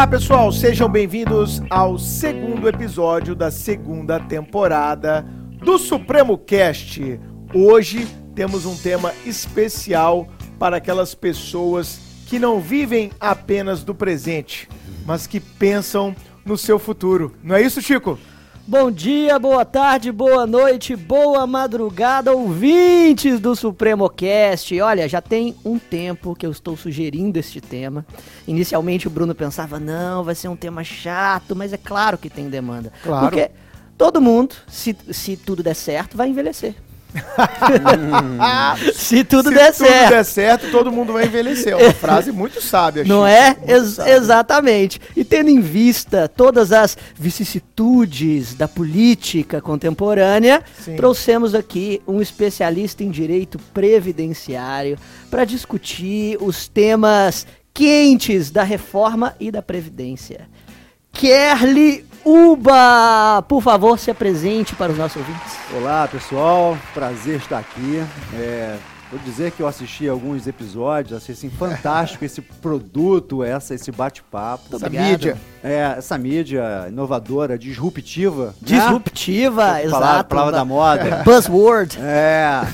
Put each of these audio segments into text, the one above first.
Olá pessoal, sejam bem-vindos ao segundo episódio da segunda temporada do Supremo Cast. Hoje temos um tema especial para aquelas pessoas que não vivem apenas do presente, mas que pensam no seu futuro. Não é isso, Chico? Bom dia, boa tarde, boa noite, boa madrugada, ouvintes do Supremo Cast. Olha, já tem um tempo que eu estou sugerindo este tema. Inicialmente o Bruno pensava, não, vai ser um tema chato, mas é claro que tem demanda. Claro. Porque todo mundo, se, se tudo der certo, vai envelhecer. se tudo Se der tudo certo. der certo, todo mundo vai envelhecer. É uma frase muito sábia, Não Chico, é? Ex- sábia. exatamente. E tendo em vista todas as vicissitudes da política contemporânea, Sim. trouxemos aqui um especialista em direito previdenciário para discutir os temas quentes da reforma e da previdência. Kerly Uba, por favor, se apresente para os nossos ouvintes. Olá pessoal, prazer estar aqui. É, vou dizer que eu assisti alguns episódios, achei assim, fantástico esse produto, essa, esse bate-papo. Essa Obrigado. mídia. É, essa mídia inovadora, disruptiva. né? Disruptiva, Palavra, exato. palavra da moda. Buzzword. É.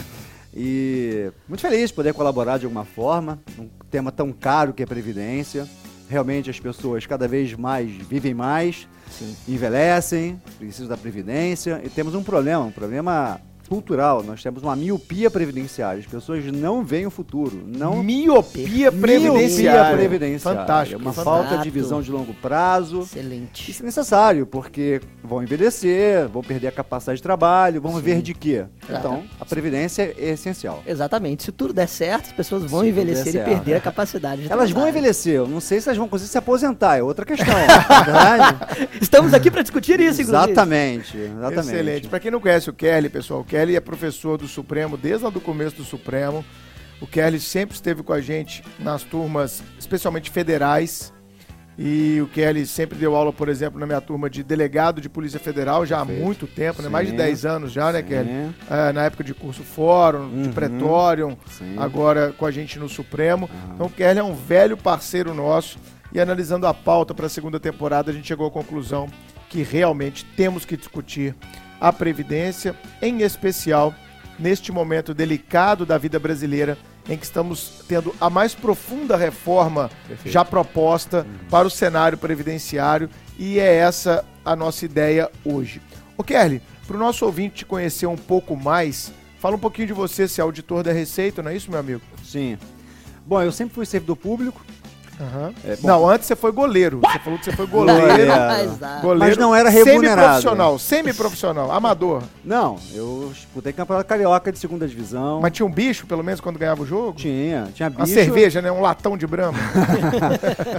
E muito feliz de poder colaborar de alguma forma, um tema tão caro que é Previdência. Realmente as pessoas cada vez mais vivem mais, Sim. envelhecem, precisam da Previdência e temos um problema, um problema cultural. Nós temos uma miopia previdenciária. As pessoas não veem o futuro, não Miopia previdenciária. Miopia previdenciária. Fantástico. É uma fantástico. falta de visão de longo prazo. Excelente. Isso é necessário, porque vão envelhecer, vão perder a capacidade de trabalho, vão viver de quê? Claro. Então, a previdência é essencial. Exatamente. Se tudo der certo, as pessoas vão Se envelhecer e perder a capacidade de Elas vão envelhecer, eu não sei se elas vão conseguir se aposentar, é outra questão. Estamos aqui para discutir isso, inclusive. exatamente, exatamente. Excelente. Pra quem não conhece o Kelly, pessoal, o Kelly é professor do Supremo desde lá do começo do Supremo. O Kelly sempre esteve com a gente nas turmas, especialmente federais. E o Kelly sempre deu aula, por exemplo, na minha turma de delegado de Polícia Federal, já há Perfeito. muito tempo, né? Mais de Sim. 10 anos já, né, Sim, Kelly? É, na época de curso fórum, de Uhum. pretório, sim. agora com a gente no Supremo. Então o Kelly é um velho parceiro nosso. E analisando a pauta para a segunda temporada, a gente chegou à conclusão que realmente temos que discutir a Previdência, em especial neste momento delicado da vida brasileira, em que estamos tendo a mais profunda reforma Perfeito. já proposta para o cenário previdenciário. E é essa a nossa ideia hoje. Ô Kelly, para o nosso ouvinte te conhecer um pouco mais, fala um pouquinho de você, ser auditor da Receita, não é isso, meu amigo? Sim. Bom, eu sempre fui servidor público, É, bom. não, antes você foi goleiro. Você falou que você foi goleiro. Goleiro. Exato. goleiro Mas não era remunerado. Semi-profissional, semi-profissional, amador. Não, eu disputei campeonato carioca de segunda divisão. Mas tinha um bicho, pelo menos, quando ganhava o jogo? tinha, tinha bicho. Uma cerveja, né? Um latão de brama.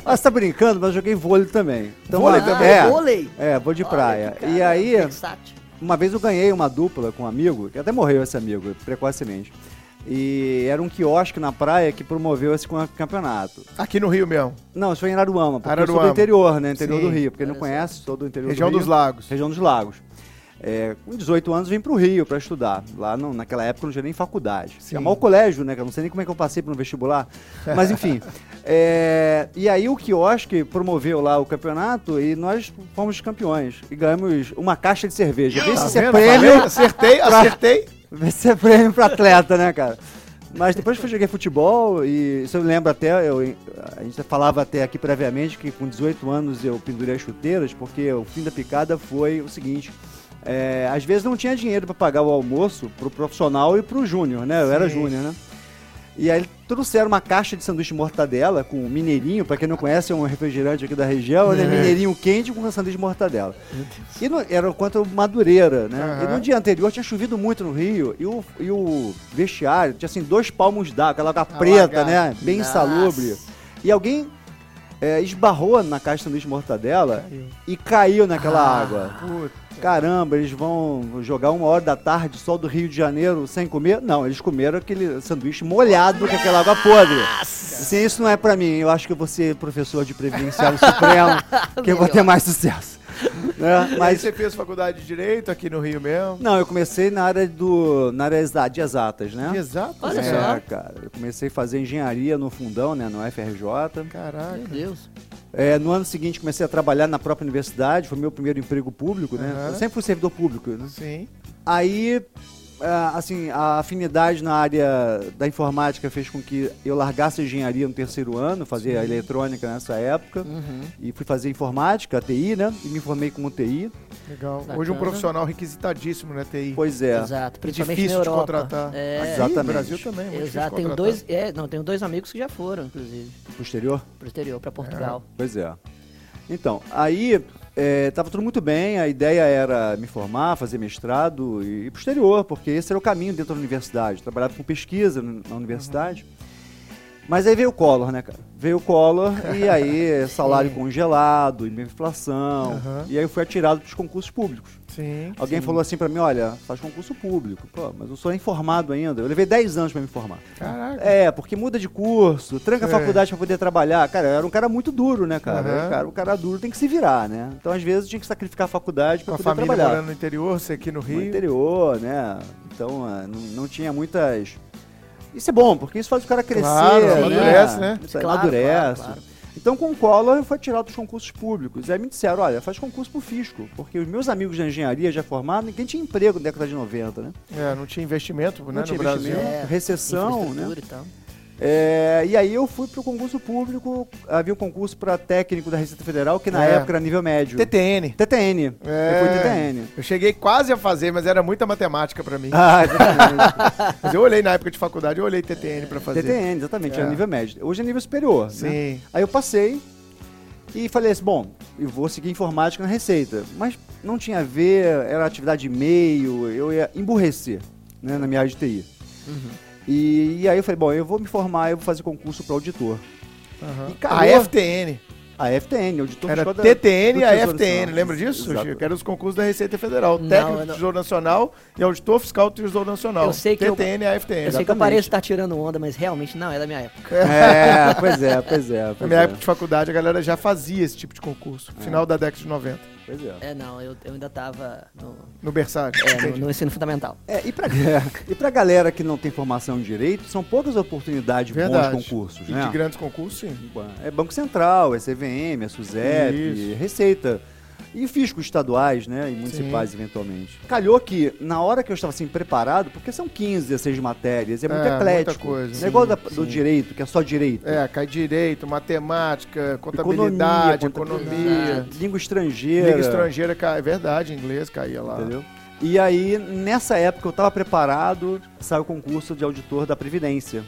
Ah, você tá brincando, mas eu joguei vôlei também. Vôlei ah, também? É, Vôlei. é, vou de Olha praia. E aí. Uma vez eu ganhei uma dupla com um amigo, que até morreu esse amigo, precocemente. E era um quiosque na praia que promoveu esse cam- campeonato. Aqui no Rio mesmo. Não, isso foi em Araruama, porque eu sou Araruama. do interior, né? Interior Sim. do Rio. Porque não conhece, sou do interior Região do Rio. dos Lagos. Região dos Lagos. É, com 18 anos vim pro Rio para estudar. Lá não- naquela época não tinha nem faculdade. Sim. Chamar o colégio, né? Eu não sei nem como é que eu passei no vestibular. Mas enfim. É, e aí o quiosque promoveu lá o campeonato e nós fomos campeões. E ganhamos uma caixa de cerveja. Vê Tá é prêmio. Acertei, acertei. Vai ser prêmio pra atleta, né, cara? Mas depois que eu joguei futebol, e isso eu lembro até, eu, a gente falava até aqui previamente que com 18 anos eu pendurei as chuteiras, porque o fim da picada foi o seguinte. é, às vezes não tinha dinheiro pra pagar o almoço pro profissional e pro júnior, né? Eu era Sim. júnior, né? E aí trouxeram uma caixa de sanduíche de mortadela com mineirinho, pra quem não conhece, é um refrigerante aqui da região, né? É. Mineirinho quente com sanduíche de mortadela. E no, era contra o Madureira, né? Aham. E no dia anterior tinha chovido muito no Rio e o, e o vestiário tinha assim dois palmos d'água, aquela água preta, né? Bem Nossa. insalubre. E alguém é, esbarrou na caixa de sanduíche de mortadela e caiu naquela Ah. água. Puta. Caramba, eles vão jogar uma hora da tarde, sol do Rio de Janeiro, sem comer? Não, eles comeram aquele sanduíche molhado com aquela água podre. Assim, isso não é pra mim. Eu acho que eu vou ser professor de previdenciário supremo, que eu vou ter mais sucesso. Né? Mas você fez faculdade de Direito aqui no Rio mesmo? não, eu comecei na área do na área de exatas, né? Exato. Olha é, só. cara. Eu comecei a fazer engenharia no fundão, né, no FRJ. Caraca. Meu Deus. É, no ano seguinte comecei a trabalhar na própria universidade, foi meu primeiro emprego público, né? Aham. Eu sempre fui servidor público, né? Sim. Aí, assim, a afinidade na área da informática fez com que eu largasse a engenharia no terceiro ano, fazia eletrônica nessa época, Uhum. e fui fazer informática, TI, né? E me formei como TI. Legal. Bacana. Hoje um profissional requisitadíssimo, né, TI. Pois é. Exato, principalmente difícil na de contratar. É, Aqui, Exatamente. no Brasil também, é muito Exato, tenho dois, é, não, tenho dois amigos que já foram, inclusive, Posterior? pro exterior, pra Portugal. Pois é. Então, aí é, tava tudo muito bem, a ideia era me formar, fazer mestrado e ir pro exterior, porque esse era o caminho dentro da universidade. Trabalhava com pesquisa na universidade. Mas aí veio o Collor, né, cara? Veio o Collor e aí salário congelado, inflação. Aham. E aí eu fui atirado pros concursos públicos. Sim. Alguém falou assim pra mim, olha, faz concurso público. Pô, mas eu sou informado ainda. Eu levei 10 anos pra me formar. Caraca. É, porque muda de curso, tranca a É. faculdade pra poder trabalhar. Cara, eu era um cara muito duro, né, cara? Aham. O cara? O cara duro tem que se virar, né? Então, às vezes, tinha que sacrificar a faculdade Com pra a poder família trabalhar. morando no interior, você aqui no No Rio. interior, né? Então, ah, não, não tinha muitas... Isso é bom, porque isso faz o cara crescer, Claro, né? amadurece, né? Isso aí, Claro, amadurece. claro, claro. Então, com o Collor, eu fui tirado dos concursos públicos. Aí me disseram, olha, faz concurso pro fisco. Porque os meus amigos da engenharia já formados, ninguém tinha emprego na década de 90, né? É, não tinha investimento, né, Não tinha no Brasil. investimento. recessão, infraestrutura e tal. É, e aí eu fui pro concurso público, havia um concurso para técnico da Receita Federal, que na É. época era nível médio. TTN. TTN. É. Eu fui TTN. Eu cheguei quase a fazer, mas era muita matemática pra mim. Ah, exatamente. Mas eu olhei na época de faculdade, eu olhei TTN pra fazer. TTN, exatamente, É. era nível médio. Hoje é nível superior. né? Sim. Aí eu passei e falei assim, bom, eu vou seguir informática na Receita. Mas não tinha a ver, era atividade de e-mail, eu ia emburrecer né, na minha área de TI. Uhum. E, e aí eu falei, bom, eu vou me formar, eu vou fazer concurso para auditor. Aham. E A FTN. A FTN, auditor Era fiscal TTN e a FTN, Nacional. lembra disso? Exato. Que eram os concursos da Receita Federal. Não, técnico eu do não- Tesouro Nacional e auditor fiscal do Tesouro Nacional. Eu sei que eu- TTN e a FTN. Eu sei que eu Exatamente. pareço estar tirando onda, mas realmente não é da minha época. É, pois é, pois é. Na Pois minha é. época de faculdade, a galera já fazia esse tipo de concurso. Final da década de 90. Pois é. É, não, eu, eu ainda tava no, No berçário. é, no, no ensino fundamental. É, e, pra, e pra galera que não tem formação em direito, são poucas oportunidades de Verdade. bons concursos, E né? de grandes concursos, sim. É Banco Central, é CVM, é SUSEP, Isso. Receita. E fiscos estaduais, né? E municipais, eventualmente. Calhou que, na hora que eu estava assim, preparado, porque são 15, 16 matérias, é muito É, eclético. muita coisa. É igual Sim, da- do sim. direito, que é só direito. É, cai direito, matemática, contabilidade, contabilidade, economia. Língua estrangeira. Língua estrangeira, cai, é verdade, inglês caía lá. Entendeu? E aí, nessa época, eu estava preparado, saiu o concurso de auditor da Previdência.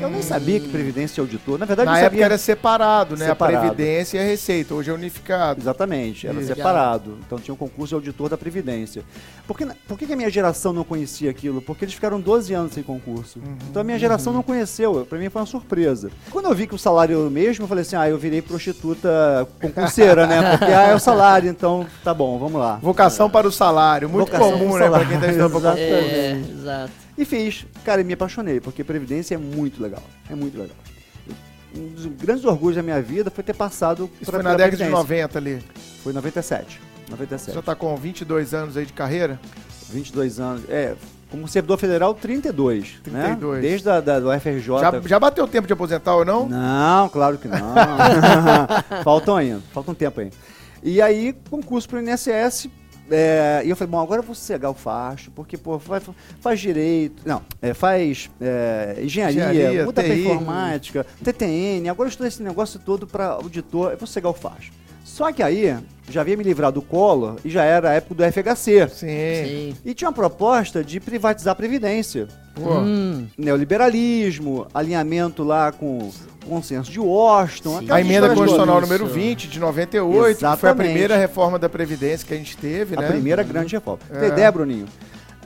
Eu nem sabia que Previdência e auditor. Na verdade, Hum. Na eu época sabia. era separado, né? Separado. A Previdência e a Receita. Hoje é unificado. Exatamente, era Isso. separado. Então tinha um concurso de auditor da Previdência. Por que, por que que a minha geração não conhecia aquilo? Porque eles ficaram 12 anos sem concurso. Uhum. Então a minha geração não conheceu. Pra mim foi uma surpresa. Quando eu vi que o salário era o mesmo, eu falei assim: ah, eu virei prostituta concurseira, né? Porque ah, é o salário, então tá bom, vamos lá. Vocação para o salário. Muito Vocação comum, né? Pra salário. quem tá estudando pra concurso. É, exato. E fiz. Cara, e me apaixonei, porque Previdência é muito legal. É muito legal. Um dos grandes orgulhos da minha vida foi ter passado Isso foi na década de Previdência. 90 ali. Foi em 97. Você 97. já tá com 22 anos aí de carreira? 22 anos. É, como servidor federal, 32. 32. Né? Desde a da, do FRJ. Já, já bateu o tempo de aposentar ou não? Não, claro que não. Faltam ainda. Falta um tempo ainda. E aí, concurso pro INSS. É, e eu falei, bom, agora eu vou sossegar o facho, porque, pô, faz, faz direito, não, é, faz é, engenharia, Engenharia, pra TI. informática, TTN, agora eu estou esse negócio todo para auditor, eu vou sossegar o facho. Só que aí, já havia me livrado do Collor e já era a época do FHC. Sim. Sim. E tinha uma proposta de privatizar a Previdência. Pô, Hum, Neoliberalismo, alinhamento lá com o consenso de Washington. A emenda constitucional número Isso. 20 de 98, que foi a Exatamente. primeira reforma da Previdência que a gente teve, A né? primeira grande reforma. É. Tem ideia, Bruninho?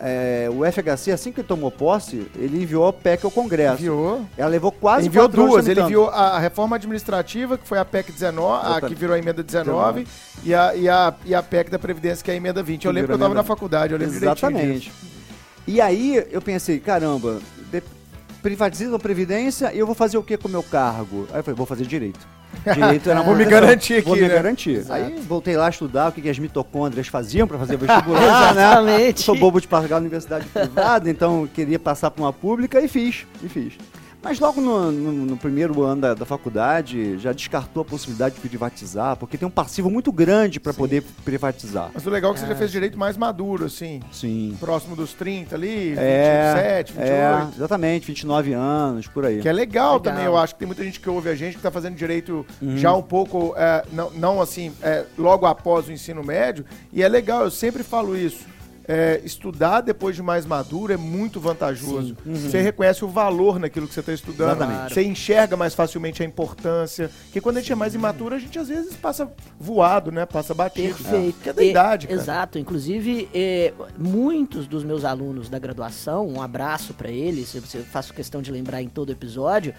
É, o FHC, assim que ele tomou posse, ele enviou a PEC ao Congresso. Enviou. Ela levou quase enviou quatro anos duas. Ele enviou a reforma administrativa, que foi a PEC 19, a que virou a emenda 19, e a, e, a, e a PEC da Previdência, que é a emenda 20. Eu Que lembro que eu virou a tava na faculdade, eu lembro Exatamente. E aí eu pensei, caramba, de, privatiza a Previdência e eu vou fazer o que com o meu cargo? Aí eu falei, vou fazer direito. Direito era uma Vou me garantir Vou aqui, me né? garantir. Exato. Aí voltei lá a estudar o que, que as mitocôndrias faziam para fazer vestibular, né? Exatamente. Sou bobo de pagar a universidade privada, então queria passar para uma pública e fiz, e fiz. Mas logo no, no- no primeiro ano da, da faculdade já descartou a possibilidade de privatizar, porque tem um passivo muito grande para poder privatizar. Mas o legal é que você já fez direito mais maduro, assim. Sim. Próximo dos 30 ali, 27, É, 28. é, exatamente, 29 anos, por aí. Que é legal, Legal. também, eu acho que tem muita gente que ouve a gente que tá fazendo direito Uhum. já um pouco, é, não, não assim, é, logo após o ensino médio, e é legal, eu sempre falo isso. É, estudar depois de mais maduro é muito vantajoso. Você reconhece o valor naquilo que você está estudando. Uhum. Exatamente. Você enxerga mais facilmente a importância. Que quando a gente é mais imaturo, a gente às vezes passa voado, né? Passa batido. Perfeito. Que é da E- idade, cara. Exato. Inclusive, eh, muitos dos meus alunos da graduação, um abraço pra eles, eu faço questão de lembrar em todo episódio,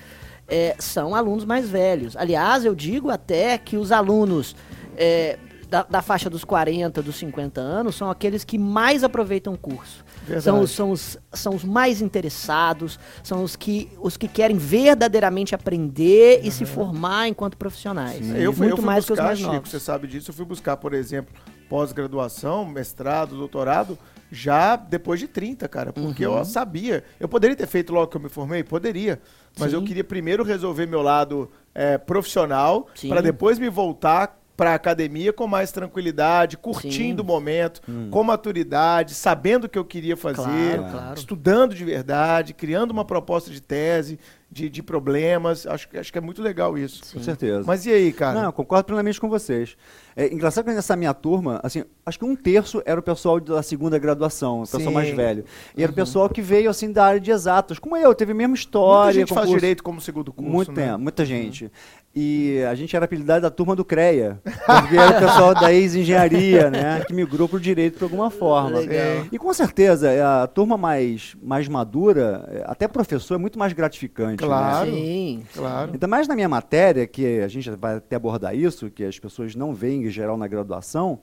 eh, são alunos mais velhos. Aliás, eu digo até que os alunos eh, da, da faixa dos 40, dos 50 anos, são aqueles que mais aproveitam o curso. Verdade. São, os- são, os, são os mais interessados, são os que, os que querem verdadeiramente aprender e se formar enquanto profissionais. Eu fui, Muito eu fui mais que os buscar, mais Chico, novos. você sabe disso, eu fui buscar, por exemplo, pós-graduação, mestrado, doutorado, já depois de 30, cara, porque Uhum. eu sabia. Eu poderia ter feito logo que eu me formei? Poderia. Mas Sim. eu queria primeiro resolver meu lado eh, profissional, Sim. para depois me voltar para academia com mais tranquilidade, curtindo Sim. o momento, com maturidade, sabendo o que eu queria fazer, Claro, claro. estudando de verdade, criando uma proposta de tese, de, de problemas. Acho, que- acho que é muito legal isso. Com certeza. Mas e aí, cara? Não, eu concordo plenamente com vocês. É engraçado que nessa minha turma, assim, acho que um terço era o pessoal da segunda graduação, o pessoal Sim. mais velho. E era o pessoal que veio, assim, da área de exatas, como eu, teve a mesma história. Muita gente faz direito como segundo curso, Muito né? tempo, muita gente. E a gente era apelidado da turma do CREA, porque era o pessoal da ex-engenharia, né, que migrou pro direito de alguma forma. Legal. E com certeza, é, a turma mais, mais madura, até professor, é muito mais gratificante. né? Claro. Sim. Claro. Ainda mais na minha matéria, que a gente vai até abordar isso, que as pessoas não veem em geral na graduação.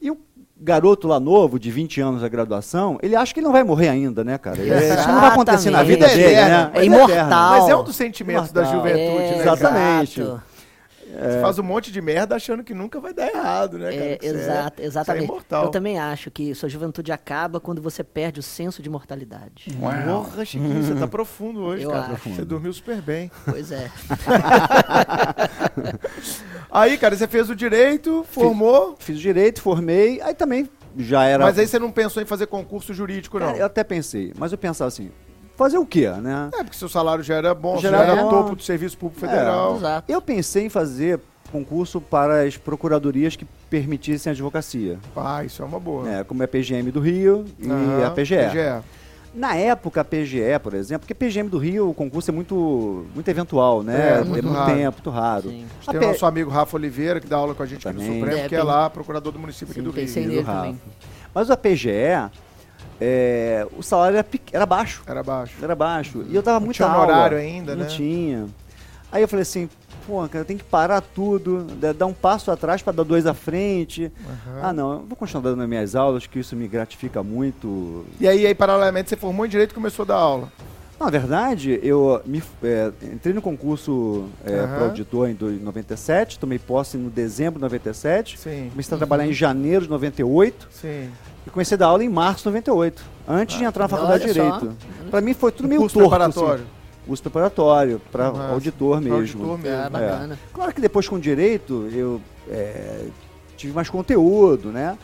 E o garoto lá novo, de 20 anos da graduação, ele acha que ele não vai morrer ainda, né, cara? Ele- Isso não vai acontecer na vida Exatamente. dele, É né? É imortal. Mas é um dos sentimentos da Imortal. juventude, É, né? Exatamente. exato. Você faz um monte de merda achando que nunca vai dar errado, né, cara? É, você exato, Você é exatamente. imortal. Eu também acho que sua juventude acaba quando você perde o senso de mortalidade. Porra, Chiquinho, você tá profundo hoje, Eu cara. acho. Você dormiu super bem. Pois é. Aí, cara, você fez o direito, formou, Fiz direito, formei, aí também já era. mas aí você não pensou em fazer concurso jurídico, não. Cara, eu até pensei, mas eu pensava assim, fazer o quê, né? É, porque seu salário já era bom, Já já era bom. topo do Serviço Público É, Federal. Exato. Eu pensei em fazer concurso para as procuradorias que permitissem a advocacia, Ah, isso é uma boa. né, como é a PGM do Rio e Aham, a PGE. Na época, a PGE, por exemplo, porque PGM do Rio, o concurso é muito, muito eventual, né? É, muito muito raro. tempo, muito raro. Sim. A Tem P- o nosso amigo Rafa Oliveira, que dá aula com a gente aqui no Também. Supremo, É, que é lá, procurador do município aqui Sim, do pensei Rio. nele Rafa. também. Mas a PGE, é, o salário era, era baixo. Era baixo. Era baixo. E eu dava Não muita tinha aula. horário ainda, não né? tinha. Aí eu falei assim, pô, cara, tem que parar tudo, da- dar um passo atrás para dar dois à frente. Aham. Ah, não, eu vou continuar dando as minhas aulas, que isso me gratifica muito. E aí, aí, paralelamente, você formou em Direito e começou a dar aula. Na verdade, eu me, é, entrei no concurso é, Aham. para auditor em do- em 97, tomei posse no dezembro de 97, Sim, comecei a trabalhar em janeiro de 98 sim. E comecei a dar aula em março de 98, antes de entrar na faculdade de. Direito. Para mim foi tudo meio Curso torto. preparatório. Assim, curso preparatório, para auditor mesmo. auditor mesmo. Ah, bacana. Claro que depois com direito eu é, tive mais conteúdo, né?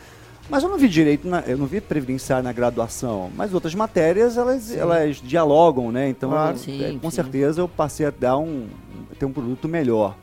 Mas eu não vi direito, na- eu não vi previdenciário na graduação, mas outras matérias elas, elas dialogam, né? Então, Claro. é, Sim, com sim. certeza eu passei a dar um ter um produto melhor.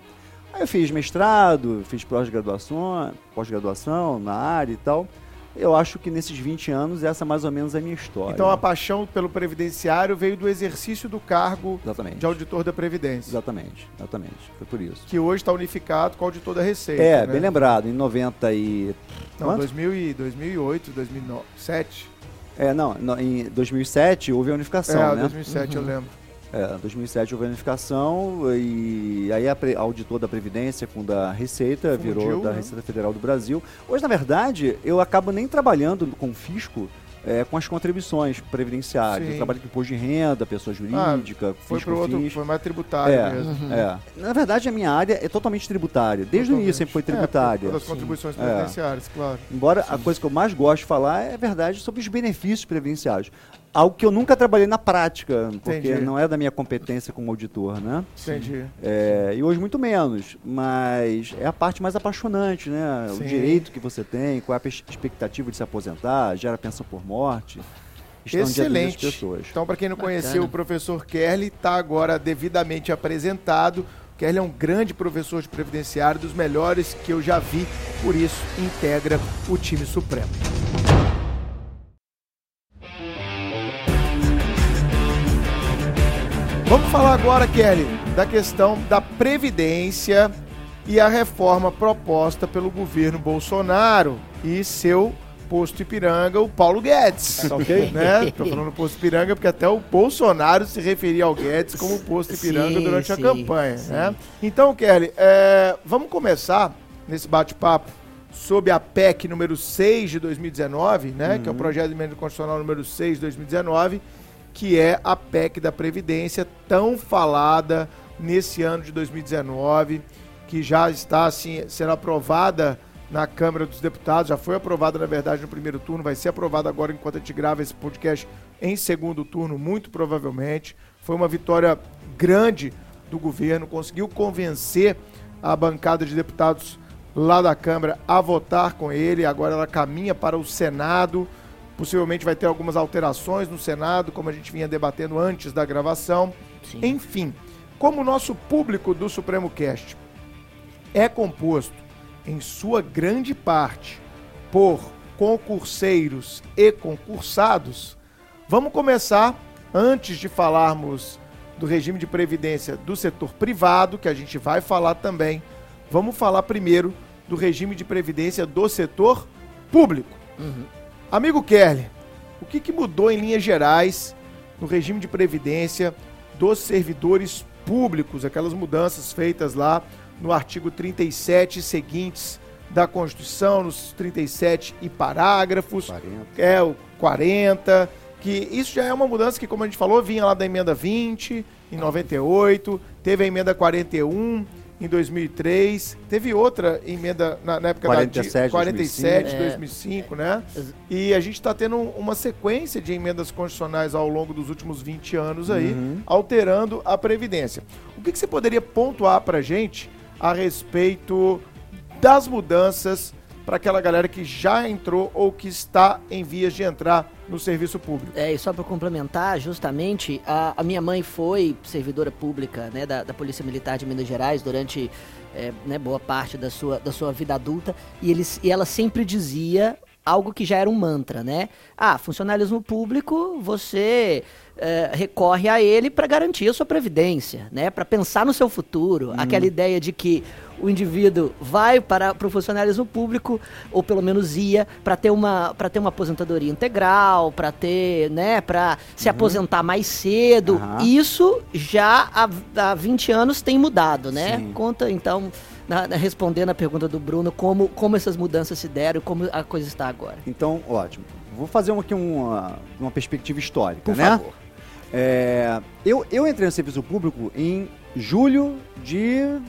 Aí eu fiz mestrado, fiz pós-graduação, pós-graduação na área e tal. Eu acho que nesses 20 anos essa é mais ou menos a minha história. Então a paixão pelo previdenciário veio do exercício do cargo exatamente. de auditor da Previdência, Exatamente, exatamente. Foi por isso. que hoje está unificado com o auditor da Receita. É, né? bem lembrado, em 90 e Não, Quanto? 2000 e 2008, 2007. É, não, em 2007 houve a unificação, é, né? 2007 eu lembro. É, 2007 houve a unificação e aí a auditor da Previdência com da Receita Fundiu, virou da né? Receita Federal do Brasil. Hoje, na verdade, eu acabo nem trabalhando com o fisco é, com as contribuições previdenciárias. Sim. Eu trabalho com imposto de renda, pessoa jurídica, Foi fisco, outro, foi mais tributário É, mesmo. é. Na verdade, a minha área é totalmente tributária. Desde o início sempre foi É, por tributária. Sim. contribuições É. previdenciárias, claro. Embora a coisa que eu mais gosto de falar é a verdade sobre os benefícios previdenciários. Algo que eu nunca trabalhei na prática, porque Entendi. não é da minha competência como auditor, né? Entendi. É, e hoje muito menos, mas é a parte mais apaixonante, né? Sim. O direito que você tem, qual é a expectativa de se aposentar, gera pensão por morte. Excelente. pessoas. Então, para quem não Bacana. conheceu o professor Kerley, está agora devidamente apresentado. O Kerley é um grande professor de previdenciário, dos melhores que eu já vi, por isso integra o time supremo. Vamos falar agora, Kelly, da questão da Previdência e a reforma proposta pelo governo Bolsonaro e seu posto Ipiranga, o Paulo Guedes. Tá ok? Né? Tô falando posto Ipiranga porque até o Bolsonaro se referia ao Guedes como posto Ipiranga Sim, durante a sim, campanha. sim. Né? Então, Kelly, é, vamos começar nesse bate-papo sobre a PEC número 6 de 2019, né? Que é o projeto de emenda constitucional número 6 de 2019, que é a PEC da Previdência, tão falada nesse ano de 2019, que já está assim, sendo aprovada na Câmara dos Deputados, já foi aprovada, na verdade, no primeiro turno, vai ser aprovada agora enquanto a gente grava esse podcast em segundo turno, muito provavelmente. Foi uma vitória grande do governo, conseguiu convencer a bancada de deputados lá da Câmara a votar com ele. Agora ela caminha para o Senado. Possivelmente vai ter algumas alterações no Senado, como a gente vinha debatendo antes da gravação. Sim. Enfim, como o nosso público do Supremo Cast é composto, em sua grande parte, por concurseiros e concursados, vamos começar, antes de falarmos do regime de previdência do setor privado, que a gente vai falar também, vamos falar primeiro do regime de previdência do setor público. Amigo Kelly, o que, que mudou em linhas gerais no regime de previdência dos servidores públicos, aquelas mudanças feitas lá no artigo 37 e seguintes da Constituição, nos 37 e parágrafos, 40. é o 40, que isso já é uma mudança que, como a gente falou, vinha lá da emenda 20 em 98, teve a emenda 41 em 2003, teve outra emenda na, na época 47, da 47, 2005. 2005, né? E a gente está tendo uma sequência de emendas constitucionais ao longo dos últimos 20 anos aí, alterando a Previdência. O que, que você poderia pontuar para a gente a respeito das mudanças para aquela galera que já entrou ou que está em vias de entrar no serviço público? É, e só para complementar, justamente, a, a minha mãe foi servidora pública né, da, da Polícia Militar de Minas Gerais durante é, né, boa parte da sua, da sua vida adulta e, eles, e ela sempre dizia algo que já era um mantra, né? Ah, funcionalismo público, você é, recorre a ele para garantir a sua previdência, né? Para pensar no seu futuro. Aquela ideia de que o indivíduo vai para, para o funcionalismo público, ou pelo menos ia, para ter uma para ter uma aposentadoria integral, para ter, né, para se aposentar mais cedo. Aham. Isso já há, há 20 anos tem mudado, né? Sim. Conta então, na- na- respondendo a pergunta do Bruno, como, como essas mudanças se deram e como a coisa está agora. Então, ótimo. Vou fazer aqui uma, uma perspectiva histórica, Por né? favor. É, eu, eu entrei no serviço público em julho de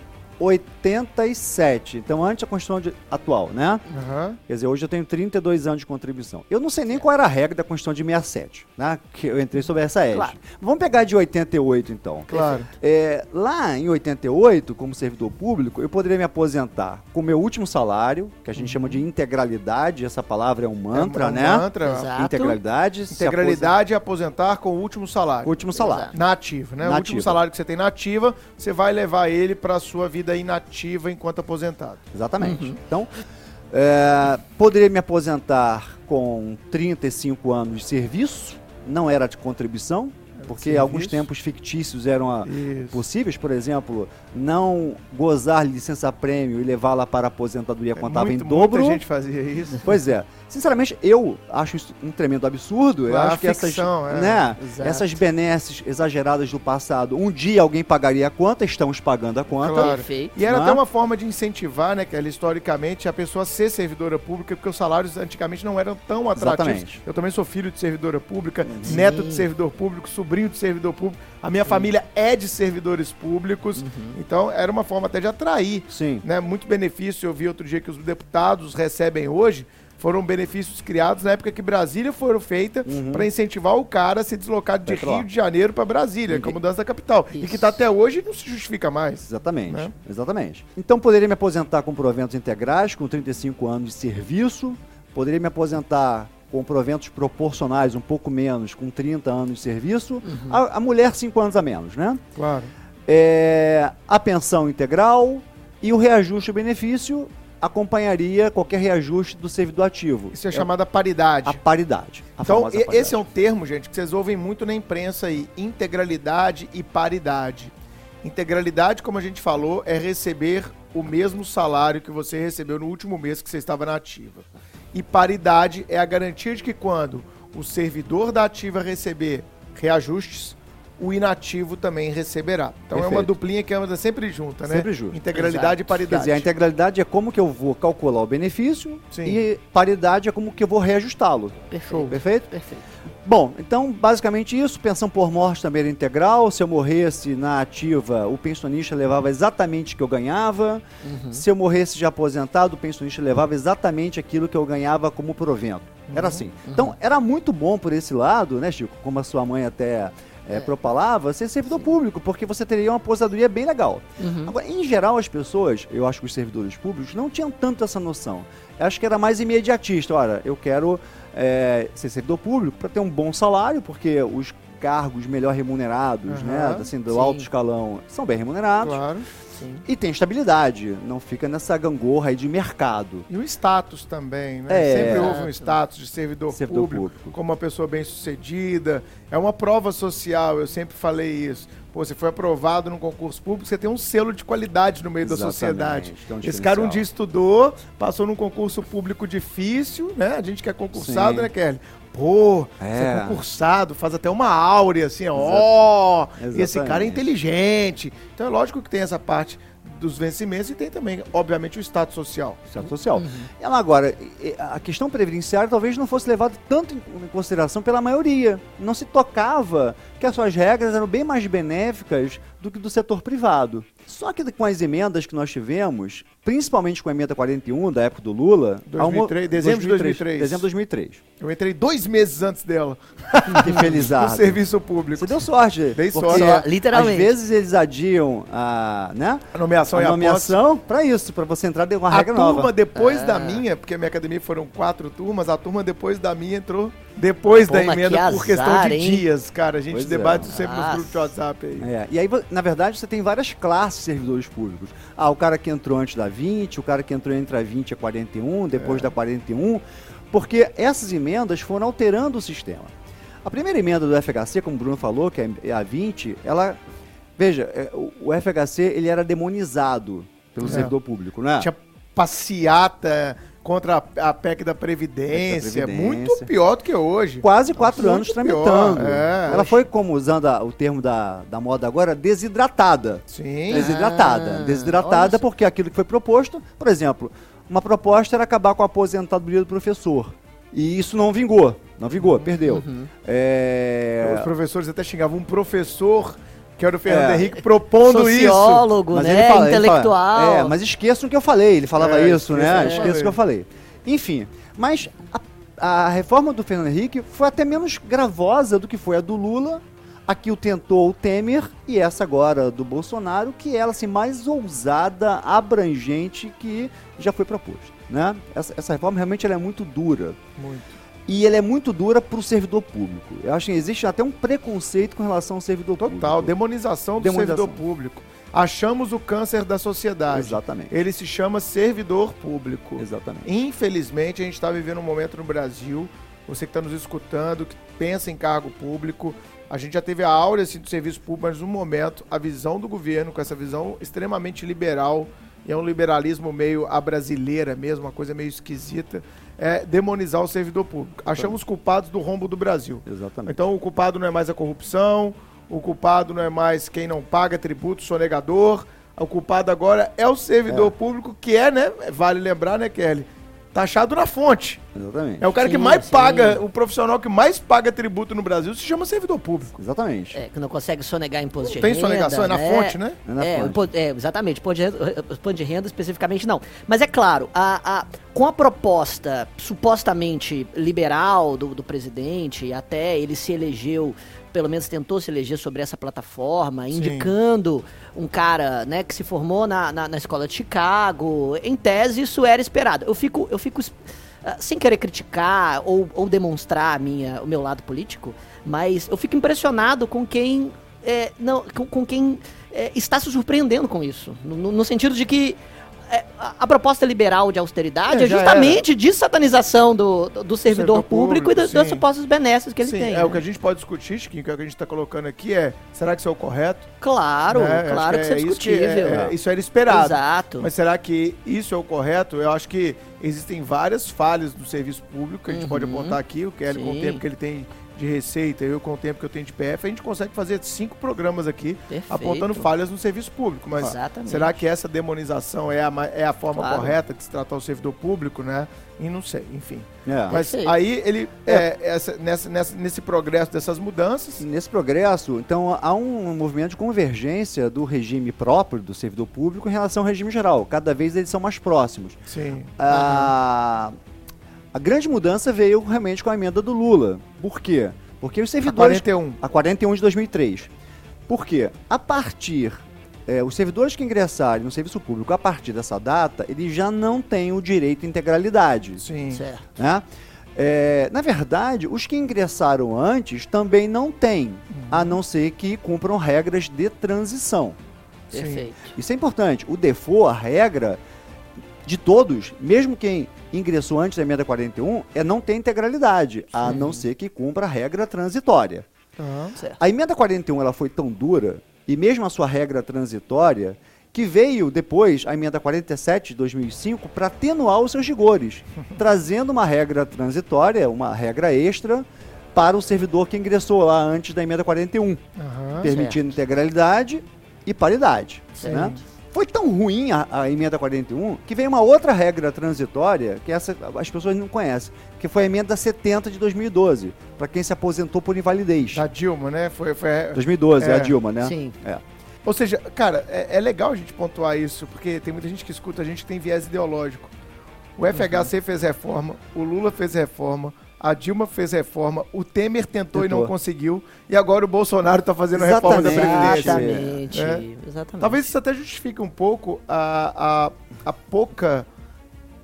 87, então antes da Constituição de- atual, né? Aham. Quer dizer, hoje eu tenho 32 anos de contribuição. Eu não sei nem qual era a regra da Constituição de 67, né? Que eu entrei sobre essa égide. Claro. Vamos pegar de 88, então. Claro. É, lá em 88, como servidor público, eu poderia me aposentar com o meu último salário, que a gente chama de integralidade, essa palavra é um mantra, É um né? Mantra. Exato. Integralidade. Integralidade é aposentar com o último salário. Último salário. Exato. Na ativa, né? O último salário que você tem na ativa, você vai levar ele para sua vida inativa enquanto aposentado. Exatamente. Uhum. Então, é, poderia me aposentar com 35 anos de serviço, não era de contribuição, porque serviço. alguns tempos fictícios eram a- Isso. possíveis, por exemplo, não gozar licença-prêmio e levá-la para a aposentadoria contava É Muito- em dobro. Muita gente fazia isso. Pois é. Sinceramente, eu acho isso um tremendo absurdo. eu acho que ficção, essas, é. né, Exato. essas benesses exageradas do passado, um dia alguém pagaria a conta, estamos pagando a conta. Claro. Perfeito. E era até uma forma de incentivar, né, Kelly, historicamente, a pessoa a ser servidora pública, porque os salários antigamente não eram tão atrativos. Exatamente. Eu também sou filho de servidora pública, Sim. neto de servidor público, sobrinho de servidor público. A minha família é de servidores públicos, então era uma forma até de atrair Sim. né, muito benefício. Eu vi outro dia que os deputados recebem hoje Foram benefícios criados na época que Brasília foram feita Uhum. para incentivar o cara a se deslocar de Petro. Rio de Janeiro para Brasília, com a mudança da capital. E que Isso. está até hoje e não se justifica mais. Exatamente, Né? exatamente. Então poderia me aposentar com proventos integrais, com 35 anos de serviço, poderia me aposentar com proventos proporcionais, um pouco menos, com 30 anos de serviço, a, a mulher 5 anos a menos, né? Claro. É, a pensão integral e o reajuste ao benefício acompanharia qualquer reajuste do servidor ativo. Isso é chamada paridade. a paridade. a Então, e- paridade. esse é um termo, gente, que vocês ouvem muito na imprensa aí: integralidade e paridade. Integralidade, como a gente falou, é receber o mesmo salário que você recebeu no último mês que você estava na ativa. E paridade é a garantia de que quando o servidor da ativa receber reajustes, o inativo também receberá. Então é uma Perfeito. duplinha que anda sempre junta, né? Sempre junto. Integralidade e Quer paridade. dizer, a integralidade é como que eu vou calcular o benefício Sim. e paridade é como que eu vou reajustá-lo. Perfeito. Perfeito? Perfeito. Bom, então basicamente isso, pensão por morte também era integral, se eu morresse na ativa, o pensionista levava exatamente o que eu ganhava, se eu morresse de aposentado, o pensionista levava exatamente aquilo que eu ganhava como provento. Era assim. Então era muito bom por esse lado, né Chico, como a sua mãe até é, propalava, ser servidor público, porque você teria uma aposentadoria bem legal. Uhum. Agora, em geral, as pessoas, eu acho que os servidores públicos não tinham tanto essa noção. Eu acho que era mais imediatista. Olha, eu quero é, ser servidor público para ter um bom salário, porque os cargos melhor remunerados, Aham, né, assim, do sim. alto escalão, são bem remunerados. Claro. Sim. E tem estabilidade, não fica nessa gangorra aí de mercado. E o status também, né? É. Sempre houve um status de servidor, Servidor público, público. como uma pessoa bem sucedida. É uma prova social, eu sempre falei isso. Pô, você foi aprovado num concurso público, você tem um selo de qualidade no meio da Exatamente, sociedade. tem um Esse cara um dia estudou, passou num concurso público difícil, né? A gente que é concursado, Sim. né, Kelly? Pô, é concursado, faz até uma áurea assim, ó. Exatamente. esse cara é inteligente. Então é lógico que tem essa parte dos vencimentos e tem também, obviamente, o status social. Estado social. Ela agora, a questão previdenciária talvez não fosse levada tanto em consideração pela maioria. Não se tocava que as suas regras eram bem mais benéficas do que do setor privado. Só que com as emendas que nós tivemos, principalmente com a emenda 41 da época do Lula, 2003, dezembro de 2003. Dezembro de 2003. Eu entrei dois meses antes dela Que no serviço público. Você deu sorte. Dei sorte. Literalmente. Às vezes eles adiam a, né, A nomeação e a a nomeação pra isso, pra você entrar de uma A regra turma nova. depois Ah. da minha, porque a minha academia foram quatro turmas, a turma depois da minha entrou depois Pô, da emenda que por questão azar, de hein? dias, cara. A gente Pois é. debate isso sempre nos Nossa. grupos de WhatsApp aí. É, e aí, na verdade, você tem várias classes de servidores públicos. Ah, o cara que entrou antes da 20, o cara que entrou entre a 20 e a 41, depois É. da 41, porque essas emendas foram alterando o sistema. A primeira emenda do FHC, como o Bruno falou, que é a 20, ela. Veja, é, o FHC ele era demonizado pelo É. servidor público, né? Tinha passeata contra a, a PEC da Previdência, Previdência. muito pior do que hoje. Quase quatro Muito anos tramitando. é. Ela foi, como usando a- o termo da, da moda agora, desidratada. Sim. Desidratada. Ah, Desidratada porque aquilo que foi proposto, por exemplo, uma proposta era acabar com a aposentadoria do professor. E isso não vingou. Não vingou, perdeu. Uhum. É, Os professores até xingavam um professor, que era o Fernando É. Henrique, propondo isso. Sociólogo, né? fala- ele Intelectual. fala- é, mas esqueçam o que eu falei. Ele falava É, isso, né? o que eu Esqueçam o que eu falei. Enfim, mas a, a reforma do Fernando Henrique foi até menos gravosa do que foi a do Lula. Aqui o tentou o Temer e essa agora do Bolsonaro, que é ela assim, mais ousada, abrangente que já foi proposto. Né? Essa, essa reforma realmente ela é muito dura. Muito. E ela é muito dura para o servidor público. Eu acho que existe até um preconceito com relação ao servidor Total, público. demonização do Demonização. servidor público. Achamos o câncer da sociedade. Exatamente. Ele se chama servidor público. Exatamente. Infelizmente, a gente está vivendo um momento no Brasil, você que está nos escutando, que pensa em cargo público, a gente já teve a áurea assim, do serviço público, mas no momento, a visão do governo, com essa visão extremamente liberal, e é um liberalismo meio a brasileira mesmo, uma coisa meio esquisita, é demonizar o servidor público. Achamos culpados do rombo do Brasil. Exatamente. Então o culpado não é mais a corrupção, o culpado não é mais quem não paga tributo, sonegador. O culpado agora é o servidor público, que é, né? Vale lembrar, né, Kelly? Taxado na fonte. Exatamente. É o cara que Sim, mais sim. paga, o profissional que mais paga tributo no Brasil se chama servidor público. Exatamente. É, que não consegue sonegar imposto Não de tem renda. sonegação, é na fonte, né? É na É, fonte. é, exatamente. Imposto de, renda, imposto de renda especificamente não. Mas é claro, a, a- com a proposta supostamente liberal do, do presidente, até ele se elegeu, pelo menos tentou se eleger sobre essa plataforma, indicando um cara né, que se formou na, na, na escola de Chicago. Em tese, isso era esperado. Eu fico. Eu fico ah, sem querer criticar ou, ou demonstrar a minha, o meu lado político, mas eu fico impressionado com quem é, não, com, com quem é, está se surpreendendo com isso. No- no sentido de que é, a, a proposta liberal de austeridade É, é, justamente de satanização do, do, do servidor público, público, e da- das supostas benesses que ele Sim, tem. é né? o que a gente pode discutir, Chiquinho, que é o que a gente está colocando aqui é, será que isso é o correto? Claro, Né? Claro que, isso é isso discutível. é- é- isso era esperado. Exato. Mas será que isso é o correto? Eu acho que existem várias falhas do serviço público que a gente pode Uhum. apontar aqui. O Kelly, com o tempo que ele tem de receita, eu com o tempo que eu tenho de PF, a gente consegue fazer cinco programas aqui Perfeito. apontando falhas no serviço público. Mas Exatamente. será que essa demonização é a, é a forma Claro. correta de se tratar o servidor público, né? E não sei, enfim. É. Mas Perfeito. aí ele, é, essa, nessa, nessa- nesse progresso dessas mudanças, Nesse progresso, então, há um movimento de convergência do regime próprio do servidor público em relação ao regime geral. Cada vez eles são mais próximos. sim. A, a grande mudança veio realmente com a emenda do Lula. Por quê? Porque os servidores. 41. A 41 de 2003. Por quê? A partir. é, os servidores que ingressarem no serviço público a partir dessa data, eles já não têm o direito à integralidade. Sim. Certo. né? É, na verdade, os que ingressaram antes também não têm, a não ser que cumpram regras de transição. Sim. Perfeito. Isso é importante. O default, a regra de todos, mesmo quem ingressou antes da emenda 41, é não ter integralidade, a não ser que cumpra a regra transitória. Certo. A emenda 41 ela foi tão dura, e mesmo a sua regra transitória, que veio depois a emenda 47 de 2005 para atenuar os seus rigores, trazendo uma regra transitória, uma regra extra, para o servidor que ingressou lá antes da emenda 41, Aham. permitindo integralidade e paridade. Certo. Né? Foi tão ruim a, a emenda 41 que veio uma outra regra transitória que essa as pessoas não conhecem, que foi a emenda 70 de 2012, para quem se aposentou por invalidez. Da Dilma, né? Foi, foi, 2012, é, É. a Dilma, né? Sim. É. Ou seja, cara, é, é legal a gente pontuar isso, porque tem muita gente que escuta a gente que tem viés ideológico. O FHC fez reforma, o Lula fez reforma, a Dilma fez reforma, o Temer tentou, e não Tentou. conseguiu, e agora o Bolsonaro está fazendo a reforma da. Previdência. Exatamente. É. Exatamente. Talvez isso até justifique um pouco a, a, a pouca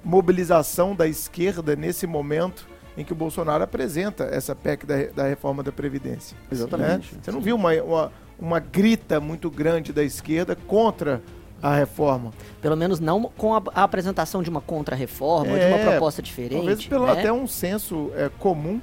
mobilização da esquerda nesse momento em que o Bolsonaro apresenta essa PEC da, da reforma da Previdência. Exatamente. né? Você não viu uma, uma, uma grita muito grande da esquerda contra a reforma. Pelo menos não com a, a apresentação de uma contra-reforma, ou de É, uma proposta diferente. Talvez pelo né? até um senso é, comum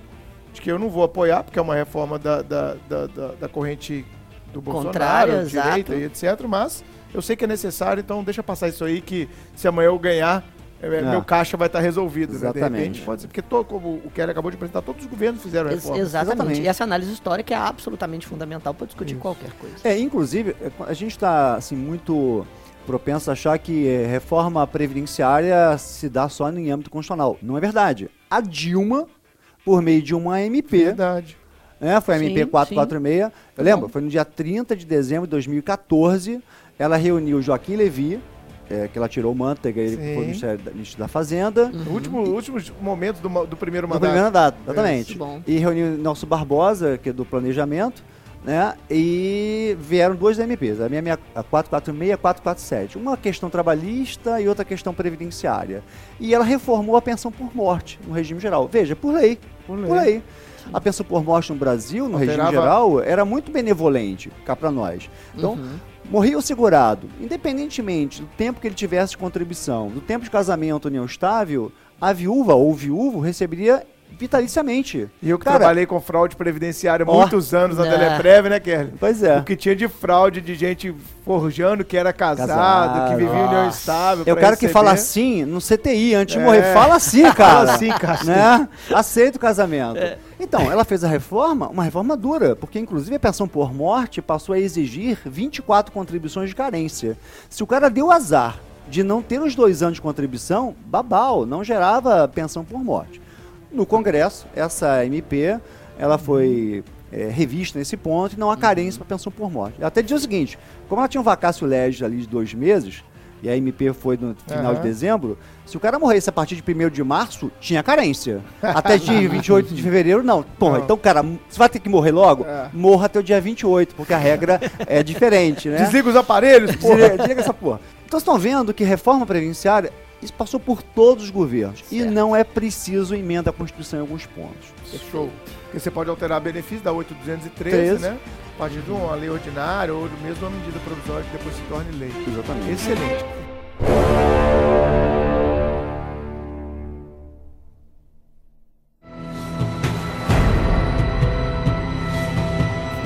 de que eu não vou apoiar, porque é uma reforma da, da, da, da- da corrente do Bolsonaro, direita e etc. Mas eu sei que é necessário, então deixa passar isso aí que se amanhã eu ganhar, é, É. meu caixa vai estar resolvido. Né? De Exatamente. repente pode ser, porque todo, como o Kelly acabou de apresentar, todos os governos fizeram Ex- reforma. exatamente. Exatamente. E essa análise histórica é absolutamente fundamental para discutir Isso. qualquer coisa. É, inclusive, é, a gente está assim, muito propenso a achar que é, reforma previdenciária se dá só em âmbito constitucional. Não é verdade. A Dilma, por meio de uma MP, Verdade. né, foi a Sim, MP 446, eu Tá lembro, foi no dia 30 de dezembro de 2014, ela reuniu Joaquim Levi, é, que ela tirou o Manteiga, ele Sim. foi Ministério da, Ministro da Fazenda, No último, últimos momentos do, ma- do primeiro mandato. primeiro mandato, exatamente. Bom. E reuniu Nelson Barbosa, que é do planejamento, né? E vieram duas MPs, a minha, minha a 446 e a 447. Uma questão trabalhista e outra questão previdenciária. E ela reformou a pensão por morte no regime geral. Veja, por lei. Por lei. Por lei. A pensão por morte no Brasil, no regime Alterava- geral, era muito benevolente cá para nós. Então, Uhum. Morria o segurado, independentemente do tempo que ele tivesse de contribuição, do tempo de casamento união estável, a viúva ou o viúvo receberia vitaliciamente. E eu que Cara, trabalhei com fraude previdenciária Ó. muitos anos na Né. Teleprev, né, Kelly? Pois é. O que tinha de fraude de gente forjando que era casado, Casado, que vivia em união estável. É o pra cara que receber. fala assim no CTI antes de É. morrer. Fala assim, cara. Fala assim, cara. Né? Aceita o casamento. É. Então, ela fez a reforma, uma reforma dura, porque inclusive a pensão por morte passou a exigir 24 contribuições de carência. Se o cara deu azar de não ter os dois anos de contribuição, babau, não gerava pensão por morte. No Congresso, essa MP, ela foi é, revista nesse ponto e não há carência para pensão por morte. Até dizer o seguinte, como ela tinha um vacácio legis ali de dois meses, e a MP foi no final Aham. de dezembro, se o cara morresse a partir de 1 de março, tinha carência. Até dia 28 de fevereiro, não. Porra, Não. então, cara, você vai ter que morrer logo? É. Morra até o dia 28, porque a regra é diferente, né? Desliga os aparelhos, porra. Desliga, desliga essa porra. Então vocês estão vendo que reforma previdenciária, isso passou por todos os governos. E Certo. não é preciso emenda à Constituição em alguns pontos. Show. Porque você pode alterar benefício da 8213, Treze. né? A partir de uma lei ordinária ou mesmo uma medida provisória que depois se torne lei. Exatamente. Excelente.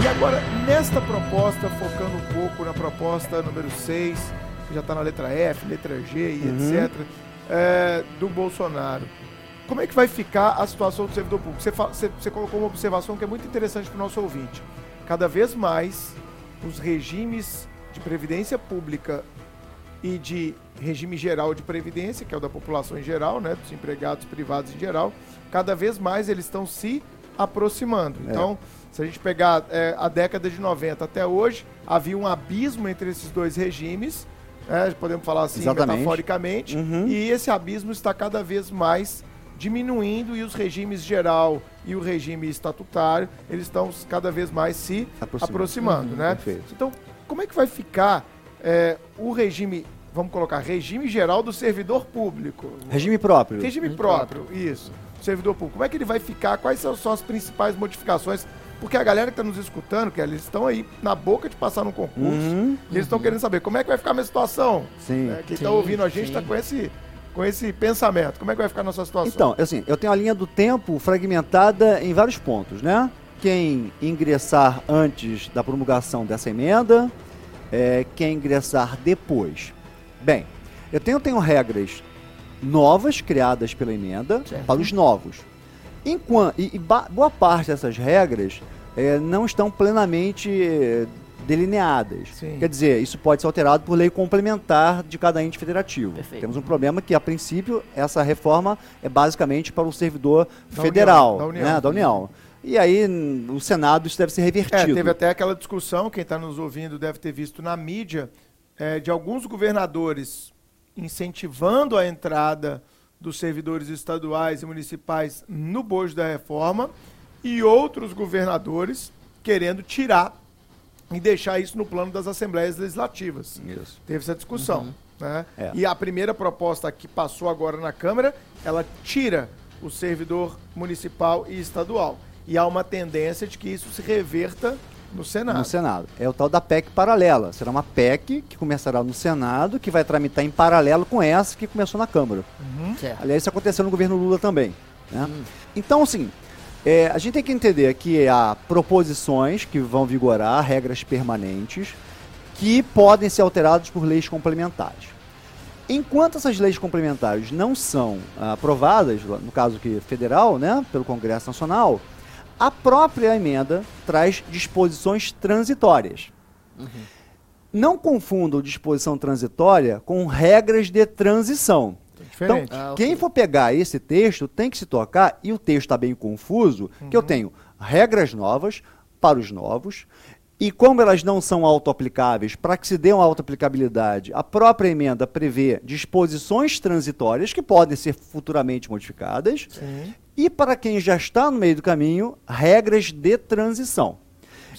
E agora, nesta proposta, focando um pouco na proposta número 6, que já está na letra F, letra G e Uhum. etc., é, do Bolsonaro. Como é que vai ficar a situação do servidor público? Você, você- você colocou uma observação que é muito interessante para o nosso ouvinte. Cada vez mais os regimes de previdência pública e de regime geral de previdência, que é o da população em geral, né, dos empregados privados em geral, cada vez mais eles estão se aproximando. É. Então, se a gente pegar é, a década de 90 até hoje, havia um abismo entre esses dois regimes, né, podemos falar assim Exatamente. metaforicamente, Uhum. e esse abismo está cada vez mais diminuindo e os regimes geral e o regime estatutário, eles estão cada vez mais se Aproximando. aproximando, né? perfeito. Então, como é que vai ficar é, o regime, vamos colocar, regime geral do servidor público? Regime próprio. Regime Regime próprio, isso. Servidor público. Como é que ele vai ficar? Quais são, são as principais modificações? Porque a galera que está nos escutando, que eles estão aí na boca de passar num concurso, Uhum. e eles estão querendo saber como é que vai ficar a minha situação. Sim. né? Quem Sim, está ouvindo a gente sim. está com esse, com esse pensamento. Como é que vai ficar a nossa situação? Então, assim, eu tenho a linha do tempo fragmentada em vários pontos, né? Quem ingressar antes da promulgação dessa emenda, é, quem ingressar depois. Bem, eu tenho, tenho regras novas criadas pela emenda Certo. para os novos. Enquanto, e, e boa parte dessas regras é, não estão plenamente é, delineadas. Sim. Quer dizer, isso pode ser alterado por lei complementar de cada ente federativo. Perfeito. Temos um problema que, a princípio, essa reforma é basicamente para o servidor Da federal, União, da União. né, da União. E aí, o Senado, isso deve ser É, revertido. teve até aquela discussão, quem está nos ouvindo deve ter visto na mídia, é, de alguns governadores incentivando a entrada dos servidores estaduais e municipais no bojo da reforma e outros governadores querendo tirar e deixar isso no plano das assembleias legislativas. Isso. Teve essa discussão. Né? É. E a primeira proposta que passou agora na Câmara, ela tira o servidor municipal e estadual. E há uma tendência de que isso se reverta no Senado. No Senado. É o tal da PEC paralela. Será uma PEC que começará no Senado, que vai tramitar em paralelo com essa que começou na Câmara. Uhum. Aliás, isso aconteceu no governo Lula também. né? Então, assim, é, a gente tem que entender que há proposições que vão vigorar, regras permanentes, que podem ser alteradas por leis complementares. Enquanto essas leis complementares não são ah, aprovadas, no caso aqui federal, né, pelo Congresso Nacional, a própria emenda traz disposições transitórias. Não confundam disposição transitória com regras de transição. Diferente. Então, Ah, ok. quem for pegar esse texto tem que se tocar, e o texto está bem confuso, que eu tenho regras novas para os novos, e como elas não são auto-aplicáveis, para que se dê uma auto-aplicabilidade, a própria emenda prevê disposições transitórias que podem ser futuramente modificadas, Sim. E para quem já está no meio do caminho, regras de transição.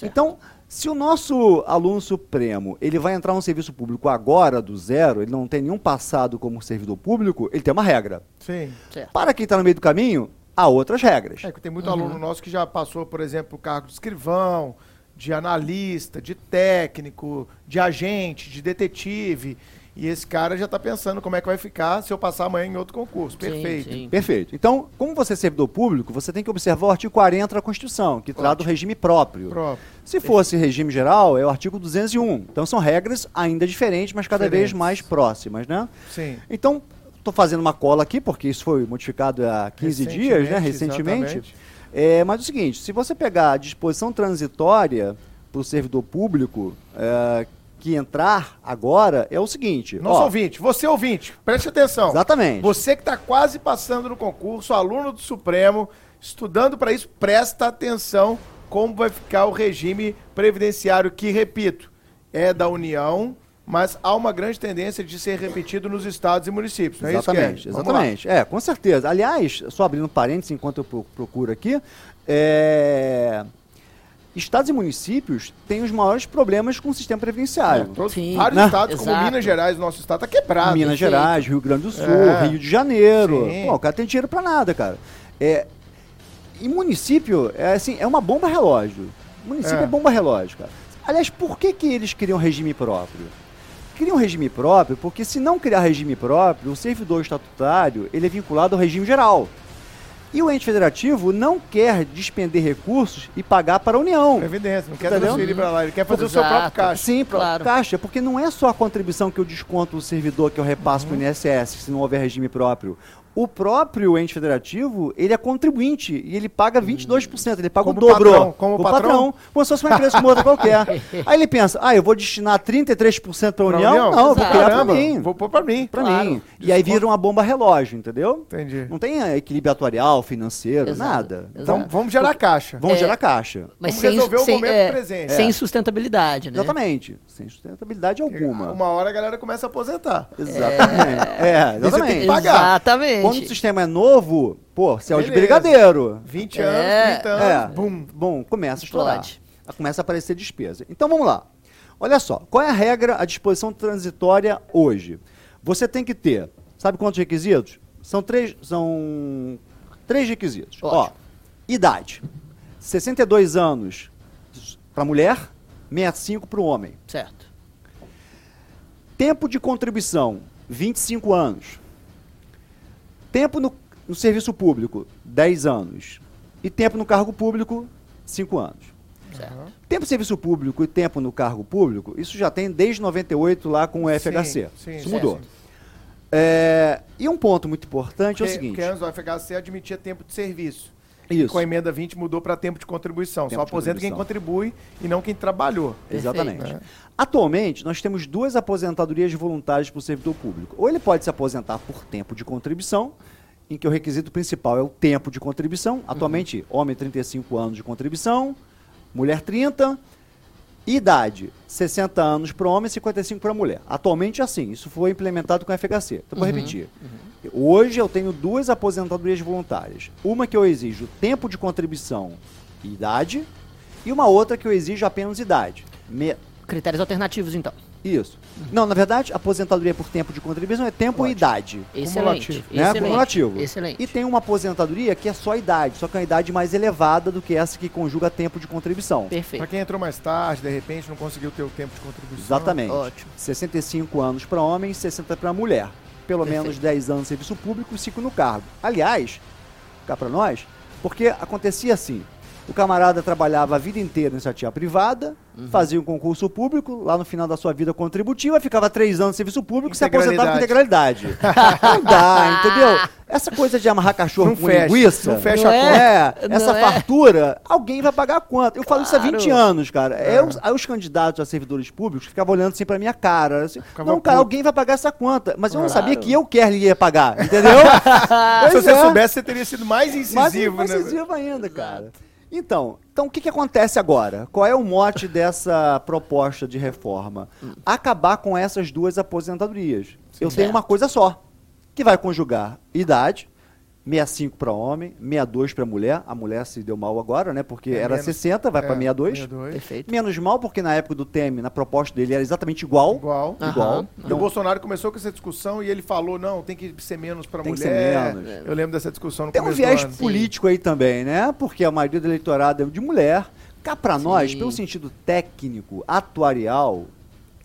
Então, se o nosso aluno supremo ele vai entrar no serviço público agora do zero, ele não tem nenhum passado como servidor público, ele tem uma regra. Sim. Certo. Para quem está no meio do caminho, há outras regras. É que tem muito aluno nosso que já passou, por exemplo, o cargo de escrivão, de analista, de técnico, de agente, de detetive. E esse cara já está pensando como é que vai ficar se eu passar amanhã em outro concurso. Sim, Perfeito. sim. Perfeito. Então, como você é servidor público, você tem que observar o artigo 40 da Constituição, que trata do regime próprio. Próprio. Se fosse regime geral, é o artigo 201. Então, são regras ainda diferentes, mas cada vez Diferentes. mais próximas, né? Sim. Então, estou fazendo uma cola aqui, porque isso foi modificado há 15 dias, né? Recentemente. exatamente. É, mas é o seguinte, se você pegar a disposição transitória para o servidor público, é, que entrar agora é o seguinte. Nosso ó, ouvinte, você ouvinte, preste atenção. Exatamente. Você que está quase passando no concurso, aluno do Supremo, estudando para isso, presta atenção como vai ficar o regime previdenciário, que, repito, é da União, mas há uma grande tendência de ser repetido nos estados e municípios. Não é exatamente, isso, lá. exatamente. É, com certeza. Aliás, só abrindo parênteses enquanto eu pro- procuro aqui, é, estados e municípios têm os maiores problemas com o sistema previdenciário. Todos, Sim. vários Né? estados, como Exato. Minas Gerais, nosso estado está quebrado. Minas perfeito. Gerais, Rio Grande do Sul, É. Rio de Janeiro. Sim. Pô, o cara tem dinheiro pra nada, cara. É, e município, é assim, é uma bomba relógio. Município É. é, bomba relógio, cara. Aliás, por que, que eles queriam regime próprio? Queriam regime próprio porque se não criar regime próprio, o servidor estatutário ele é vinculado ao regime geral. E o ente federativo não quer despender recursos e pagar para a União. Previdência, não quer Entendeu? transferir para lá, ele quer fazer o seu Exato. próprio caixa. Sim, para Claro. caixa, porque não é só a contribuição que eu desconto do servidor que eu repasso para o INSS, se não houver regime próprio. O próprio ente federativo, ele é contribuinte e ele paga 22%, ele paga Como o dobro. patrão, como o patrão. como se fosse uma empresa como outra qualquer. Aí ele pensa, ah, eu vou destinar 33% para a União? União? Não, eu vou criar para mim. Vou pôr para mim. Pra Claro. mim. E aí vira uma bomba relógio, entendeu? Entendi. Não tem eh, equilíbrio atuarial, financeiro, Exato. nada. Exato. Então vamos gerar caixa. Vamos É. gerar caixa. Mas Vamos sem, resolver o sem, momento é, presente. sem É. sustentabilidade, né? Exatamente. Sem sustentabilidade alguma. Uma hora a galera começa a aposentar. Exatamente. É, você tem exatamente. que pagar. Exatamente. Quando o sistema é novo, pô, céu de Beleza. brigadeiro. 20 É, anos, 30 anos, É, bum. Bom, começa a estourar. Começa a aparecer despesa. Então vamos lá. Olha só, qual é a regra, a disposição transitória hoje? Você tem que ter, sabe quantos requisitos? São três, são três requisitos. Ó, Ótimo. idade. 62 anos para mulher, 65 para o homem. Certo. Tempo de contribuição, 25 anos. Tempo no, no serviço público, 10 anos. E tempo no cargo público, 5 anos. Certo. Tempo de serviço público e tempo no cargo público, isso já tem desde 98 lá com o FHC. sim, isso sim, mudou. sim. É, e um ponto muito importante é o Porque, seguinte. porque antes o FHC admitia tempo de serviço. Isso. Com a emenda 20 mudou para tempo de contribuição. Tempo Só aposenta quem contribui e não quem trabalhou. Exatamente. Perfeito. Atualmente, nós temos duas aposentadorias voluntárias para o servidor público. Ou ele pode se aposentar por tempo de contribuição, em que o requisito principal é o tempo de contribuição. Atualmente, homem 35 anos de contribuição, mulher 30, idade 60 anos para homem e 55 para mulher. Atualmente é assim, isso foi implementado com a FHC. Então, vou repetir. Hoje eu tenho duas aposentadorias voluntárias. Uma que eu exijo tempo de contribuição e idade, e uma outra que eu exijo apenas idade. Me- Critérios alternativos, então. Isso. Não, na verdade, aposentadoria por tempo de contribuição é tempo e idade. Excelente. Cumulativo, Né? Excelente. Cumulativo. Excelente. E tem uma aposentadoria que é só idade, só que é uma idade mais elevada do que essa que conjuga tempo de contribuição. Para Perfeito. quem entrou mais tarde, de repente não conseguiu ter o tempo de contribuição. Exatamente. Ótimo. 65 anos para homem e 60 para mulher. Pelo Perfeito. menos 10 anos de serviço público e 5 no cargo. Aliás, cá para nós, porque acontecia assim. O camarada trabalhava a vida inteira em iniciativa privada, Uhum. fazia um concurso público, lá no final da sua vida contributiva, ficava três anos de serviço público e se aposentava com integralidade. não dá, entendeu? Essa coisa de amarrar cachorro Não com fecha, linguiça. não fecha Não a é? conta. É, essa é? fartura, alguém vai pagar quanto? Eu falo isso há Claro. 20 anos, cara. É. Os, aí os candidatos a servidores públicos ficavam olhando assim pra minha cara. Assim, não, cara, alguém vai pagar essa conta. Mas eu não Claro. sabia que eu quero ia pagar, entendeu? Se você é. soubesse, você teria sido mais Mais incisivo, mais né? incisivo ainda, cara. Então, então, o que, que acontece agora? Qual é o mote dessa proposta de reforma? Acabar com essas duas aposentadorias. Eu tenho uma coisa só, que vai conjugar idade, 65 para homem, 62 para mulher. A mulher se deu mal agora, né? Porque É era menos- 60, vai é, para 62. 62. Perfeito. Menos mal, porque na época do Temer, na proposta dele, era exatamente igual. Igual. Igual. E o Então, Bolsonaro começou com essa discussão e ele falou, não, tem que ser menos para Tem que mulher. ser menos. Eu lembro dessa discussão no Tem um começo viés ano. político aí também, né? Porque a maioria do eleitorado é de mulher. Cá pra nós, pelo sentido técnico, atuarial,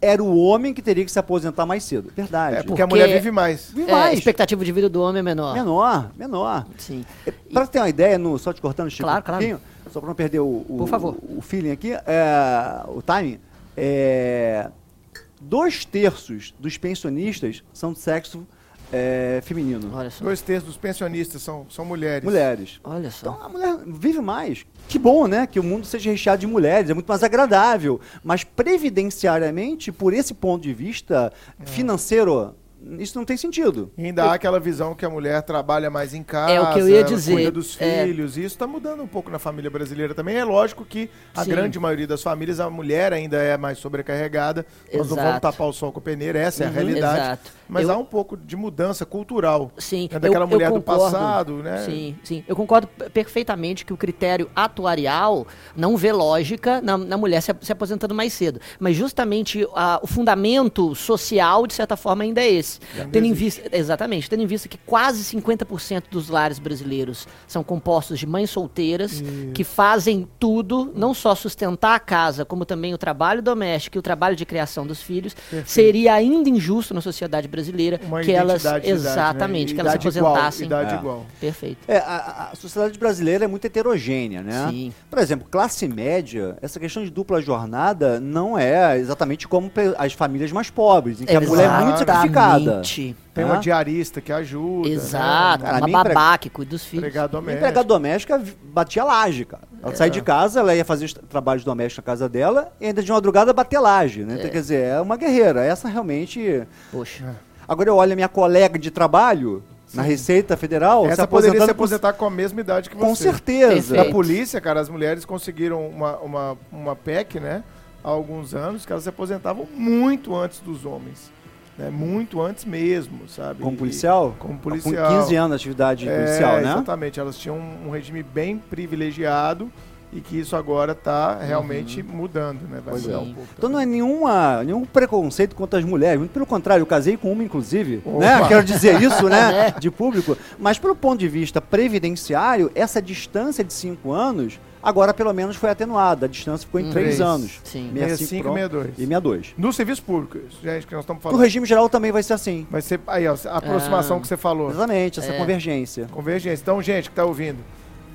era o homem que teria que se aposentar mais cedo. Verdade. É, porque a Porque- mulher vive mais. Vive É, a mais. expectativa de vida do homem é menor. Menor, menor. Sim. Pra ter uma ideia, no, só te cortando, Chico, Claro, um claro. pouquinho, só pra não perder o, o, Por favor. o, o feeling aqui, é, o timing, é, dois terços dos pensionistas são do sexo é feminino. Olha só. Dois terços dos pensionistas são, são mulheres. Mulheres. Olha só. Então a mulher vive mais. Que bom, né? Que o mundo seja recheado de mulheres, é muito mais agradável. Mas previdenciariamente, por esse ponto de vista financeiro, isso não tem sentido. E ainda há aquela visão que a mulher trabalha mais em casa, É o que eu ia dizer, cuida dos é. filhos. E isso está mudando um pouco na família brasileira também. É lógico que a Sim. grande maioria das famílias, a mulher ainda é mais sobrecarregada. Nós não vamos Exato. tapar o sol com a peneira, essa é a Uhum, realidade. exato. Mas Eu- há um pouco de mudança cultural. Sim, É daquela eu, mulher eu do concordo. passado, né? Sim, sim. Eu concordo perfeitamente que o critério atuarial não vê lógica na, na mulher se, se aposentando mais cedo. Mas justamente a- o fundamento social, de certa forma, ainda é esse. Tendo em vista, exatamente, tendo em vista que quase 50% dos lares brasileiros são compostos de mães solteiras que fazem tudo, não só sustentar a casa, como também o trabalho doméstico e o trabalho de criação dos filhos, seria ainda injusto na sociedade brasileira Uma que elas idade, né? exatamente que elas se Idade igual, aposentassem. idade É. igual. Perfeito. É, a, a sociedade brasileira é muito heterogênea, né? Sim. Por exemplo, classe média, essa questão de dupla jornada não é exatamente como as famílias mais pobres, em que a mulher é muito sacrificada. Exatamente. Tem Hã? uma diarista que ajuda. Exato. Né? Uma minha empre- babá que cuida dos filhos. Empregado A doméstico. empregada doméstica batia laje, cara. Ela É. saía de casa, ela ia fazer os tra- trabalhos domésticos na casa dela e ainda de madrugada bater laje, né? Então, quer dizer, é uma guerreira. Essa realmente. Poxa. Agora eu olho a minha colega de trabalho na Receita Federal, se Essa poderia se aposentando com- aposentar com a mesma idade que com você. certeza. Perfeito. Na polícia, cara, as mulheres conseguiram uma, uma, uma PEC, né? Há alguns anos, que elas se aposentavam muito antes dos homens. Né, muito antes mesmo, sabe? Como E- policial? como policial. Com 15 anos de atividade É, policial, né? Exatamente, elas tinham um regime bem privilegiado e que isso agora está realmente mudando, né? Vai Pois mudar é. um pouco. Então não é nenhuma, nenhum preconceito contra as mulheres. Muito pelo contrário, eu casei com uma, inclusive. Opa. Né? Quero dizer isso, né? É. De público. Mas pelo ponto de vista previdenciário, essa distância de 5 anos, agora pelo menos foi atenuada. A distância ficou em Hum. 3 Três. anos. Sim. 65 e pronto, 62. E 62. No serviço público, isso, gente, que nós estamos No falando. regime geral também vai ser assim. Vai ser aí, ó, a aproximação Ah. que você falou. Exatamente, essa É. convergência. Convergência. Então, gente que tá ouvindo,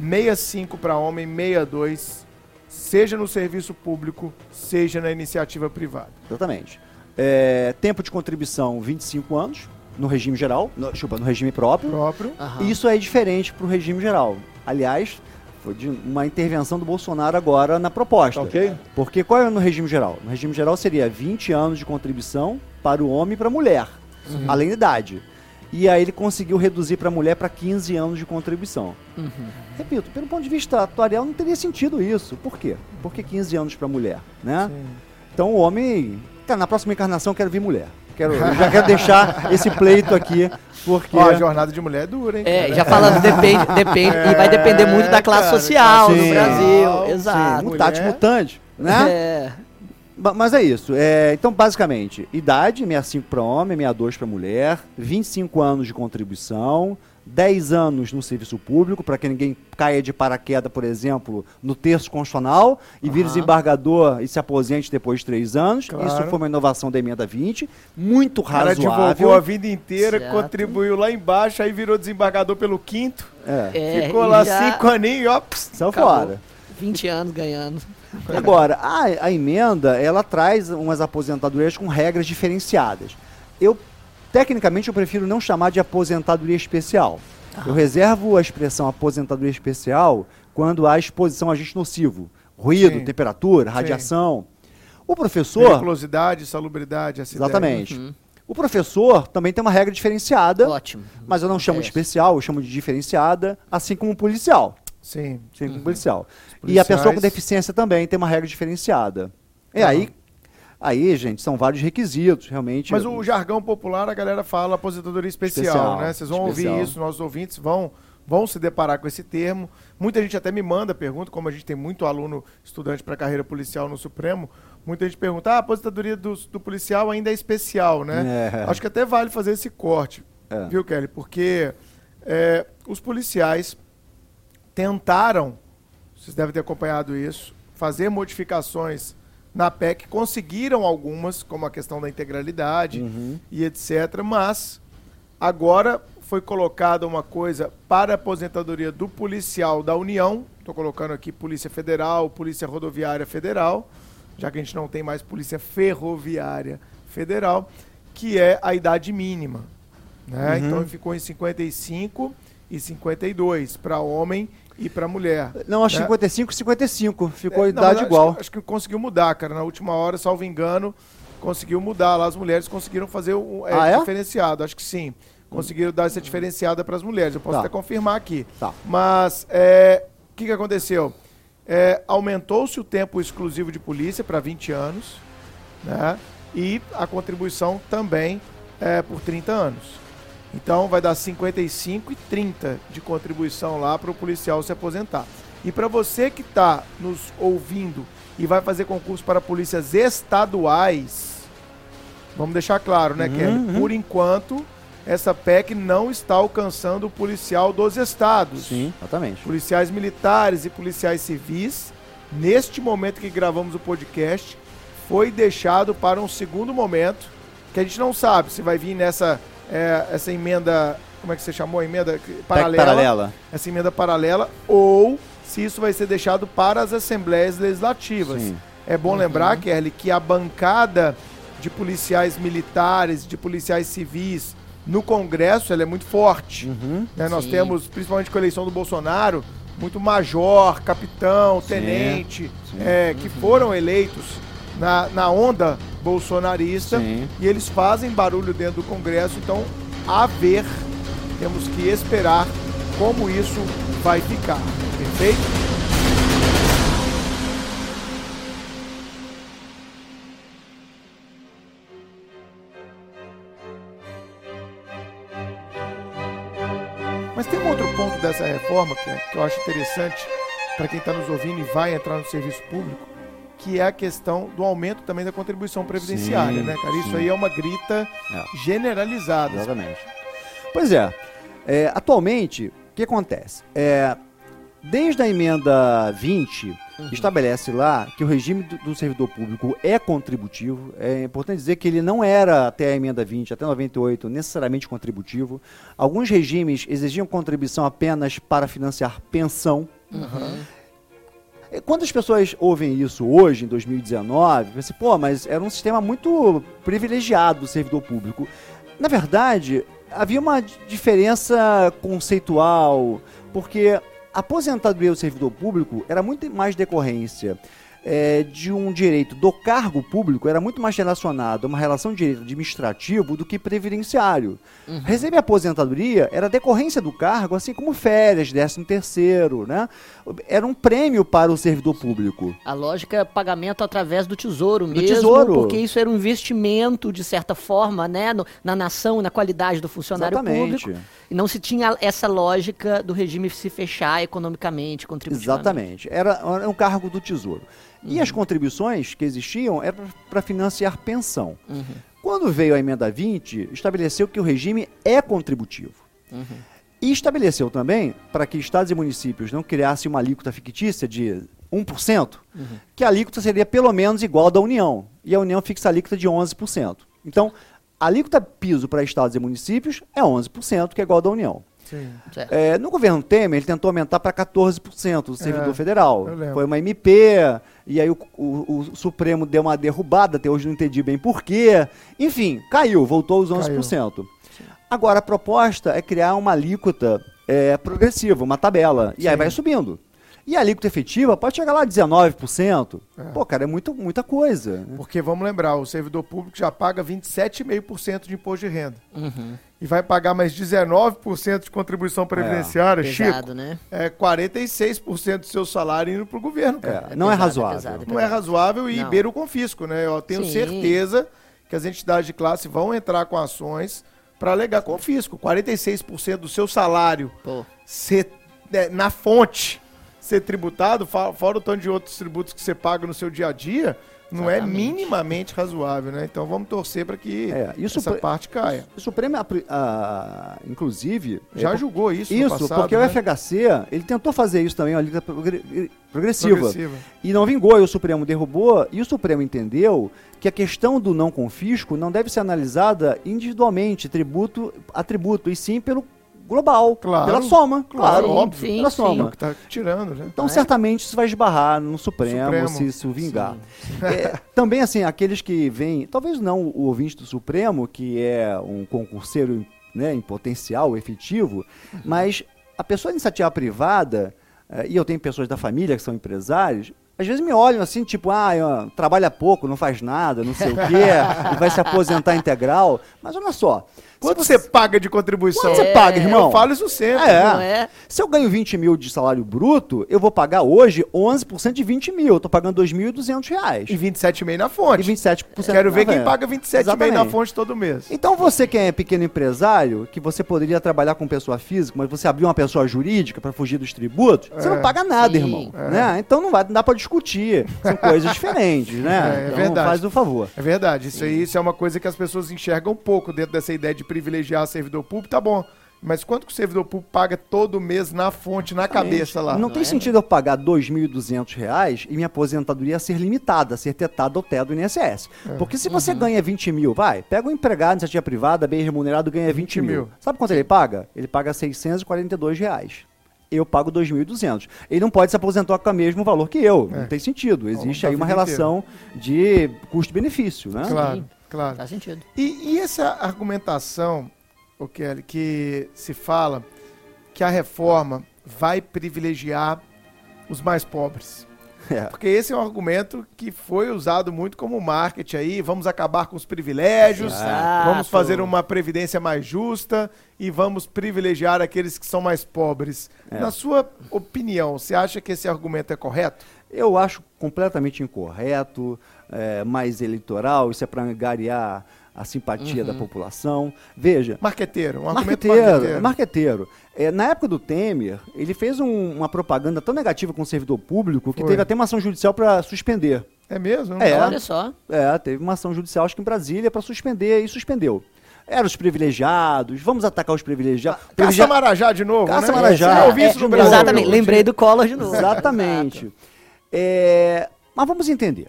65 para homem, 62, seja no serviço público, seja na iniciativa privada. Exatamente. É, tempo de contribuição, 25 anos, no regime geral. No, desculpa, no regime próprio. Próprio. Aham. Isso é diferente para o regime geral. Aliás, foi de uma intervenção do Bolsonaro agora na proposta. Ok? Porque qual é no regime geral? No regime geral seria 20 anos de contribuição para o homem e para a mulher, além da idade. E aí ele conseguiu reduzir para a mulher para 15 anos de contribuição. Uhum. Repito, pelo ponto de vista atuarial não teria sentido isso. Por quê? Por que 15 anos para a mulher, né? Sim. Então o homem, cara, na próxima encarnação eu quero vir mulher. Quero, eu já quero deixar esse pleito aqui, porque Ó, a jornada de mulher é dura, hein? É, cara? já falando, depende, depende e vai depender muito da classe cara, social no Brasil. sim, Exato. mutante mulher. mutante, né? É. Mas é isso. É, então, basicamente, idade, 65 para homem, 62 para mulher, 25 anos de contribuição, 10 anos no serviço público, para que ninguém caia de paraquedas, por exemplo, no terço constitucional e vire Aham. desembargador e se aposente depois de 3 anos. Claro. Isso foi uma inovação da emenda 20, muito O cara razoável. advogou a vida inteira, Certo. contribuiu lá embaixo, aí virou desembargador pelo quinto, É, É, ficou lá já cinco aninhos e ó, pss, saiu fora. 20 anos ganhando. Agora, a, a emenda, ela traz umas aposentadorias com regras diferenciadas. Eu, tecnicamente, eu prefiro não chamar de aposentadoria especial. Eu reservo a expressão aposentadoria especial quando há exposição a agente nocivo. Ruído, Sim. temperatura, Sim. radiação. O professor... Periculosidade, salubridade, acidente. Exatamente. Uhum. O professor também tem uma regra diferenciada, Ótimo. mas eu não chamo de É. especial, eu chamo de diferenciada, assim como o policial. Sim. Sim, como policial. E a pessoa com deficiência também tem uma regra diferenciada. É Aham. aí, aí, gente, são vários requisitos, realmente. Mas o jargão popular, a galera fala aposentadoria especial, Especial, né? Vocês vão especial. ouvir isso, nossos ouvintes vão, vão se deparar com esse termo. Muita gente até me manda pergunta, como a gente tem muito aluno estudante para carreira policial no Supremo, muita gente pergunta, ah, a aposentadoria do, do policial ainda é especial, né? É. Acho que até vale fazer esse corte, É. viu, Kelly? Porque é, os policiais tentaram, vocês devem ter acompanhado isso, fazer modificações na PEC, conseguiram algumas, como a questão da integralidade Uhum. e etc. Mas agora foi colocada uma coisa para a aposentadoria do policial da União. Estou colocando aqui Polícia Federal, Polícia Rodoviária Federal, já que a gente não tem mais Polícia Ferroviária Federal, que é a idade mínima. Né? Uhum. Então ficou em 55 e 52 para homem e para mulher. Não, acho né? 55 55. Ficou É, não, idade mas igual. Acho, que- acho que conseguiu mudar, cara. Na última hora, salvo engano, conseguiu mudar lá. As mulheres conseguiram fazer o é, Ah, é? diferenciado. Acho que sim. Conseguiram dar essa diferenciada para as mulheres. Eu posso Tá. até confirmar aqui. Tá. Mas é, o que, que aconteceu? É, Aumentou-se o tempo exclusivo de polícia para 20 anos, né? E a contribuição também é por 30 anos. Então vai dar 55 e 30 de contribuição lá para o policial se aposentar. E para você que está nos ouvindo e vai fazer concurso para polícias estaduais, vamos deixar claro, né, Uhum, Kelly? uhum. Por enquanto, essa PEC não está alcançando o policial dos estados. Sim, exatamente. Policiais militares e policiais civis, neste momento que gravamos o podcast, foi deixado para um segundo momento, que a gente não sabe se vai vir nessa é, essa emenda, como é que você chamou? A emenda paralela, paralela. essa emenda paralela, ou se isso vai ser deixado para as assembleias legislativas. Sim. É bom lembrar, Kelly, que a bancada de policiais militares, de policiais civis no Congresso, ela é muito forte. Uhum. Né, Nós Sim. temos, principalmente com a eleição do Bolsonaro, muito major, capitão, Sim, tenente, sim. é, que foram eleitos na, na onda bolsonarista Sim. e eles fazem barulho dentro do Congresso. Então, a ver, temos que esperar como isso vai ficar. Perfeito? Mas tem um outro ponto dessa reforma que, que eu acho interessante para quem está nos ouvindo e vai entrar no serviço público, que é a questão do aumento também da contribuição previdenciária, Sim, né, cara? Isso sim. aí é uma grita É. generalizada. Exatamente. Pois é, é, atualmente, o que acontece? É, desde a emenda 20, estabelece lá que o regime do, do servidor público é contributivo. É importante dizer que ele não era, até a emenda 20, até 98, necessariamente contributivo. Alguns regimes exigiam contribuição apenas para financiar pensão. É, Quando as pessoas ouvem isso hoje, em 2019, pensam, assim, pô, mas era um sistema muito privilegiado do servidor público. Na verdade, havia uma di- diferença conceitual, porque aposentadoria do servidor público era muito mais decorrência é, de um direito do cargo público, era muito mais relacionado a uma relação de direito administrativo do que previdenciário. Receber aposentadoria era decorrência do cargo, assim como férias, décimo terceiro, né? Era um prêmio para o servidor público. A lógica é pagamento através do tesouro mesmo, tesouro. porque isso era um investimento, de certa forma, né, no- na nação, na qualidade do funcionário Exatamente. público. E não se tinha essa lógica do regime se fechar economicamente, contributivamente. Exatamente. Era, era um cargo do tesouro. E as contribuições que existiam eram para financiar pensão. Uhum. Quando veio a emenda 20, estabeleceu que o regime é contributivo. Uhum. E estabeleceu também, para que estados e municípios não criassem uma alíquota fictícia de 1%, Uhum. que a alíquota seria pelo menos igual à da União. E a União fixa a alíquota de 11%. Então, a alíquota piso para estados e municípios é 11%, que é igual à da União. É, no governo Temer, ele tentou aumentar para 14% o servidor É, federal. Foi uma MP, e aí o, o- o Supremo deu uma derrubada, até hoje não entendi bem por quê. Enfim, caiu, voltou aos 11%. Agora, a proposta é criar uma alíquota é, progressiva, uma tabela, e aí vai subindo. E a alíquota efetiva pode chegar lá a 19%. É. Pô, cara, é muito, muita coisa. né? Porque vamos lembrar, o servidor público já paga 27,5% de imposto de renda. Uhum. E vai pagar mais 19% de contribuição previdenciária, Chico. Pesado, né? É 46% do seu salário indo pro governo, cara. É, não é pesado, razoável. pesado, Não é razoável e Não. beira o confisco, né? Eu tenho Sim. certeza que as entidades de classe vão entrar com ações para alegar confisco. 46% do seu salário Pô, ser né, na fonte ser tributado, fora o tanto de outros tributos que você paga no seu dia a dia, não é Exatamente. minimamente razoável, né? Então vamos torcer para que É, essa parte caia. O Supremo, ah, inclusive... Já é, julgou isso, no Isso, passado, porque o né? FHC, ele tentou fazer isso também, uma alíquota progre- progressiva. Progressiva. E não vingou, e o Supremo derrubou, e o Supremo entendeu que a questão do não confisco não deve ser analisada individualmente, tributo a tributo, e sim pelo global, Claro, pela soma, claro, claro, óbvio. Sim, pela sim. É soma. que tá tirando, né? Então, Ah, é? certamente isso vai esbarrar no Supremo, Supremo. se isso vingar. É, também, assim, aqueles que vêm, talvez não o ouvinte do Supremo, que é um concurseiro né, em potencial efetivo, mas a pessoa de iniciativa privada, eh, e eu tenho pessoas da família que são empresários, às vezes me olham assim, tipo, ah, ó, trabalha pouco, não faz nada, não sei o quê, vai se aposentar integral. Mas olha só. Quanto você paga de contribuição? Quanto você paga, irmão? Eu falo isso sempre. É. Não é? Se eu ganho 20 mil de salário bruto, eu vou pagar hoje 11% de 20 mil. Eu tô pagando 2.200 reais. E 27,5 na fonte. E 27% Quero ver quem paga 27,5 na fonte todo mês. Então você que é pequeno empresário, que você poderia trabalhar com pessoa física, mas você abriu uma pessoa jurídica para fugir dos tributos, você É. não paga nada, Sim. irmão. Né? Então não, vai, não dá para discutir. São coisas diferentes, né? É, é então verdade. faz o favor. É verdade, isso aí isso é uma coisa que as pessoas enxergam pouco dentro dessa ideia de privilegiar servidor público, tá bom. Mas quanto que o servidor público paga todo mês na fonte, na cabeça lá? Não, Não tem é? sentido eu pagar 2.200 reais e minha aposentadoria ser limitada, ser tetada ao teto do INSS. É. Porque se você ganha 20 mil, vai, pega um empregado de iniciativa privada, bem remunerado, ganha 20, 20 mil. mil. Sabe quanto ele paga? Ele paga 642 reais. Eu pago 2.200. Ele não pode se aposentar com o mesmo valor que eu. É. Não tem sentido. Existe da aí uma relação de custo-benefício, né? Claro, Sim. Claro. Faz sentido. E, e essa argumentação, o Kelly, que se fala que a reforma vai privilegiar os mais pobres. É. Porque esse é um argumento que foi usado muito como marketing aí. Vamos acabar com os privilégios, Exato. vamos fazer uma previdência mais justa e vamos privilegiar aqueles que são mais pobres. É. Na sua opinião, você acha que esse argumento é correto? Eu acho completamente incorreto, é, mais eleitoral, isso é para angariar a simpatia da população. Veja, Marqueteiro, um argumento marqueteiro, marqueteiro. é marqueteiro. É, na época do Temer, ele fez um- uma propaganda tão negativa com o servidor público que Foi. teve até uma ação judicial para suspender. É mesmo? É. Olha só. É, teve uma ação judicial, acho que em Brasília, para suspender e suspendeu. Eram os privilegiados, vamos atacar os privilegiados. Caça Privilegia- Marajá de novo, Caça né? Marajá. Eu ouvi isso É, no Brasil. Exatamente. Lembrei do Collor de novo. Exatamente. É, mas vamos entender.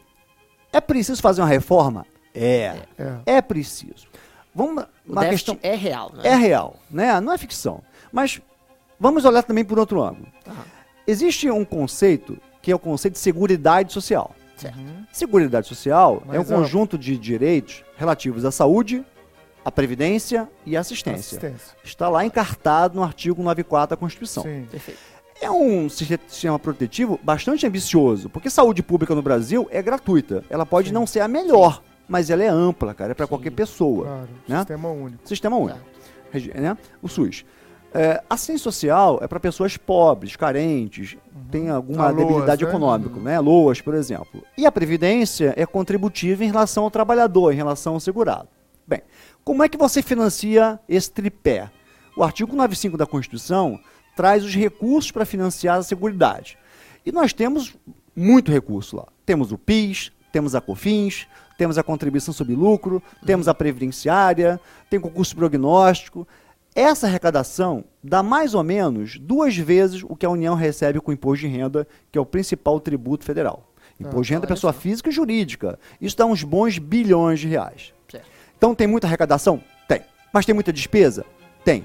É preciso fazer uma reforma? É. É. É preciso. Vamos, O uma questão é real, né? é real, né? Não é ficção. Mas vamos olhar também por outro ângulo. Aham. Existe um conceito que é o conceito de seguridade social. Certo. Seguridade social Mais é um amplo. conjunto de direitos relativos à saúde, à previdência e à assistência. Assistência. Está lá encartado no artigo 94 da Constituição. Sim. Perfeito. É um sistema protetivo bastante ambicioso, porque saúde pública no Brasil é gratuita. Ela pode Sim. não ser a melhor, mas ela é ampla, cara, é para qualquer pessoa. Claro. Né? Sistema único. Sistema único, Tá. Regi- né? o SUS. É, assistência social é para pessoas pobres, carentes, tem alguma A LOAS, debilidade né? econômica, né? LOAS, por exemplo. E a previdência é contributiva em relação ao trabalhador, em relação ao segurado. Bem, como é que você financia esse tripé? O artigo 95 da Constituição traz os recursos para financiar a Seguridade. E nós temos muito recurso lá. Temos o PIS, temos a COFINS, temos a contribuição sobre lucro, temos a previdenciária, tem concurso prognóstico. Essa arrecadação dá mais ou menos duas vezes o que a União recebe com o imposto de renda, que é o principal tributo federal. Imposto de renda é olha pessoa física e jurídica. Isso dá uns bons bilhões de reais. Certo. Então tem muita arrecadação? Tem. Mas tem muita despesa? Tem.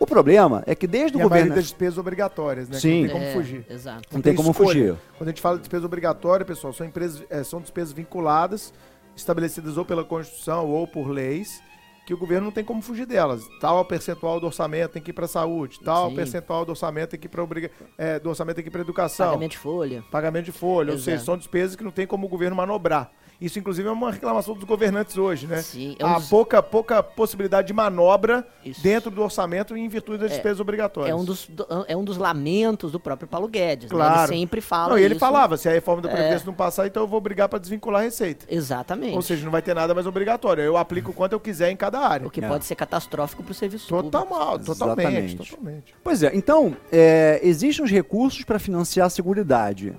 O problema é que desde E o a governo. das despesas obrigatórias, né? que Sim. Não tem como É, fugir. Exato. Não tem como escolha. fugir. Quando a gente fala de despesa obrigatória, pessoal, são, empresas, eh, são despesas vinculadas, estabelecidas ou pela Constituição ou por leis, que o governo não tem como fugir delas. Tal percentual do orçamento tem que ir para saúde, tal Sim. percentual do orçamento tem que ir para obriga... eh, do orçamento tem que ir para educação, Pagamento de folha. pagamento de folha, ou Exato. seja, são despesas que não tem como o governo manobrar. Isso, inclusive, é uma reclamação dos governantes hoje, né? Sim, é um Há dos- pouca, pouca possibilidade de manobra Isso. dentro do orçamento em virtude das É, despesas obrigatórias. É um, dos, do- é um dos lamentos do próprio Paulo Guedes. Né? Claro. Ele sempre fala Não, e ele isso. falava, se a reforma da É. Previdência não passar, então eu vou brigar para desvincular a receita. Exatamente. Ou seja, não vai ter nada mais obrigatório. Eu aplico o quanto eu quiser em cada área. o que É. pode ser catastrófico para o serviço Total, público. totalmente, Exatamente. totalmente. Pois é, então, é, existem os recursos para financiar a Seguridade.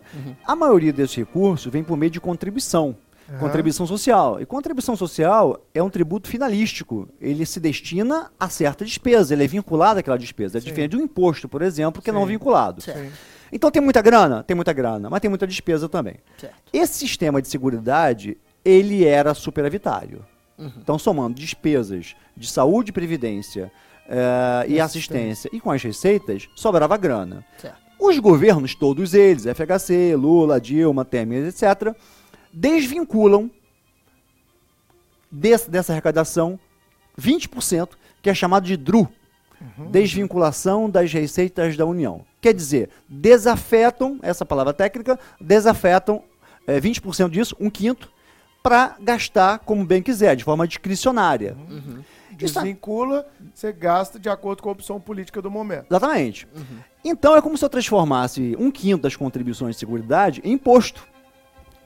A maioria desses recursos vem por meio de contribuição. Aham. Contribuição social. E contribuição social é um tributo finalístico. Ele se destina a certa despesa, ele é vinculado àquela despesa. É Sim. diferente de um imposto, por exemplo, que é não Sim. vinculado. Sim. Então tem muita grana? Tem muita grana, mas tem muita despesa também. Certo. Esse sistema de seguridade, ele era superavitário. Uhum. Então, somando despesas de saúde previdência e E assistência e com as receitas, sobrava grana. Certo. Os governos, todos eles, FHC, Lula, Dilma, Temer, etc., desvinculam desse- dessa arrecadação 20% que é chamado de DRU, Desvinculação das Receitas da União. Quer dizer, desafetam, essa palavra técnica, desafetam é, 20% disso, um quinto, para gastar como bem quiser, de forma discricionária. Isso- Desvincula, você gasta de acordo com a opção política do momento. Exatamente. Então é como se eu transformasse um quinto das contribuições de seguridade em imposto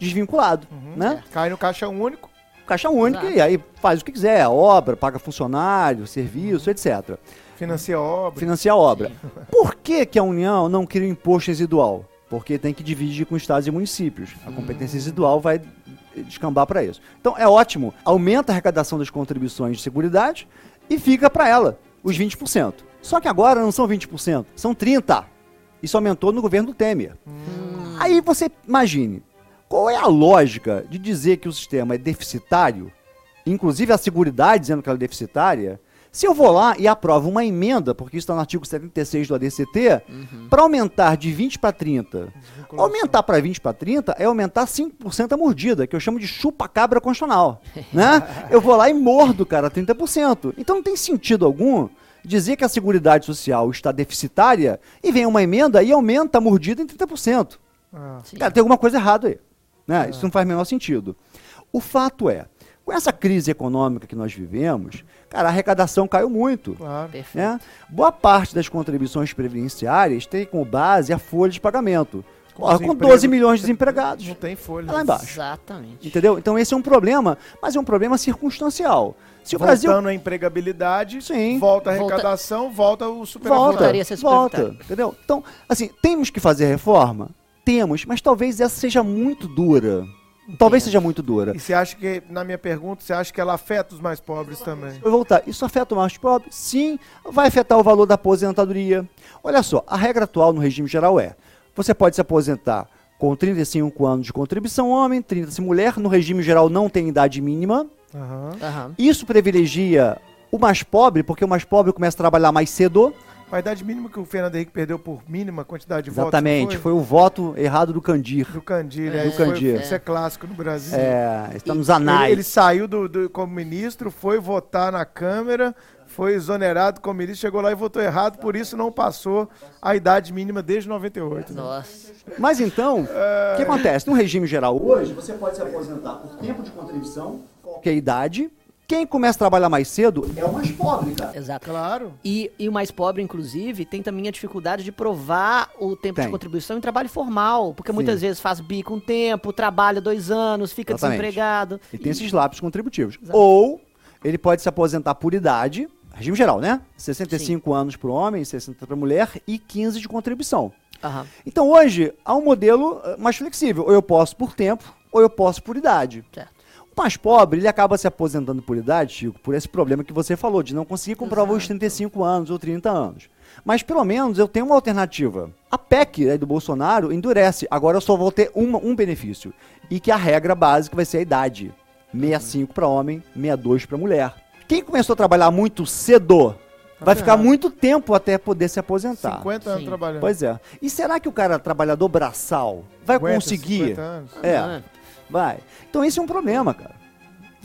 desvinculado, né? Cai no caixa único. Caixa única Exato. e aí faz o que quiser, obra, paga funcionário, serviço, etc. Financia a obra. Financia a obra. Por que, que a União não cria um imposto residual? Porque tem que dividir com estados e municípios. A competência residual vai descambar para isso. Então é ótimo, aumenta a arrecadação das contribuições de seguridade e fica para ela os 20%. Só que agora não são 20%, são 30%. Isso aumentou no governo do Temer. Aí você imagine, qual é a lógica de dizer que o sistema é deficitário, inclusive a seguridade dizendo que ela é deficitária, se eu vou lá e aprovo uma emenda, porque isso está no artigo 76 do ADCT, para aumentar de 20 para 30. Aumentar para 20 para 30 é aumentar 5% a mordida, que eu chamo de chupa-cabra constitucional. né? Eu vou lá e mordo, cara, 30%. Então não tem sentido algum dizer que a Seguridade Social está deficitária e vem uma emenda e aumenta a mordida em 30%. Ah. Cara, tem alguma coisa errada aí. Né? Isso não faz o menor sentido. O fato é, com essa crise econômica que nós vivemos, cara, a arrecadação caiu muito. claro. Né? Boa parte das contribuições previdenciárias tem como base a folha de pagamento. Com Ó, com desemprego, 12 milhões de desempregados. Não tem folha. Lá embaixo. Exatamente. Entendeu? Então esse é um problema, mas é um problema circunstancial. Se o Voltando Brasil à empregabilidade, Sim. volta a Volta- arrecadação, volta o superávit. volta, Voltaria a ser volta, entendeu? Então, assim, temos que fazer reforma? Temos, mas talvez essa seja muito dura. Talvez seja muito dura. E você acha que, na minha pergunta, você acha que ela afeta os mais pobres também? Vou voltar. Isso afeta o mais pobre? Sim. Vai afetar o valor da aposentadoria. Olha só, a regra atual no regime geral é: você pode se aposentar com 35 anos de contribuição homem, 30 se mulher. No regime geral não tem idade mínima. Aham. Aham. Isso privilegia o mais pobre, porque o mais pobre começa a trabalhar mais cedo. A idade mínima que o Fernando Henrique perdeu por mínima quantidade de votos. Exatamente. Foi o voto errado do Candir. Do Candir. É, É, do isso, foi- Candir. isso é clássico no Brasil. É, está nos Ele, anais. ele saiu do, do- como ministro, foi votar na Câmara, foi exonerado como ministro, chegou lá e votou errado, por isso não passou a idade mínima desde 98. né? Nossa. Mas então, o que acontece? No regime geral hoje, você pode se aposentar por tempo de contribuição, qualquer idade. Quem começa a trabalhar mais cedo é o mais pobre, cara. Exato. Claro. E, e o mais pobre, inclusive, tem também a dificuldade de provar o tempo Tem. de contribuição em trabalho formal. Porque Sim. muitas vezes faz bico um tempo, trabalha dois anos, fica Exatamente. desempregado. E tem esses lápis contributivos. Exato. Ou ele pode se aposentar por idade, regime geral, né? 65 anos para o homem, 60 para a mulher e 15 de contribuição. Aham. Então hoje há um modelo eh, mais flexível. Ou eu posso por tempo, ou eu posso por idade. Certo. O mais pobre, ele acaba se aposentando por idade, Chico, por esse problema que você falou, de não conseguir comprovar os 35 anos ou 30 anos. Mas pelo menos eu tenho uma alternativa. A PEC né, do Bolsonaro endurece. Agora eu só vou ter uma, um benefício. E que a regra básica vai ser a idade. 65 para homem, 62 para mulher. Quem começou a trabalhar muito cedo vai ficar muito tempo até poder se aposentar. 50 anos Sim. trabalhando. Pois é. E será que o cara trabalhador braçal vai Aguenta conseguir? 50 anos? É, vai. Então esse é um problema, cara.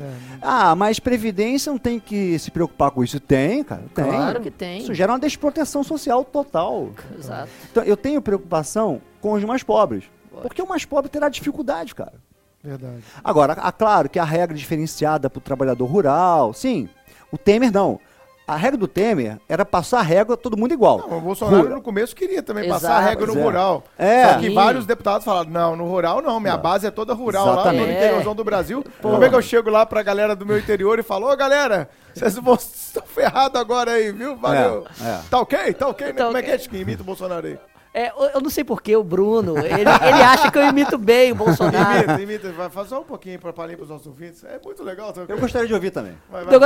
É. Ah, mas previdência não tem que se preocupar com isso? Tem, cara. Tem. Claro que tem. Isso gera uma desproteção social total. Exato. Então eu tenho preocupação com os mais pobres. Porque o mais pobre terá dificuldade, cara. Verdade. Agora, claro que a regra diferenciada para o trabalhador rural, sim. O Temer não. A regra do Temer era passar a régua todo mundo igual. Não, o Bolsonaro Rura- no começo queria também Exato. passar a regra no é. rural. É. Só que Sim. vários deputados falaram, não, no rural não, minha Não. base é toda rural lá Exatamente. no interiorzão do Brasil. Como é que eu chego lá pra galera do meu interior e falo, ô galera, vocês vão- estão ferrados agora aí, viu? Valeu. É, é. Tá ok? Tá ok? né? Tá Como é ok. que é, Chiquinho? Imita o Bolsonaro aí. É, eu- não sei porquê, o Bruno, ele, ele acha que eu imito bem o Bolsonaro. Imita, imita. Vai, faz só um pouquinho pra palhinha pros nossos ouvintes. É muito legal. Tá ok? Eu gostaria de ouvir também. Vai, vai. Então,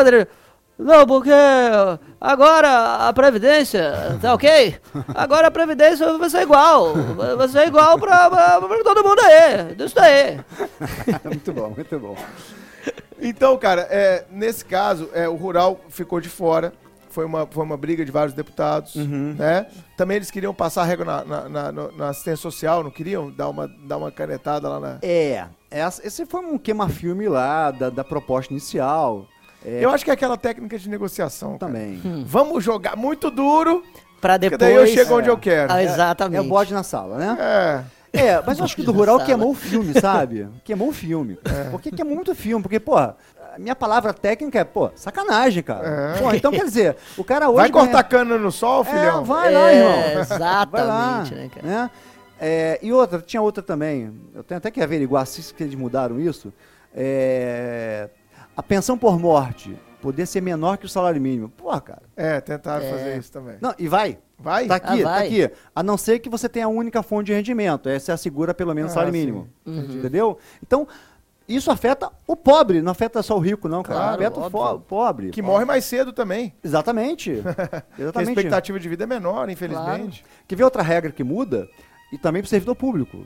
Não, porque agora a Previdência, tá ok? Agora a Previdência vai ser igual. Vai ser igual pra, pra, pra todo mundo aí. Isso daí. muito bom, muito bom. Então, cara, é, nesse caso, é, o rural ficou de fora. Foi uma, foi uma briga de vários deputados, Uhum. né? Também eles queriam passar a régua na, na, na- na assistência social, não queriam dar uma, dar uma canetada lá na... É, essa- esse foi um queima-filme lá da, da proposta inicial. Eu acho que é aquela técnica de negociação. Também. Vamos jogar muito duro, Pra porque depois. daí eu chego onde eu quero. Ah, É exatamente. o bode na sala, né? É. É, mas eu acho que do rural queimou o filme, sabe? Queimou o filme. Porque queimou muito filme. Porque, pô, a minha palavra técnica é, pô, sacanagem, cara. É. Pô, então quer dizer, o cara hoje. Vai ganha- cortar cana no sol, É, filhão? vai lá, É, irmão. Vai lá, exatamente, né, cara? né? É, e outra, tinha outra também. Eu tenho até que averiguar se que eles mudaram isso. É, a pensão por morte poder ser menor que o salário mínimo. Porra, cara. É, tentaram É. fazer isso também. Não, e vai. Vai? Tá aqui, Ah, tá vai. aqui. A não ser que você tenha a única fonte de rendimento. Essa assegura pelo menos o Ah, salário sim. mínimo. Entendi. Entendeu? Então, isso afeta o pobre, não afeta só o rico, não, cara. Claro, afeta o óbvio. pobre. Que morre mais cedo também. Exatamente. Porque a Exatamente. expectativa de vida é menor, infelizmente. Quer ver outra regra que muda? E também para o servidor público,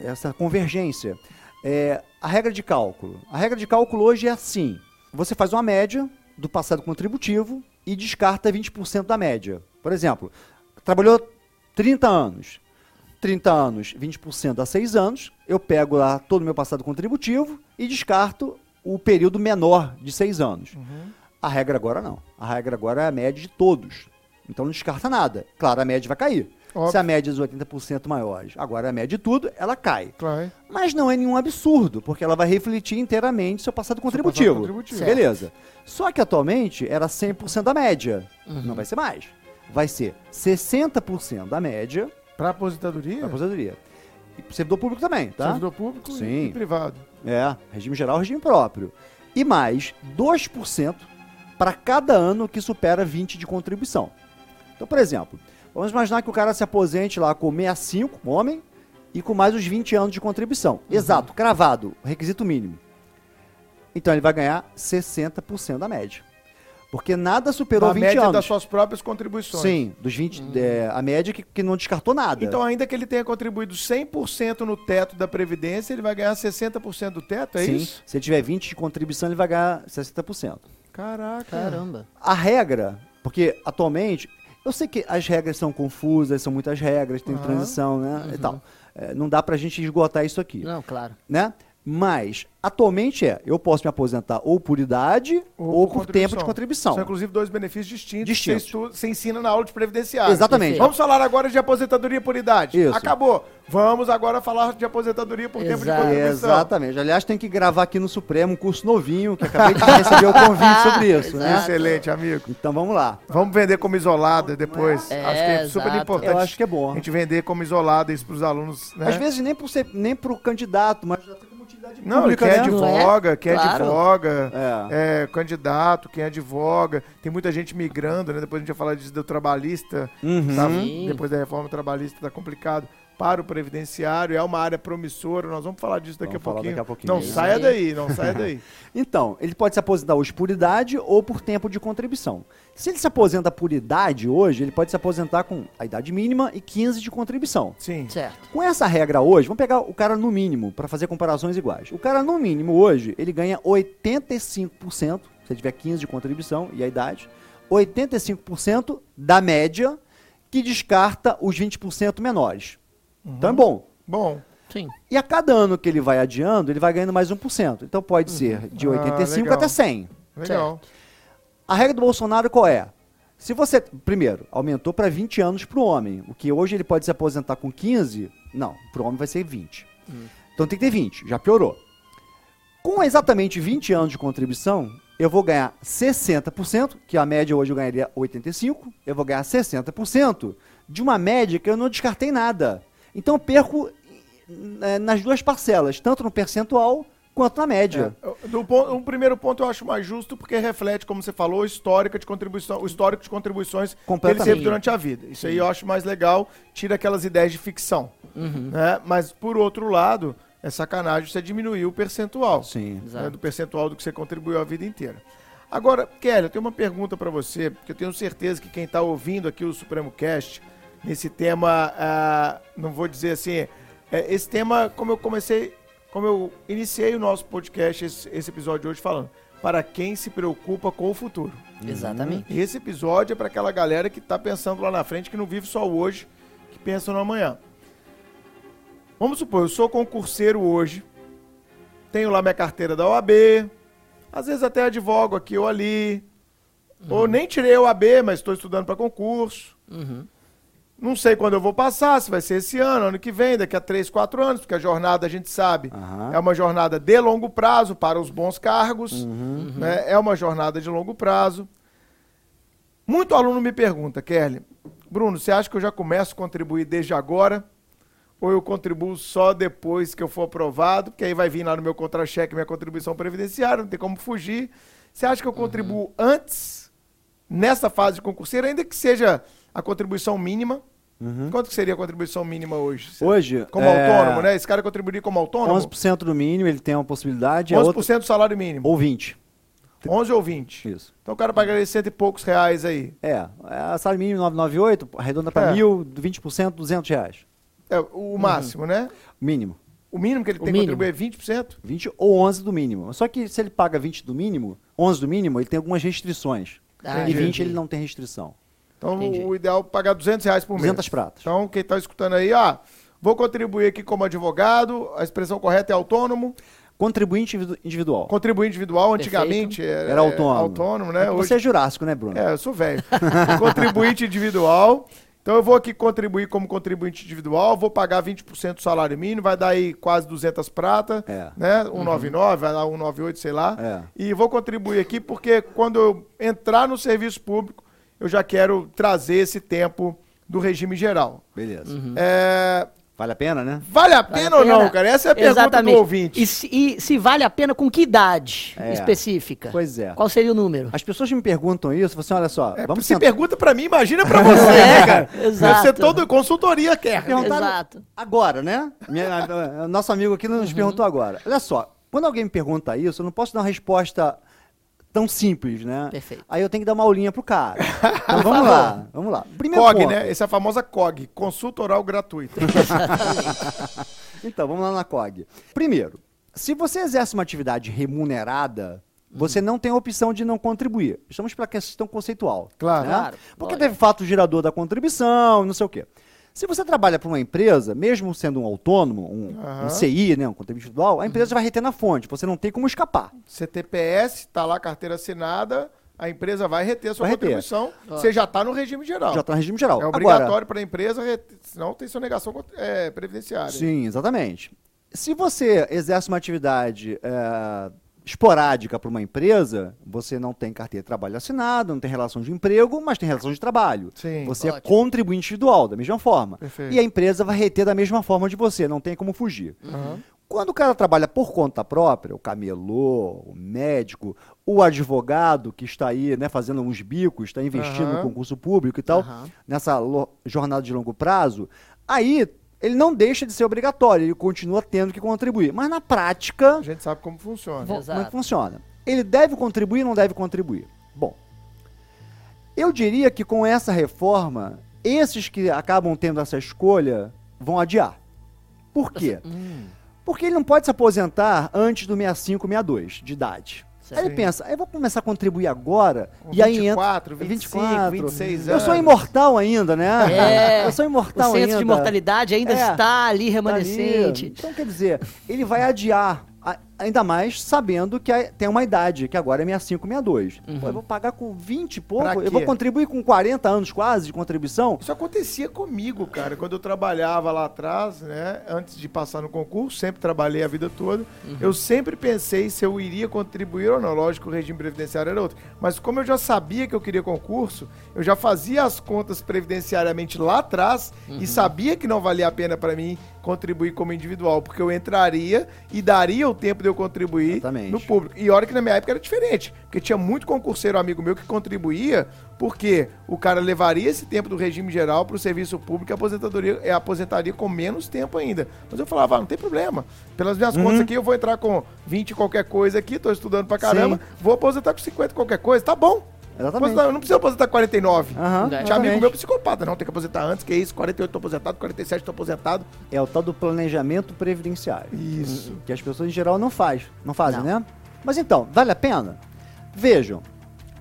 essa convergência. É, a regra de cálculo. A regra de cálculo hoje é assim: você faz uma média do passado contributivo e descarta 20% da média. Por exemplo, trabalhou 30 anos. 30 anos, 20% dá 6 anos. Eu pego lá todo o meu passado contributivo e descarto o período menor de 6 anos. A regra agora não. A regra agora é a média de todos. Então não descarta nada. Claro, a média vai cair. Óbvio. Se a média é dos 80% maiores, agora a média de tudo, ela cai. Claro. Mas não é nenhum absurdo, porque ela vai refletir inteiramente seu passado contributivo. contributivo. Certo. Beleza. Só que atualmente era 100% da média. Uhum. Não vai ser mais. Vai ser 60% da média Pra aposentadoria? da aposentadoria. E servidor público também, tá? Servidor público Sim. e privado. É, regime geral, regime próprio. E mais 2% para cada ano que supera 20 de contribuição. Então, por exemplo, vamos imaginar que o cara se aposente lá com 65, homem, e com mais os 20 anos de contribuição. Exato, cravado, requisito mínimo. Então ele vai ganhar 60% da média. Porque nada superou A 20 média anos. das suas próprias contribuições. Sim, dos 20, é, a média que, que não descartou nada. Então, ainda que ele tenha contribuído 100% no teto da Previdência, ele vai ganhar 60% do teto, é Sim, isso? se ele tiver 20 de contribuição, ele vai ganhar 60%. Caraca. Caramba. A regra, porque atualmente, eu sei que as regras são confusas, são muitas regras, tem Aham. transição, né? E tal. É, não dá pra gente esgotar isso aqui, Não, claro. né? Mas, atualmente é, eu posso me aposentar ou por idade ou, por, tempo de contribuição. São, inclusive, dois benefícios distintos, Distintos. Que você, ensina na aula de previdenciário. Exatamente. Vamos falar agora de aposentadoria por idade. Isso. Acabou. Vamos agora falar de aposentadoria por tempo de contribuição. Exatamente. Aliás, tem que gravar aqui no Supremo um curso novinho, que acabei de receber o convite sobre isso, né? Excelente, amigo. Então vamos lá. Vamos vender como isolada depois. É, acho que é super exato. importante. Eu acho que é bom. A gente vender como isolada isso para os alunos, né? Às vezes nem nem pro candidato, mas já tem como utilidade Não, pública, quem né? Não é? advoga, quem Claro. advoga, É. é, candidato, quem advoga. Tem muita gente migrando, né? Depois a gente vai falar disso do trabalhista. Uhum. tá? Depois da reforma trabalhista tá complicado. Para o previdenciário, é uma área promissora. Nós vamos falar disso daqui, Vamos a, falar pouquinho. daqui a pouquinho. Não Isso saia aí. daí, não saia daí. Então, ele pode se aposentar hoje por idade ou por tempo de contribuição. Se ele se aposenta por idade hoje, ele pode se aposentar com a idade mínima e 15 de contribuição. Sim. Certo. Com essa regra hoje, vamos pegar o cara no mínimo para fazer comparações iguais. O cara no mínimo hoje, ele ganha 85%, se ele tiver 15 de contribuição e a idade, 85% da média que descarta os 20% menores. Então é bom. Bom, Sim. E a cada ano que ele vai adiando, ele vai ganhando mais 1%. Então pode ser de Ah, 85 legal. até 100. legal. A regra do Bolsonaro qual é? Se você, primeiro, aumentou para 20 anos para o homem, o que hoje ele pode se aposentar com 15, não, para o homem vai ser 20. Então tem que ter 20, já piorou. Com exatamente 20 anos de contribuição, eu vou ganhar 60%, que a média hoje eu ganharia 85%, eu vou ganhar 60% de uma média que eu não descartei nada. Então eu perco eh, nas duas parcelas, tanto no percentual quanto na média. É, Do ponto, um primeiro ponto eu acho mais justo porque reflete, como você falou, o histórico de contribuição, o histórico de contribuições que ele teve durante a vida. Isso aí eu acho mais legal, tira aquelas ideias de ficção. Uhum. né? Mas por outro lado, é sacanagem você diminuir o percentual. Sim. Exato. né, do percentual do que você contribuiu a vida inteira. Agora, Kelly, eu tenho uma pergunta para você, que eu tenho certeza que quem está ouvindo aqui o Supremo Cast, nesse tema, ah, não vou dizer assim, é, esse tema, como eu comecei, como eu iniciei o nosso podcast, esse, esse episódio de hoje falando, para quem se preocupa com o futuro. Exatamente. E esse episódio é para aquela galera que está pensando lá na frente, que não vive só hoje, que pensa no amanhã. Vamos supor, eu sou concurseiro hoje, tenho lá minha carteira da OAB, Às vezes até advogo aqui ou ali. Uhum. Ou nem tirei o AB, mas estou estudando para concurso. Uhum. Não sei quando eu vou passar, se vai ser esse ano, ano que vem, daqui a 3, 4 anos, porque a jornada, a gente sabe, Aham. é uma jornada de longo prazo para os bons cargos, né? é uma jornada de longo prazo. Muito aluno me pergunta, Kelly, Bruno, você acha que eu já começo a contribuir desde agora? Ou eu contribuo só depois que eu for aprovado? Porque aí vai vir lá no meu contra-cheque minha contribuição previdenciária, não tem como fugir. Você acha que eu contribuo antes, nessa fase de concurseiro, ainda que seja a contribuição mínima? Quanto que seria a contribuição mínima hoje? Hoje, Como é, autônomo, né? Esse cara contribuiria como autônomo? 11% do mínimo, ele tem uma possibilidade, é 11% outra, do salário mínimo. ou 20. 11 ou 20. Isso. Então o cara pagaria cento e poucos reais aí. É, é salário mínimo 998, arredonda para É. mil, 20%, 200 reais. É o máximo, né? Mínimo. O mínimo que ele O tem que mínimo. contribuir é 20%. 20 ou 11 do mínimo. Só que se ele paga 20 do mínimo, 11 do mínimo, ele tem algumas restrições. Ah, e 20 entendi. ele não tem restrição. Então Entendi. o ideal é pagar 200 reais por mês. 200 pratas. Então quem está escutando aí, ó, vou contribuir aqui como advogado, a expressão correta é autônomo, Contribuinte individu- individual. contribuinte individual, antigamente era, Era autônomo. autônomo, né? É Hoje, Você é jurássico, né, Bruno? é, eu sou velho. contribuinte individual. Então eu vou aqui contribuir como contribuinte individual, vou pagar 20% do salário mínimo, vai dar aí quase 200 prata, É. né? 199, vai dar 198, sei lá. É. E vou contribuir aqui porque quando eu entrar no serviço público, eu já quero trazer esse tempo do regime geral. Beleza. Uhum. É, Vale a pena, né? Vale a Vale pena a ou não, pena? cara? Essa é a pergunta Exatamente. do ouvinte. E se, e se vale a pena com que idade É. específica? Pois é. Qual seria o número? As pessoas me perguntam isso, você assim, olha só, É, vamos se sentar- pergunta pra mim, imagina pra você, É, né, cara? exato. Deve ser todo consultoria quer. Exato. agora, né? Minha- nosso amigo aqui nos perguntou agora. Olha só, quando alguém me pergunta isso, eu não posso dar uma resposta tão simples, né? Perfeito. Aí eu tenho que dar uma aulinha pro cara. Então vamos lá, vamos lá. Primeiro COG, ponto. né? Essa é a famosa COG, consulta oral gratuita. Então, vamos lá na COG. Primeiro, se você exerce uma atividade remunerada, você não tem a opção de não contribuir. Estamos para a questão conceitual. Claro. né? Claro, Porque lógico. teve fato gerador da contribuição, não sei o quê. Se você trabalha para uma empresa, mesmo sendo um autônomo, um, Aham. um CI, né, um contribuinte individual, a empresa vai reter na fonte. Você não tem como escapar. CTPS, tá lá a carteira assinada, a empresa vai reter a sua Vai reter. contribuição. Você já tá no regime geral. Já está no regime geral. É obrigatório para a empresa, reter, senão tem sonegação é, previdenciária. Sim, exatamente. Se você exerce uma atividade é, esporádica para uma empresa, você não tem carteira de trabalho assinada, não tem relação de emprego, mas tem relação de trabalho. Sim. Você é Ótimo. contribuinte individual, da mesma forma. Perfeito. E a empresa vai reter da mesma forma de você, não tem como fugir. Aham. Quando o cara trabalha por conta própria, o camelô, o médico, o advogado que está aí né, fazendo uns bicos, está investindo Aham. no concurso público e tal, Aham. nessa jornada de longo prazo, aí ele não deixa de ser obrigatório, ele continua tendo que contribuir. Mas na prática, A gente sabe como funciona. vo- como é Exato. que funciona? Ele deve contribuir ou não deve contribuir? Bom, eu diria que com essa reforma, esses que acabam tendo essa escolha vão adiar. Por quê? Hum, Porque ele não pode se aposentar antes do 65, 62 de idade. Certo. Aí ele pensa, eu vou começar a contribuir agora, Com e aí 24, entra... 25, 26 Eu anos. sou imortal ainda, né? É. Eu sou o imortal senso ainda. de mortalidade ainda É. está ali Tá ali. remanescente. Então, quer dizer, ele vai adiar, a- ainda mais sabendo que tem uma idade, que agora é 65, 62. Uhum. Pô, eu vou pagar com 20 e pouco, eu vou contribuir com 40 anos quase de contribuição. Isso acontecia comigo, cara, quando eu trabalhava lá atrás, né? Antes de passar no concurso, sempre trabalhei a vida toda. Eu sempre pensei se eu iria contribuir ou não. Lógico, o regime previdenciário era outro. Mas como eu já sabia que eu queria concurso, eu já fazia as contas previdenciariamente lá atrás e sabia que não valia a pena para mim contribuir como individual, porque eu entraria e daria o tempo de eu contribuir Exatamente. no público. E olha que na minha época era diferente, porque tinha muito concurseiro amigo meu que contribuía, porque o cara levaria esse tempo do regime geral para o serviço público e a aposentadoria é aposentaria com menos tempo ainda. Mas eu falava, ah, não tem problema. Pelas minhas contas aqui, eu vou entrar com 20 qualquer coisa aqui, tô estudando pra caramba, Sim. vou aposentar com 50 qualquer coisa, tá bom. Exatamente. Aposentar- não preciso aposentar com 49. Aham, Tinha amigo meu psicopata, não, tem que aposentar antes, que é isso, 48 tô aposentado, 47 tô aposentado. É o tal do planejamento previdenciário. Isso. que as pessoas em geral não faz, não fazem, Não. né? Mas então, vale a pena? Vejam,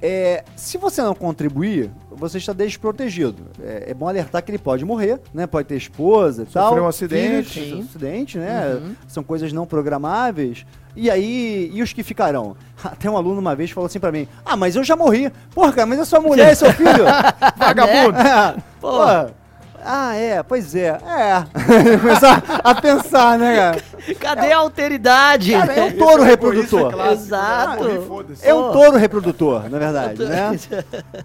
É, se você não contribuir, você está desprotegido. É, é bom alertar que ele pode morrer, né? Pode ter esposa e tal. Sofrer um acidente. filhos, Sim. acidente, né? Uhum. São coisas não programáveis. E aí, e os que ficarão? Até um aluno uma vez falou assim pra mim: Ah, mas eu já morri. Porra, cara, mas é sua mulher e seu filho. Vagabundo. É, Pô. Ah, é, pois é. É. Começar a pensar, né, cara? Cadê a alteridade? Cara, é um touro é reprodutor. clássico, né? Exato. Ah. É um touro reprodutor, na verdade, né?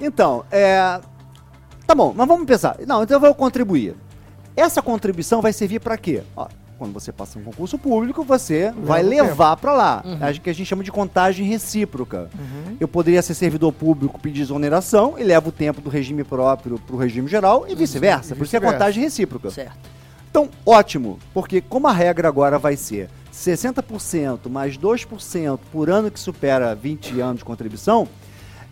Então, é. Tá bom, mas vamos pensar. Não, então eu vou contribuir. Essa contribuição vai servir pra quê? Ó, quando você passa um concurso público, você vai o levar pra lá. Acho que a gente chama de contagem recíproca. Uhum. Eu poderia ser servidor público, pedir exoneração e levo o tempo do regime próprio pro regime geral e vice-versa. E Por isso é contagem recíproca. Certo. Então, ótimo, porque como a regra agora vai ser 60% mais 2% por ano que supera 20 anos de contribuição,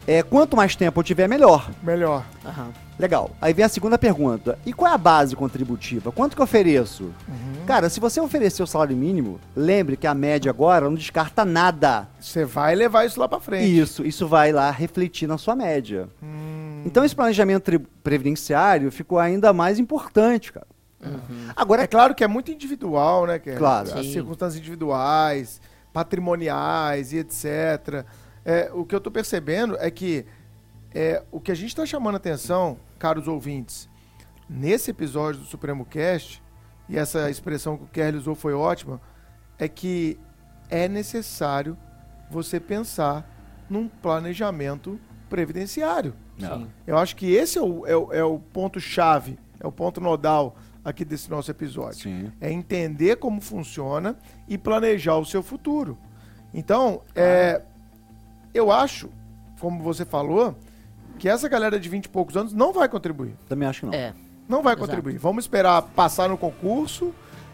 é, quanto mais tempo eu tiver, melhor. Melhor. Aham. Legal. Aí vem a segunda pergunta. E qual é a base contributiva? Quanto que eu ofereço? Uhum. Cara, se você oferecer o salário mínimo, lembre que a média agora não descarta nada. Você vai levar isso lá pra frente. Isso, isso vai lá refletir na sua média. Hum, Então esse planejamento previdenciário ficou ainda mais importante, cara. Agora, é claro que é muito individual, né? Que Claro. As Sim. circunstâncias individuais, patrimoniais e etc. É, o que eu tô percebendo é que é, o que a gente está chamando atenção, caros ouvintes, nesse episódio do Supremo Cast, e essa expressão que o Kelly usou foi ótima, é que é necessário você pensar num planejamento previdenciário. Sim. Eu acho que esse é o, é o, é o ponto-chave, é o ponto nodal aqui desse nosso episódio. Sim. É entender como funciona e planejar o seu futuro. Então, é, eu acho, como você falou, que essa galera de 20 e poucos anos não vai contribuir. também acho que não. É. Não vai Exato. contribuir. Vamos esperar passar no concurso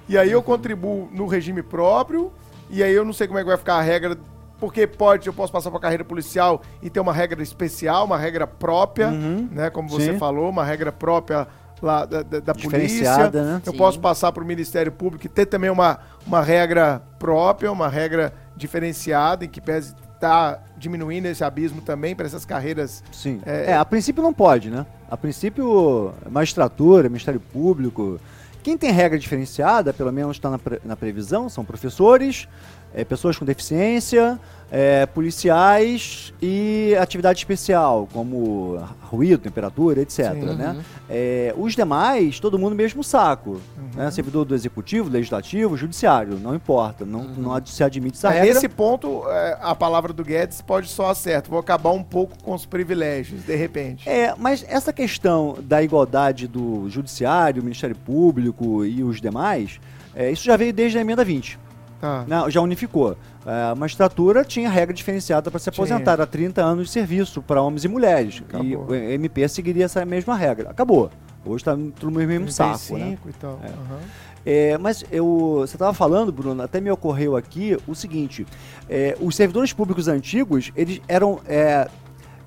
e aí eu contribuo no regime próprio e aí eu não sei como é que vai ficar a regra, porque pode, eu posso passar para carreira policial e ter uma regra especial, uma regra própria, Uhum. né, como você Sim. falou, uma regra própria lá da, da, da polícia. Diferenciada, né? Eu Sim. posso passar para o Ministério Público e ter também uma, uma regra própria, uma regra diferenciada em que pese estar diminuindo esse abismo também para essas carreiras Sim. É- É, a princípio não pode, né? A princípio, magistratura, Ministério Público. Quem tem regra diferenciada, pelo menos está na, pre- na previsão, são professores, é, pessoas com deficiência, é, policiais e atividade especial, como ruído, temperatura, etc. Sim. né? Uhum. É, os demais, todo mundo mesmo saco. Uhum. Né? Servidor do executivo, legislativo, judiciário, não importa. Não, não ad- se admite essa É, regra. Nesse ponto, é, a palavra do Guedes pode soar certo. Vou acabar um pouco com os privilégios, de repente. É, mas essa questão da igualdade do judiciário, Ministério Público e os demais, é, isso já veio desde a emenda 20, Tá. né? já unificou. É, a magistratura tinha regra diferenciada para se Tinha. aposentar a 30 anos de serviço para homens e mulheres. Acabou. E o MP seguiria essa mesma regra. Acabou. Hoje está tudo no mesmo saco, né? 35 e tal. É. Aham. É, mas eu, você estava falando, Bruno, até me ocorreu aqui o seguinte: é, os servidores públicos antigos eles eram é,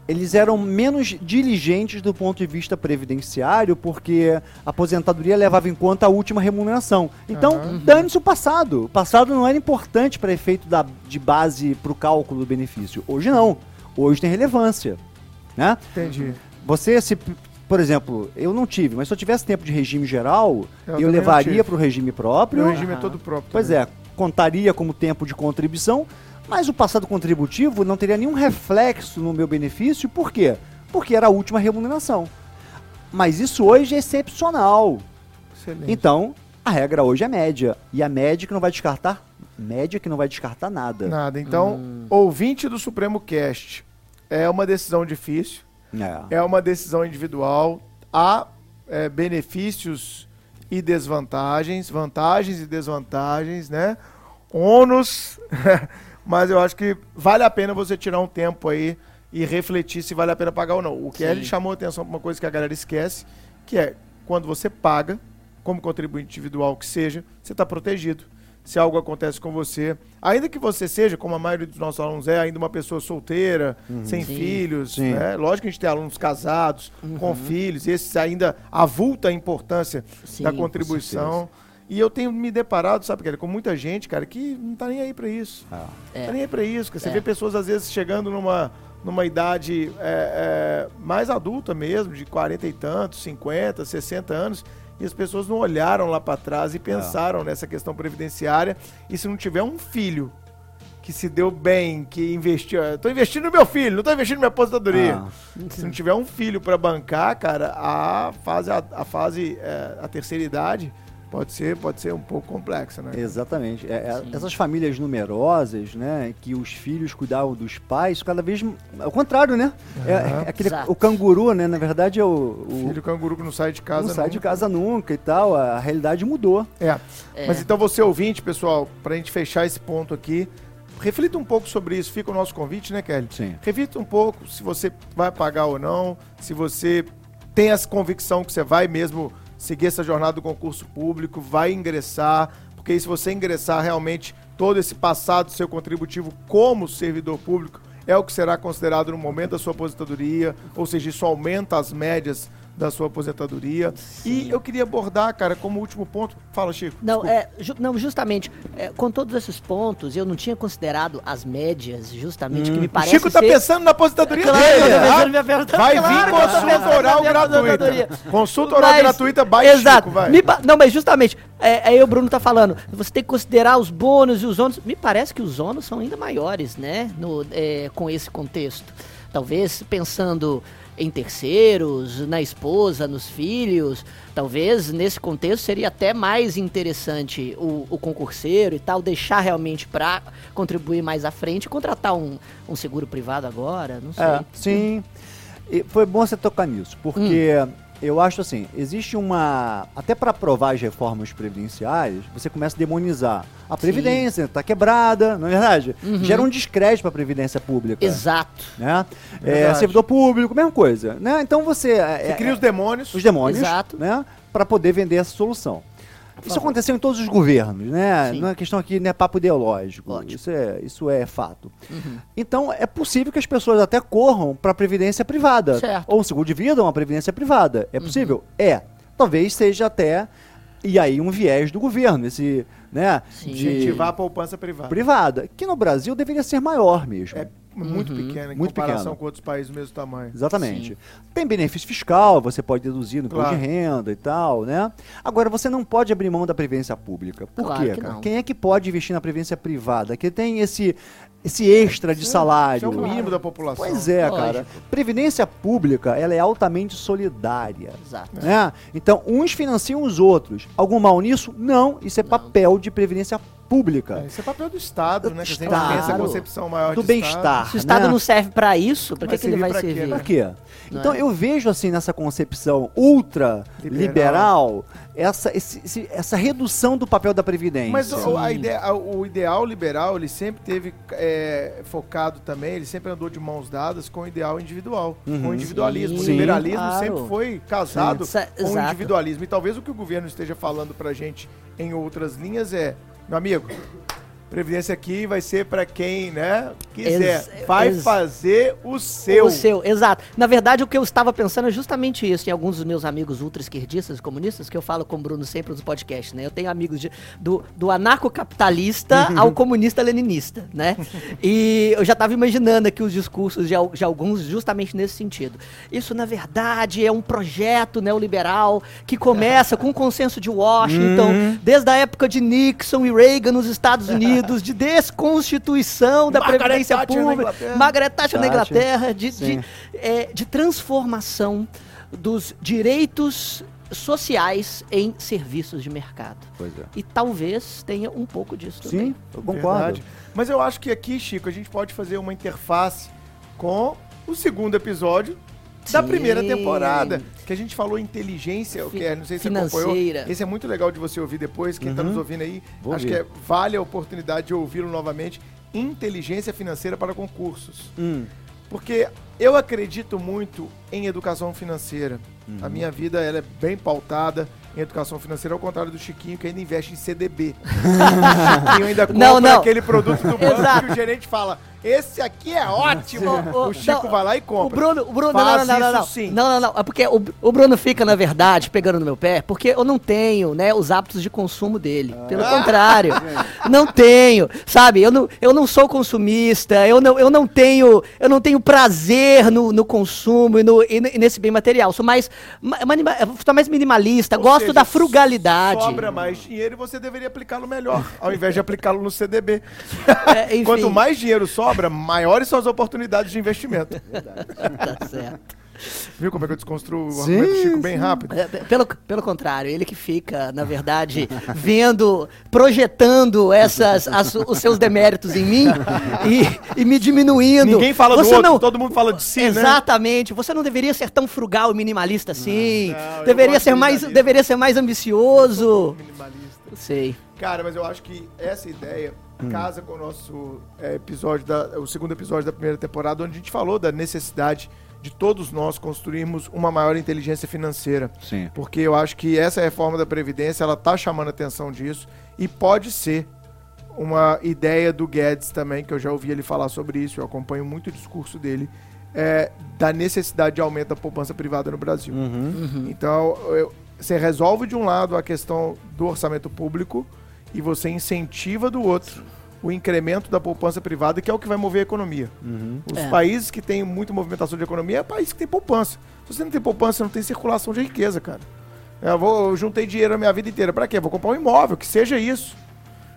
eles eram menos diligentes do ponto de vista previdenciário, porque a aposentadoria levava em conta a última remuneração. Então, Aham. dane-se o passado. O passado não era importante para efeito da, de base para o cálculo do benefício. Hoje não. Hoje tem relevância. Né? Entendi. Você, se, por exemplo, eu não tive, mas se eu tivesse tempo de regime geral, Eu eu, levaria para o regime próprio. Meu regime é Aham. todo próprio. Pois também. é, contaria como tempo de contribuição, mas o passado contributivo não teria nenhum reflexo no meu benefício, por quê? Porque era a última remuneração. Mas isso hoje é excepcional. Excelente. Então, a regra hoje é média. E a média que não vai descartar, média que não vai descartar nada. Nada. Então, Hum. ouvinte do Supremo Cast, é uma decisão difícil, É. é uma decisão individual, há é, benefícios e desvantagens, vantagens e desvantagens, né? ônus, mas eu acho que vale a pena você tirar um tempo aí e refletir se vale a pena pagar ou não. O que ele chamou a atenção para uma coisa que a galera esquece, que é quando você paga, como contribuinte individual que seja, você está protegido. Se algo acontece com você, ainda que você seja, como a maioria dos nossos alunos é, ainda uma pessoa solteira, sem Sim. filhos, Sim. né? Lógico que a gente tem alunos casados, com filhos, esses ainda avulta a importância Sim, da com contribuição. E eu tenho me deparado, sabe, cara, com muita gente, cara, que não tá nem aí pra isso. Ah. É. Tá nem aí pra isso. cara. Você É. vê pessoas, às vezes, chegando numa, numa idade é, é, mais adulta mesmo, de 40 e tantos, 50, 60 anos, e as pessoas não olharam lá pra trás e pensaram nessa questão previdenciária. E se não tiver um filho que se deu bem, que investiu. eu Tô investindo no meu filho, não tô investindo na minha aposentadoria. Ah. Se não tiver um filho pra bancar, cara, a fase, a, a fase, é, a terceira idade pode ser, pode ser um pouco complexa, né? Exatamente. É, é, essas famílias numerosas, né, que os filhos cuidavam dos pais, cada vez é o contrário, né? É, Aham. é aquele, o canguru, né? Na verdade, é o, o Filho canguru que não sai de casa. não sai de nunca. casa nunca e tal. A realidade mudou. É. É. Mas então você ouvinte, pessoal, pra gente fechar esse ponto aqui, reflita um pouco sobre isso. Fica o nosso convite, né, Kelly? Sim. Reflita um pouco se você vai pagar ou não, se você tem essa convicção que você vai mesmo seguir essa jornada do concurso público, vai ingressar, porque se você ingressar realmente todo esse passado seu contributivo como servidor público é o que será considerado no momento da sua aposentadoria, ou seja, isso aumenta as médias da sua aposentadoria. E eu queria abordar, cara, como último ponto, fala Chico. Não, desculpa. é, ju- não, justamente, é, com todos esses pontos, eu não tinha considerado as médias, justamente, que me O parece Chico tá ser... pensando na aposentadoria Claro dele, tá? minha. Vai Claro vir consulta oral gratuita. Consulta oral Mas- gratuita, baixa Exato. Chico, vai. Pa- não, mas justamente, é, aí o Bruno tá falando, você tem que considerar os bônus e os ônus. Me parece que os ônus são ainda maiores, né? No, é, com esse contexto. Talvez pensando em terceiros, na esposa, nos filhos, talvez nesse contexto seria até mais interessante o, o concurseiro e tal, deixar realmente para contribuir mais à frente, contratar um, um seguro privado agora, não sei. É, sim. E foi bom você tocar nisso, porque eu acho assim, existe uma. Até para aprovar as reformas previdenciárias, você começa a demonizar. A Previdência está quebrada, não é verdade? Uhum. Gera um descrédito para a Previdência Pública. Exato. Né? É, servidor público, mesma coisa. Né? Então você. Você é, cria os é, demônios. os demônios Exato. né? para poder vender essa solução. Isso aconteceu em todos os governos, né? Sim. Não é questão aqui, não é papo ideológico. Lógico. Isso é, isso é fato. Uhum. Então, é possível que as pessoas até corram para a previdência privada. Certo. Ou um seguro de vida uma previdência privada. É possível? É. Talvez seja até. E aí, um viés do governo, esse. Né, Sim. de Incentivar a poupança privada. privada. Que no Brasil deveria ser maior mesmo. É muito Uhum. pequena em Muito comparação pequena. com outros países do mesmo tamanho. Exatamente. Sim. Tem benefício fiscal, você pode deduzir no Claro. imposto de renda e tal, né? Agora, você não pode abrir mão da previdência pública. Por Claro quê, que cara? não. Quem é que pode investir na previdência privada? Que tem esse, esse extra de é- salário. Isso é o mínimo da população. Pois é, Lógico. cara. Previdência pública, ela é altamente solidária. Exato. Né? Então, uns financiam os outros. Algum mal nisso? Não. Isso é Não. papel de previdência pública. É, Isso é papel do Estado, né? Que a gente Claro. pensa a concepção maior Do de bem-estar. Se o Estado né? não serve pra isso, pra Vai que, que ele vai pra quê, servir? né? Pra quê? Então é? eu vejo assim nessa concepção ultra Liberal. liberal, essa, esse- esse- essa redução do papel da Previdência. Mas o, a ideia, a- o ideal liberal, ele sempre teve é, focado também, ele sempre andou de mãos dadas com o ideal individual, Uhum. com o individualismo. Sim, o liberalismo claro. sempre foi casado Sim. Com o individualismo. E talvez o que o governo esteja falando pra gente em outras linhas é, meu amigo, previdência aqui vai ser pra quem, né, quiser. Ex- vai ex- fazer o seu. O seu, exato. Na verdade, o que eu estava pensando é justamente isso. Tem alguns dos meus amigos ultra-esquerdistas, comunistas, que eu falo com o Bruno sempre nos podcasts, né? Eu tenho amigos de- do, do anarcocapitalista ao comunista leninista, né? E eu já estava imaginando aqui os discursos de, de alguns justamente nesse sentido. Isso, na verdade, é um projeto neoliberal que começa com o consenso de Washington, desde a época de Nixon e Reagan nos Estados Unidos, de desconstituição da Margaret Previdência Thatcher Pública, Inglaterra. Margaret Thatcher na. Inglaterra, de, de, Sim. é, de transformação dos direitos sociais em serviços de mercado. Pois é. E talvez tenha um pouco disso Sim, também. eu concordo. Verdade. Mas eu acho que aqui, Chico, a gente pode fazer uma interface com o segundo episódio da Sim. primeira temporada. Que a gente falou inteligência, o que é, não sei se você acompanhou. Financeira. Esse é muito legal de você ouvir depois. Quem está Uhum. nos ouvindo aí, Vou acho ouvir. que é, vale a oportunidade de ouvi-lo novamente. Inteligência financeira para concursos. Hum, Porque eu acredito muito em educação financeira. Uhum. A minha vida ela é bem pautada em educação financeira, ao contrário do Chiquinho, que ainda investe em CDB. o Chiquinho ainda compra Não, não. aquele produto do banco Exato. que o gerente fala, esse aqui é ótimo. Ô, o Chico não, vai lá e O compra. Bruno, o Bruno, Faz não, não, não, não, não. sim. Não, não, não. É porque o, o Bruno fica, na verdade, pegando no meu pé, porque eu não tenho, né, os hábitos de consumo dele. Pelo Ah. contrário. não tenho. Sabe, eu não, eu não sou consumista, eu não, eu não tenho, eu não tenho prazer no, no consumo e, no, e ne- nesse bem material. Sou mais, sou mais minimalista, Ou gosto seja, da frugalidade. Sobra mais dinheiro e você deveria aplicá-lo melhor, ao invés de aplicá-lo no CDB. É. Quanto mais dinheiro sobra, maiores são as oportunidades de investimento. Tá certo. Viu como é que eu desconstruo o argumento do Chico bem sim. rápido? É, Pelo, pelo contrário, ele que fica, na verdade, vendo, projetando essas, as- os seus deméritos em mim e, e me diminuindo. Ninguém fala do Você outro, não- todo mundo fala de si, né? Exatamente. Você não deveria ser tão frugal e minimalista assim. Não, eu deveria ser mais, deveria ser mais ambicioso. Minimalista. Sei. Cara, mas eu acho que essa ideia Hum. casa com o nosso é, episódio, da, o segundo episódio da primeira temporada, onde a gente falou da necessidade de todos nós construirmos uma maior inteligência financeira. Sim. Porque eu acho que essa reforma da Previdência, ela tá chamando a atenção disso e pode ser uma ideia do Guedes também, que eu já ouvi ele falar sobre isso, eu acompanho muito o discurso dele, é, da necessidade de aumento da poupança privada no Brasil. Uhum. Então, eu- você resolve de um lado a questão do orçamento público e você incentiva do outro o incremento da poupança privada, que é o que vai mover a economia. Uhum. Os É. países que têm muita movimentação de economia é país que tem poupança. Se você não tem poupança, você não tem circulação de riqueza, cara. Eu, vou, eu juntei dinheiro a minha vida inteira. Pra quê? Vou comprar um imóvel, que seja isso.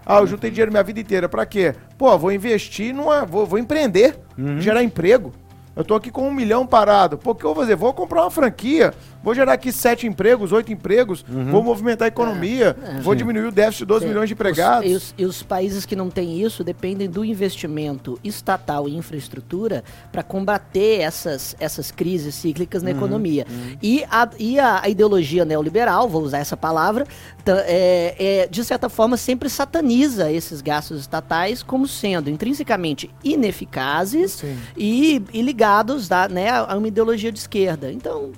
Ah, eu juntei dinheiro a minha vida inteira. Pra quê? Pô, vou investir numa. Vou, vou empreender, gerar emprego. Eu tô aqui com um milhão parado. Pô, o que eu vou fazer? Vou comprar uma franquia. Vou gerar aqui sete empregos, oito empregos. Vou movimentar a economia. vou diminuir o déficit de 12 Sim. milhões de Os- empregados. e, os, e os países que não têm isso dependem do investimento estatal em infraestrutura para combater essas, essas crises cíclicas Uhum, na economia. E, a, e a, a ideologia neoliberal, vou usar essa palavra, tá, é, é, de certa forma sempre sataniza esses gastos estatais como sendo intrinsecamente ineficazes Sim. e, e ligados da, né, a uma ideologia de esquerda. Então,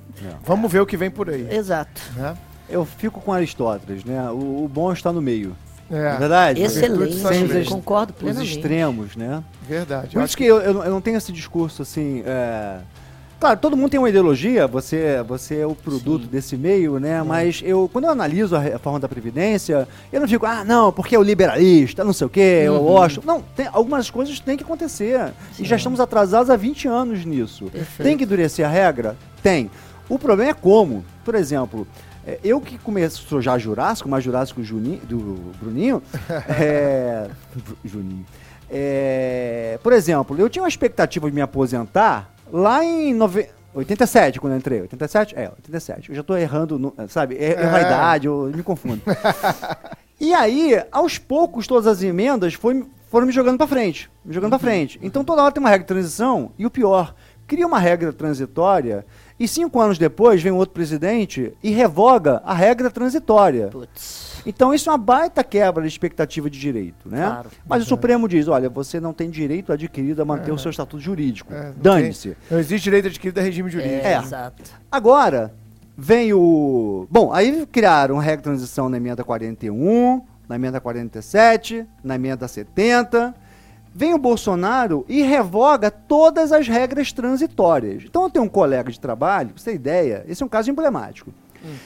Vamos ver o que vem por aí. exato. Né? Eu fico com Aristóteles, né? O, o bom está no meio. É É, verdade? Excelente, Sem os- concordo Os plenamente. extremos, né? verdade. Por Eu isso que eu, eu, não- eu não tenho esse discurso assim. é, Claro, todo mundo tem uma ideologia, você, você é o produto Sim. desse meio, né? Mas eu, quando eu analiso a reforma da Previdência, eu não fico, ah, não, porque é o liberalista, não sei o quê, eu gosto. Não, tem, algumas coisas têm que acontecer. E já estamos atrasados há 20 anos nisso. Perfeito. Tem que endurecer a regra? Tem. O problema é como. Por exemplo, é, eu que começo, já jurássico, mais jurássico Juninho, do Bruninho, é, Juninho. É, por exemplo, eu tinha uma expectativa de me aposentar lá em nove... 87, quando eu entrei. 87? É, 87. Eu já tô errando, sabe? Er- Erro a É. idade, eu me confundo. e aí, aos poucos, todas as emendas foi- foram me jogando pra frente. Me jogando pra frente. Então toda hora tem uma regra de transição. E o pior, cria uma regra transitória e cinco anos depois vem outro presidente e revoga a regra transitória. Putz. Então isso é uma baita quebra de expectativa de direito, né? Claro. Mas o Supremo diz, olha, você não tem direito adquirido a manter o seu estatuto jurídico. É, Dane-se. Não existe direito adquirido a regime jurídico. É, É. exato. Agora, vem o... Bom, aí criaram a regra de transição na emenda 41, na emenda 47, na emenda 70. Vem o Bolsonaro e revoga todas as regras transitórias. Então eu tenho um colega de trabalho, pra você ter ideia, esse é um caso emblemático.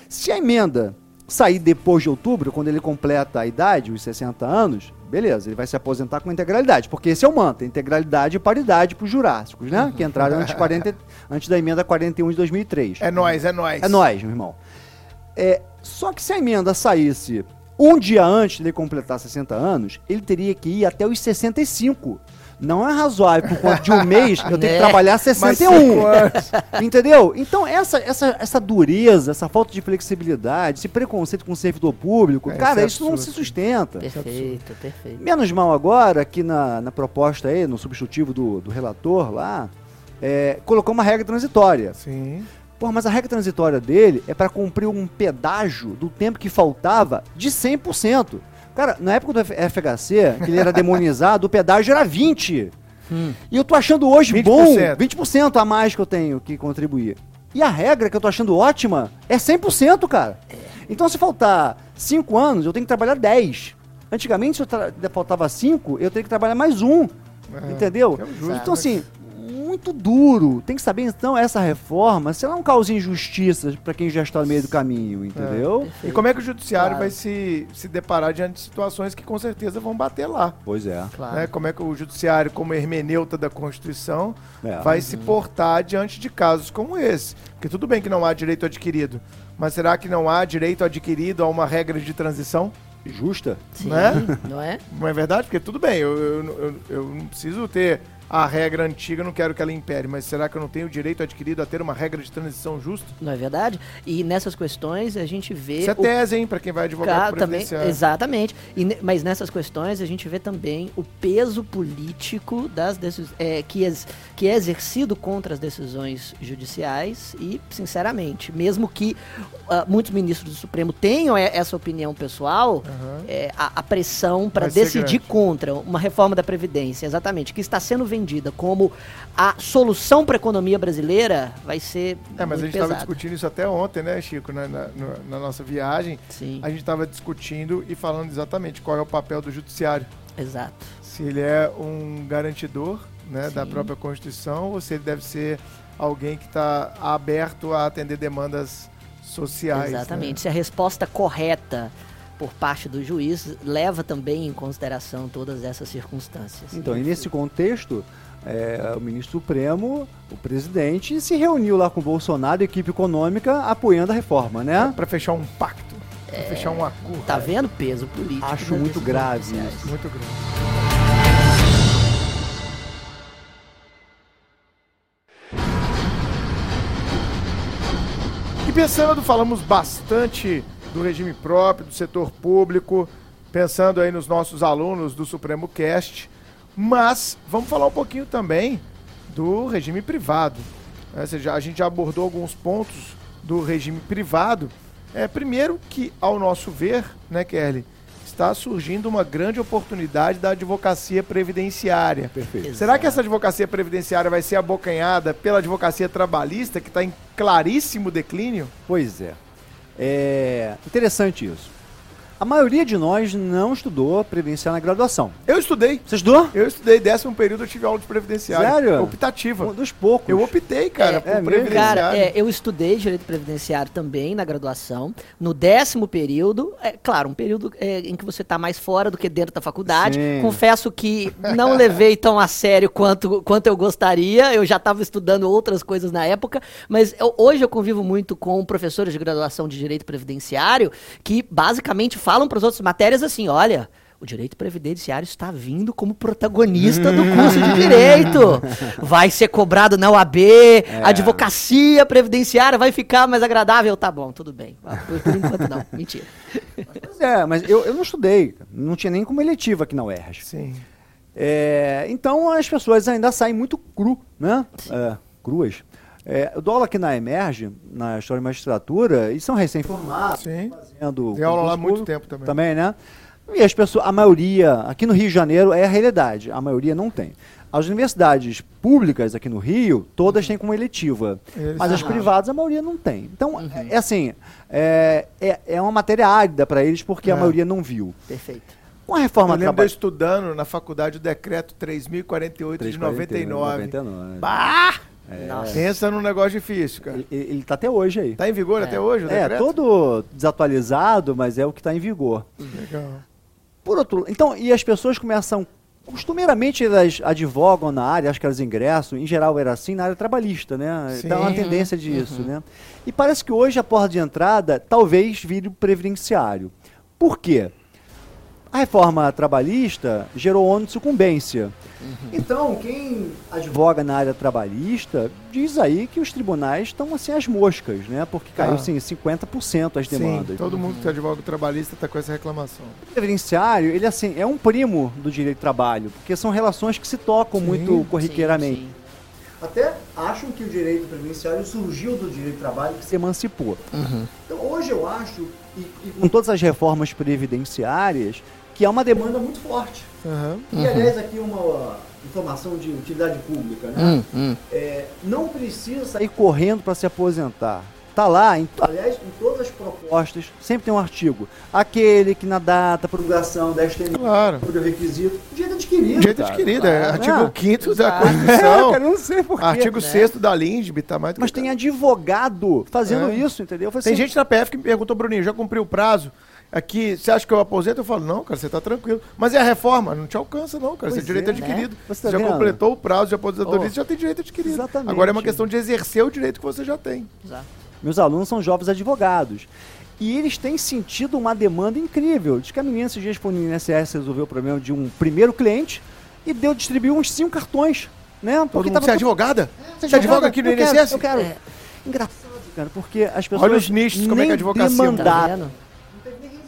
Se a emenda sair depois de outubro, quando ele completa a idade, os 60 anos, beleza, ele vai se aposentar com integralidade, porque esse é o manto, integralidade e paridade para os jurássicos, né? Que entraram antes, de 40, antes da emenda 41 de 2003. É nóis, é nóis. É nós, meu irmão. É, só que se a emenda saísse um dia antes de ele completar 60 anos, ele teria que ir até os 65. Não é razoável, por conta de um mês, eu tenho que É. trabalhar Mais 61. cinco anos. Entendeu? Então, essa, essa, essa dureza, essa falta de flexibilidade, esse preconceito com o servidor público, É, cara, isso isso, é não se sustenta. Perfeito, perfeito. Menos mal agora que na, na proposta aí, no substitutivo do, do relator lá, é, colocou uma regra transitória. Sim. Mas a regra transitória dele é para cumprir um pedágio do tempo que faltava de 100%. Cara, na época do FHC, que ele era demonizado, o pedágio era 20%. E eu tô achando hoje 20%. bom 20% a mais que eu tenho que contribuir. E a regra que eu tô achando ótima é 100%, cara. Então se faltar 5 anos, eu tenho que trabalhar 10. Antigamente, se eu faltava 5, eu teria que trabalhar mais um. É, Entendeu? é então, né? assim, muito duro. Tem que saber, então, essa reforma, se ela não causa injustiças para quem já está no meio do caminho, entendeu? E como é que o judiciário Claro. vai se, se deparar diante de situações que com certeza vão bater lá? Pois é. Claro. né? Como é que o judiciário, como hermeneuta da Constituição, É. vai se portar diante de casos como esse? Porque tudo bem que não há direito adquirido, mas será que não há direito adquirido a uma regra de transição? Justa? Sim, né? não é? Não é verdade? Porque tudo bem, eu, eu, eu, eu não preciso ter a regra antiga, não quero que ela impere, mas será que eu não tenho o direito adquirido a ter uma regra de transição justa? Não é verdade? E nessas questões a gente vê. Isso é o tese, hein, pra quem vai advogar pro também, previdenciário. exatamente. E mas nessas questões a gente vê também o peso político das decis- é, que, ex- que é exercido contra as decisões judiciais e, sinceramente, mesmo que ah, muitos ministros do Supremo tenham essa opinião pessoal, Aham. é, a, a pressão para decidir contra uma reforma da Previdência, exatamente, que está sendo vendida como a solução para a economia brasileira, vai ser É, mas a gente estava discutindo isso até ontem, né, Chico, na, na- na nossa viagem. Sim, A gente estava discutindo e falando exatamente qual é o papel do judiciário. exato. Se ele é um garantidor né, da própria Constituição ou se ele deve ser alguém que está aberto a atender demandas sociais. né? Exatamente. Se a resposta correta por parte do juiz leva também em consideração todas essas circunstâncias. Então, e nesse contexto, é, o ministro Supremo, o presidente, se reuniu lá com o Bolsonaro e a equipe econômica apoiando a reforma, né? Para fechar um pacto, para fechar um acordo. Tá vendo peso político? Acho muito grave judiciais. isso. Muito grande. E pensando, falamos bastante do regime próprio, do setor público, pensando aí nos nossos alunos do Supremo Cast, mas vamos falar um pouquinho também do regime privado. né? Ou seja, a gente já abordou alguns pontos do regime privado. É, primeiro que, ao nosso ver, né, Kelly, está surgindo uma grande oportunidade da advocacia previdenciária. Perfeito. Será que essa advocacia previdenciária vai ser abocanhada pela advocacia trabalhista, que está em claríssimo declínio? Pois é. É interessante isso. A maioria de nós não estudou previdenciário na graduação. Eu estudei. Você estudou? Eu estudei décimo período, eu tive aula de previdenciária. Sério? Optativa. Um dos poucos. Eu optei, cara, É, por é previdenciário. Cara, é, eu estudei direito previdenciário também na graduação, no décimo período, é claro, um período é, em que você está mais fora do que dentro da faculdade. Sim. Confesso que não levei tão a sério quanto, quanto eu gostaria, eu já estava estudando outras coisas na época, mas eu- hoje eu convivo muito com professores de graduação de direito previdenciário que basicamente falam para as outras matérias assim: olha. O direito previdenciário está vindo como protagonista do curso de direito. Vai ser cobrado na UAB, a advocacia previdenciária vai ficar mais agradável. Tá bom, tudo bem. Por, enquanto não, mentira. Pois é, mas eu, eu não estudei. Não tinha nem como eletiva aqui na UERJ. Sim. É, então as pessoas ainda saem muito cru, né? É, cruas. É, eu dou aula aqui na Emerge, na História e Magistratura, e são recém-formados, Sim. fazendo. Dei aula lá há muito tempo também. Também, né? E as pessoas, a maioria, aqui no Rio de Janeiro é a realidade, a maioria não tem. As universidades públicas aqui no Rio, todas têm como eletiva. Eles- Mas as privadas, a maioria não tem. Então, é, é assim, é, é, é uma matéria árida para eles, porque a É. maioria não viu. Perfeito. Com a reforma Eu lembro eu estudando na faculdade o decreto 3048 de 99. 99. Bah! Nossa. Pensa num negócio difícil, cara. Ele, ele tá até hoje aí. Tá em vigor É. até hoje o É, decreto? todo desatualizado, mas é o que está em vigor. Legal. Por outro lado, então, e as pessoas começam, costumeiramente elas advogam na área, acho que elas ingressam, em geral era assim, na área trabalhista, né? Sim. Então é uma tendência disso, né? E parece que hoje a porta de entrada talvez vire o previdenciário. Por quê? A reforma trabalhista gerou ônus de sucumbência. Então, quem advoga na área trabalhista diz aí que os tribunais estão assim às moscas, né? Porque caiu Ah. assim 50% as Sim, demandas. todo mundo que é advogado trabalhista tá com essa reclamação. O previdenciário, ele assim, é um primo do direito do trabalho, porque são relações que se tocam Sim, muito corriqueiramente. Sim, Até acham que o direito previdenciário surgiu do direito do trabalho que se emancipou. sim. Uhum. Então hoje eu acho, e, e com todas as reformas previdenciárias, que há uma demanda muito forte. Aham. E aliás, aqui uma informação de utilidade pública, né? Hum, hum. É, não precisa sair correndo para se aposentar. Tá lá, em, aliás, em todas as propostas, sempre tem um artigo. Aquele que na data, prorrogação, 10 termos, Claro. por requisito, direito adquirido. adquirido. Direito cara. adquirido, é artigo Ah, 5 da exato. É, Constituição. cara, não sei porquê. Artigo 6 da LINDB, tá mais do que Mas tem advogado fazendo É. isso, entendeu? Eu falei Tem assim, gente na PF que me perguntou, Bruninho, já cumpri o prazo? Aqui, você acha que eu aposento? Eu falo, não, cara, você tá tranquilo. Mas é a reforma, não te alcança, não, cara. Você tem direito é, adquirido. né? Você Você tá já vendo? completou o prazo de aposentadoria, Oh. você já tem direito adquirido. Exatamente. Agora é uma questão de exercer o direito que você já tem. Exato. Meus alunos são jovens advogados. E eles têm sentido uma demanda incrível. Diz que a menina esses dias foi no INSS resolveu o problema de um primeiro cliente e deu distribuiu uns cinco cartões. Né? Porque tava você é advogada? Você advoga aqui no eu quero, INSS? eu quero. É. Engraçado, cara, porque as pessoas Olha os nichos, como é que nem a advocacia Tá demandaram. vendo?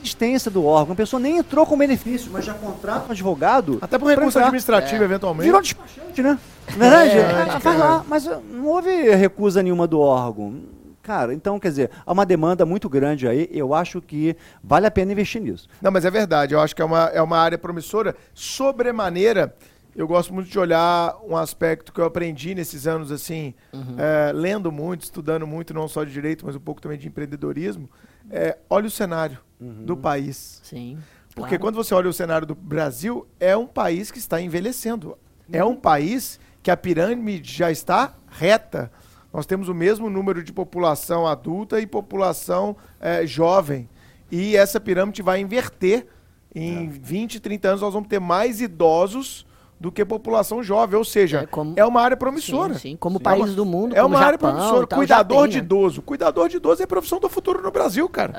Existência do órgão. A pessoa nem entrou com benefício, mas já contrata um advogado. Até por recurso administrativo, eventualmente. Virou despachante, né? Verdade? É, Ah, vai lá, mas uh, não houve recusa nenhuma do órgão. Cara, então, quer dizer, há uma demanda muito grande aí. Eu acho que vale a pena investir nisso. Não, mas é verdade. Eu acho que é uma, é uma área promissora. Sobremaneira, eu gosto muito de olhar um aspecto que eu aprendi nesses anos, assim, é, lendo muito, estudando muito, não só de direito, mas um pouco também de empreendedorismo. É, olha o cenário do país. Sim. Porque claro. quando você olha o cenário do Brasil, é um país que está envelhecendo. É um país que a pirâmide já está reta. Nós temos o mesmo número de população adulta e população eh, jovem. E essa pirâmide vai inverter. Em 20, 30 anos nós vamos ter mais idosos do que população jovem. Ou seja, É é, como- uma área promissora. Sim, sim, como É país uma- do mundo, É uma área Japão promissora. e tal, Cuidador tem, de né? idoso. Cuidador de idoso é a profissão do futuro no Brasil, cara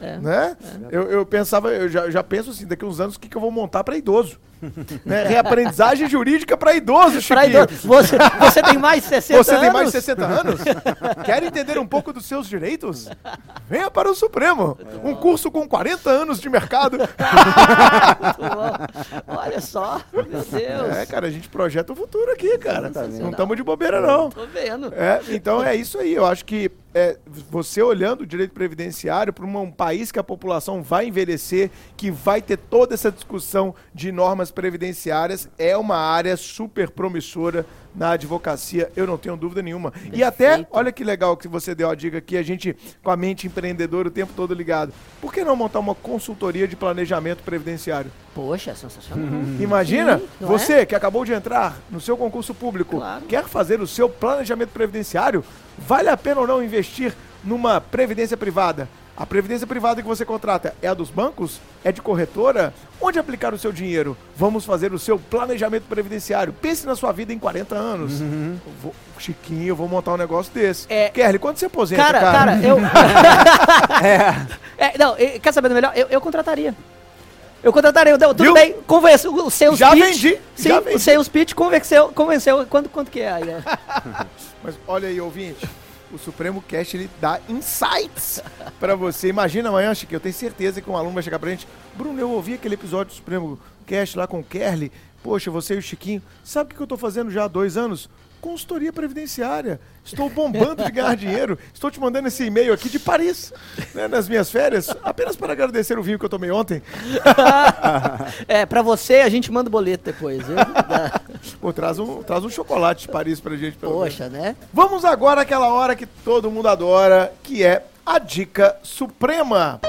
É. né? Eu, eu pensava, eu já, já penso assim, daqui uns anos o que, que eu vou montar para idoso. né? Reaprendizagem jurídica para idoso, Chiquinho. idoso. Você, você tem mais de 60 Você anos? tem mais de 60 anos? Quer entender um pouco dos seus direitos? Venha para o Supremo. Um curso com 40 anos de mercado. Olha só, meu Deus. É, cara, a gente projeta o futuro aqui, cara. Não estamos de bobeira, não. Tô vendo. É, então é isso aí. Eu acho que é, você olhando o direito previdenciário para um país que a população vai envelhecer, que vai ter toda essa discussão de normas previdenciárias, é uma área super promissora na advocacia, eu não tenho dúvida nenhuma. E até, Perfeito. olha que legal que você deu a dica aqui, a gente com a mente empreendedora o tempo todo ligado. Por que não montar uma consultoria de planejamento previdenciário? Poxa, é sensacional. Imagina, Sim, você que acabou de entrar no seu concurso público, Claro. quer fazer o seu planejamento previdenciário, vale a pena ou não investir numa previdência privada? A previdência privada que você contrata é a dos bancos? É de corretora? Onde aplicar o seu dinheiro? Vamos fazer o seu planejamento previdenciário. Pense na sua vida em 40 anos. Eu vou- Chiquinho, eu vou montar um negócio desse. É. Kelly, quando você aposenta, Cara, cara? cara, eu. É, não, eh, quer saber do melhor? Eu, eu contrataria. Eu contrataria, não, tudo Viu? bem, convence, o sales Já pitch. vendi, Sim, já vendi. o sales pitch convenceu, convenceu, quanto, quanto que é aí? né? Mas olha aí, ouvinte. O Supremo Cast ele dá insights pra você. Imagina amanhã, Chico, eu tenho certeza que um aluno vai chegar pra gente. Bruno, eu ouvi aquele episódio do Supremo Cast lá com o Kerly. Poxa, você e o Chiquinho. Sabe o que que eu tô fazendo já há dois anos? Consultoria previdenciária. Estou bombando de ganhar dinheiro. Estou te mandando esse e-mail aqui de Paris, né, nas minhas férias, apenas para agradecer o vinho que eu tomei ontem. É, pra você a gente manda o boleto depois, viu? Pô, traz um, traz um chocolate de Paris pra gente. pelo menos. Poxa, né? Vamos agora àquela hora que todo mundo adora, que é a Dica Suprema.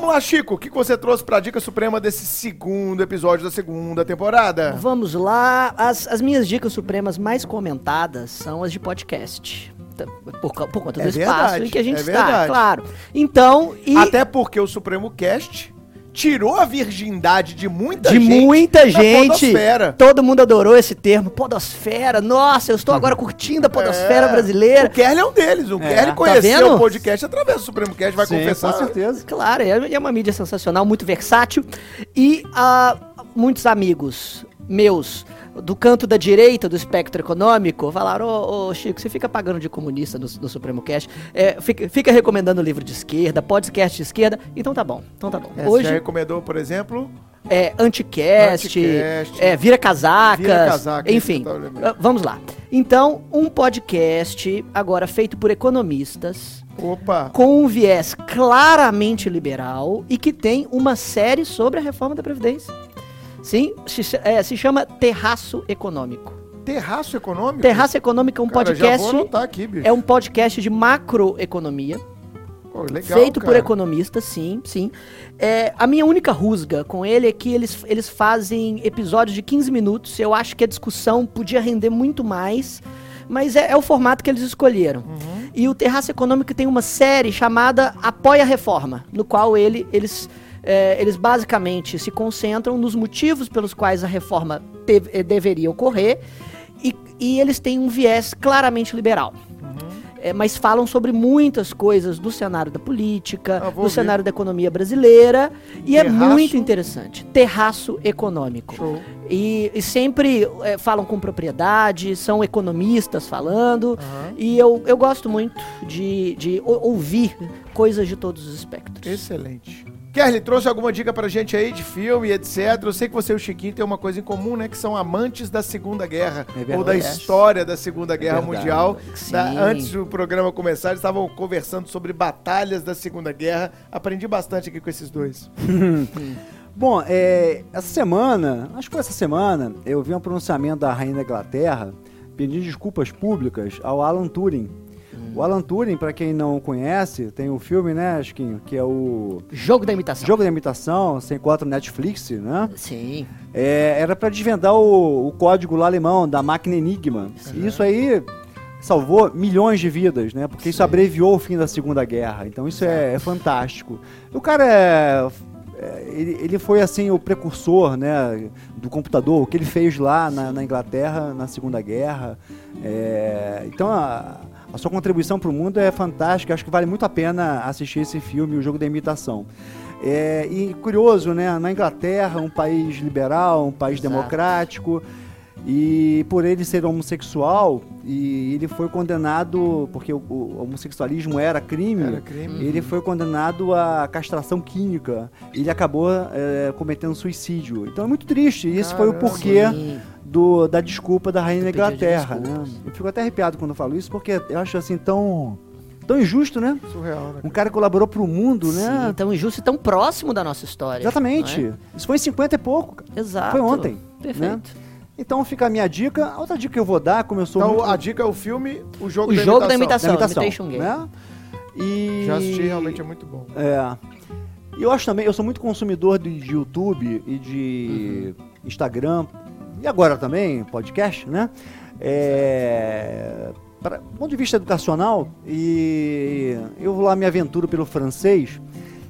Vamos lá, Chico, o que você trouxe pra Dica Suprema desse segundo episódio da segunda temporada? Vamos lá. As, as minhas dicas supremas mais comentadas são as de podcast. Por, por conta É do espaço verdade, em que a gente é está, verdade. claro. Então, e Até porque o Supremo Cast tirou a virgindade de muita de gente muita da gente. podosfera. Todo mundo adorou esse termo, podosfera. Nossa, eu estou agora curtindo a podosfera É, brasileira. O Kerly é um deles. O É, Kerly tá conheceu vendo? o podcast através do Supremo Cast, vai Sim, confessar. com certeza. Claro, é é uma mídia sensacional, muito versátil. E ah, muitos amigos meus do canto da direita do espectro econômico falaram: Ô Chico, você fica pagando de comunista no, no Supremo Cast, é, fica, fica recomendando livro de esquerda, podcast de esquerda. Então tá bom, então tá bom. É, Você já Hoje recomendou, por exemplo? é anticast, Anticast. é, vira casacas, Vira casaca, enfim. ah, Vamos lá. Então, um podcast agora feito por economistas Opa! com um viés claramente liberal e que tem uma série sobre a reforma da Previdência. Sim, se, é, se chama Terraço Econômico. Terraço econômico? Terraço Econômico é um Cara, podcast. aqui. É um podcast de macroeconomia. Pô, legal, feito por cara. economistas, sim, sim. É, a minha única rusga com ele é que eles, eles fazem episódios de 15 minutos. Eu acho que a discussão podia render muito mais, mas é, é o formato que eles escolheram. Uhum. E o Terraço Econômico tem uma série chamada Apoia a Reforma, no qual ele, eles, é, eles basicamente se concentram nos motivos pelos quais a reforma te- eh, deveria ocorrer e, e eles têm um viés claramente liberal. É, mas falam sobre muitas coisas do cenário da política, Ah, do ouvir. cenário da economia brasileira, e é Terraço? muito interessante. Terraço econômico. Show. E, e sempre é, falam com propriedade, são economistas falando, Aham. e eu, eu gosto muito de, de ou- ouvir coisas de todos os espectros. Excelente. Kerly, trouxe alguma dica pra gente aí de filme, etc. Eu sei que você e o Chiquinho têm uma coisa em comum, né? Que são amantes da Segunda Guerra. É verdade. ou da história da Segunda Guerra verdade. Mundial. Da- antes do programa começar, eles estavam conversando sobre batalhas da Segunda Guerra. Aprendi bastante aqui com esses dois. Bom, é, essa semana, acho que foi essa semana, eu vi um pronunciamento da Rainha da Inglaterra pedindo desculpas públicas ao Alan Turing. O Alan Turing, para quem não conhece, tem um filme, né, Chiquinho, que é o Jogo da imitação. Jogo da Imitação, você encontra no Netflix, né? Sim. É, era para desvendar o, o código lá alemão da máquina Enigma. E isso aí salvou milhões de vidas, né? Porque isso abreviou o fim da Segunda Guerra. Então isso é, é fantástico. O cara é, é, ele, ele foi assim o precursor, né, do computador. O que ele fez lá na, na Inglaterra na Segunda Guerra. É, então a, a sua contribuição para o mundo é fantástica. Acho que vale muito a pena assistir esse filme, o Jogo da Imitação. É, e curioso, né? Na Inglaterra, um país liberal, um país Exato. democrático, e por ele ser homossexual, e ele foi condenado, porque o, o homossexualismo era crime, Era crime. ele foi condenado à castração química. Ele acabou é, cometendo suicídio. Então é muito triste. E esse foi o Caramba. porquê Sim. Do, da desculpa da rainha da Inglaterra. Né? Eu fico até arrepiado quando eu falo isso, porque eu acho assim tão, tão injusto, né? Surreal, né? Um cara que colaborou pro mundo, né? Sim, tão injusto e tão próximo da nossa história. Exatamente. não Isso foi em 50 e pouco. cara. é? Exato. Foi ontem, Perfeito. Então fica a minha dica. A outra dica que eu vou dar, como eu sou Então, muito... a dica é o filme O Jogo, O da, Jogo da imitação. da imitação. imitação, Imitation Game. né? E... Já assisti, realmente é muito bom. É. E eu acho também, eu sou muito consumidor de, de YouTube e de Instagram, e agora também, podcast, né? É, para, do ponto de vista educacional, e eu vou lá me aventuro pelo francês,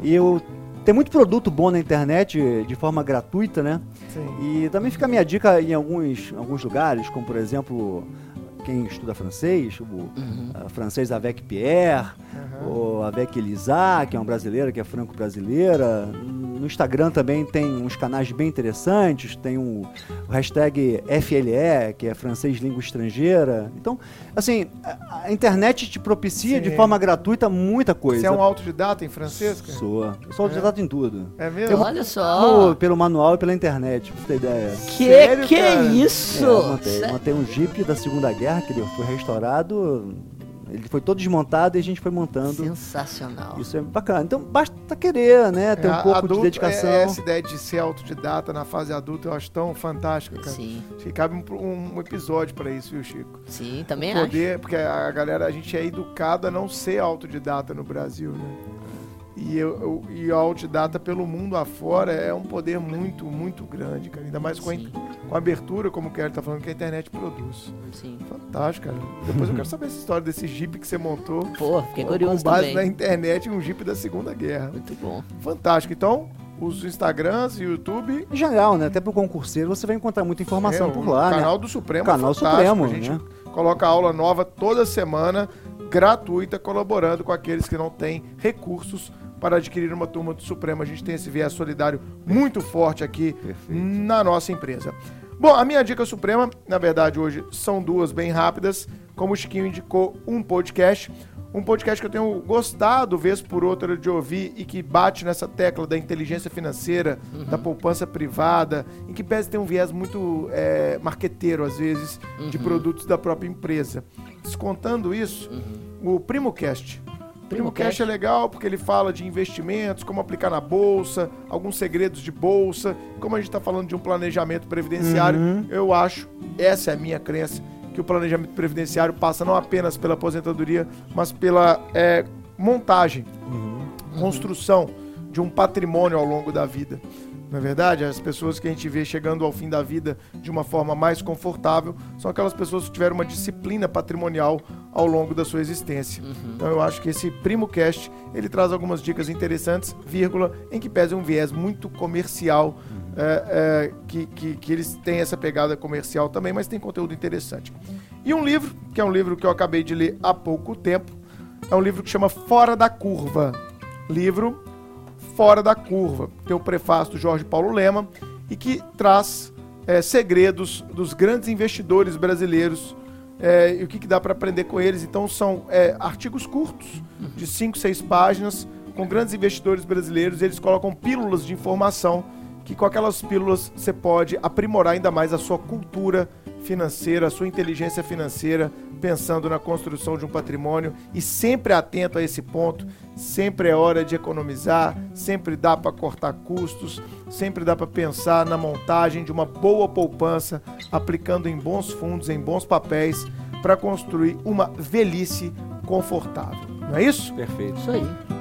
e eu tem muito produto bom na internet de forma gratuita, né? Sim. E também fica a minha dica em alguns, alguns lugares, como por exemplo, quem estuda francês, o Uhum. francês Avec Pierre, Aham. o Avec Elisa, que é uma brasileira, que é franco-brasileira. No Instagram também tem uns canais bem interessantes, tem o, o hashtag FLE, que é francês língua estrangeira. Então, assim, a, a internet te propicia Sim. de forma gratuita muita coisa. Você é um autodidata em francês, cara? Sou. Eu sou autodidata em tudo. É mesmo? Olha só. No- pelo manual e pela internet, pra você ter ideia. Que Sério, que cara? isso? É, eu montei, Sé- montei um Jeep da Segunda Guerra, que ele foi restaurado. Ele foi todo desmontado e a gente foi montando. Sensacional. Isso é bacana. Então basta querer, né? Ter É, um pouco adulto, de dedicação. é- Essa ideia de ser autodidata na fase adulta eu acho tão fantástica, cara. Sim, Acho que cabe um, um episódio pra isso, viu, Chico? sim, também acho. Poder, porque a galera, a gente é educado a não ser autodidata no Brasil, né? E, eu, eu- e o autodidata pelo mundo afora é um poder muito, muito grande, cara. Ainda mais com a, com a abertura, como o Kelly tá falando, que a internet produz. sim. Fantástico, cara. Depois eu quero saber essa história desse Jeep que você montou. Pô, fiquei com curioso base também. na internet, um Jeep da Segunda Guerra. Muito bom. Fantástico. Então, os Instagrams e o YouTube. Em geral, né? Até pro concurseiro você vai encontrar muita informação é, por o lá, canal né? do Supremo. Canal é fantástico. Supremo, A gente né? coloca aula nova toda semana, gratuita, colaborando com aqueles que não têm recursos para adquirir uma turma do Supremo. A gente tem esse viés solidário muito forte aqui Perfeito. na nossa empresa. Bom, a minha dica suprema, na verdade, hoje são duas bem rápidas. Como o Chiquinho indicou, um podcast. Um podcast que eu tenho gostado, vez por outra, de ouvir e que bate nessa tecla da inteligência financeira, da poupança privada, em que pese ter um viés muito é, marqueteiro, às vezes, de produtos da própria empresa. Descontando isso, o PrimoCast. O PrimoCast é legal porque ele fala de investimentos, como aplicar na bolsa, alguns segredos de bolsa. Como a gente está falando de um planejamento previdenciário, Uhum. eu acho, essa é a minha crença, que o planejamento previdenciário passa não apenas pela aposentadoria, mas pela é, montagem construção de um patrimônio ao longo da vida. Na é verdade, as pessoas que a gente vê chegando ao fim da vida de uma forma mais confortável são aquelas pessoas que tiveram uma disciplina patrimonial ao longo da sua existência. Uhum. Então eu acho que esse Primo Cast, ele traz algumas dicas interessantes, vírgula, em que pese um viés muito comercial, uhum. é, é, que, que, que eles têm essa pegada comercial também, mas tem conteúdo interessante. E um livro, que é um livro que eu acabei de ler há pouco tempo, é um livro que chama Fora da Curva. Livro Fora da Curva. Tem o prefácio do Jorge Paulo Lema e que traz é, segredos dos grandes investidores brasileiros é, e o que, que dá para aprender com eles. Então, são é, artigos curtos, de 5, 6 páginas, com grandes investidores brasileiros. eles colocam pílulas de informação que, com aquelas pílulas, você pode aprimorar ainda mais a sua cultura financeira, a sua inteligência financeira, pensando na construção de um patrimônio e sempre atento a esse ponto. Sempre é hora de economizar, sempre dá para cortar custos, sempre dá para pensar na montagem de uma boa poupança, aplicando em bons fundos, em bons papéis, para construir uma velhice confortável. Não é isso? Perfeito. Isso aí.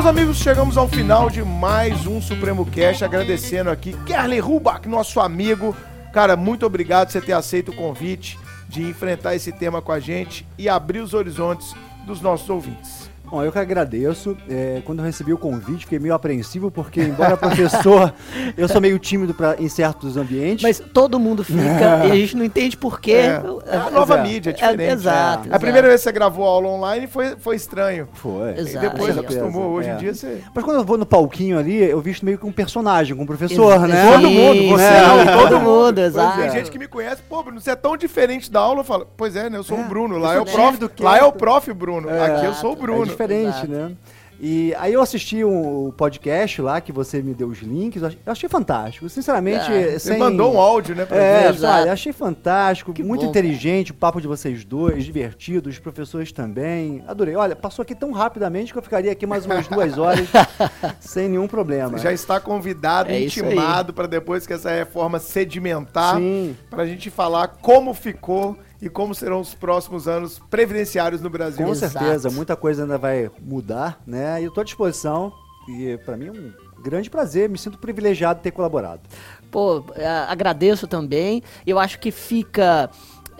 Meus amigos, chegamos ao final de mais um Supremo Cash, agradecendo aqui Kerley Rubach, nosso amigo, Cara, muito obrigado por você ter aceito o convite de enfrentar esse tema com a gente e abrir os horizontes dos nossos ouvintes. Bom, eu que agradeço. É, quando eu recebi o convite, fiquei meio apreensivo, porque, embora professor, eu sou meio tímido pra, em certos ambientes. Mas todo mundo fica e a gente não entende por quê. É, é a nova é, mídia, é diferente. É, exato, A primeira vez que você gravou aula online foi, foi estranho. Foi. Exato. E depois acostumou. Hoje em dia você. Mas quando eu vou no palquinho ali, eu visto meio que um personagem, com um professor, Ex né? Todo mundo, você é, não, todo mundo, exato. Tem gente que me conhece, pô, Bruno, você é tão diferente da aula. Eu falo, pois é, né? Eu sou o Bruno. Lá é o prof. Lá é o prof, Bruno. Aqui eu sou o Bruno. Diferente, Exato. né? E aí eu assisti um podcast lá que você me deu os links, eu achei fantástico. Sinceramente, é, sem... Mandou um áudio, né? Pra é, sabe, achei fantástico, que muito bom, inteligente, cara. o papo de vocês dois, divertido, os professores também. Adorei. Olha, passou aqui tão rapidamente que eu ficaria aqui mais umas duas horas sem nenhum problema. Já está convidado, é intimado para depois que essa reforma sedimentar, para a gente falar como ficou e como serão os próximos anos previdenciários no Brasil. Com Exato. certeza, muita coisa ainda vai mudar, né? E eu estou à disposição e para mim é um grande prazer, me sinto privilegiado de ter colaborado. Pô, é, agradeço também. Eu acho que fica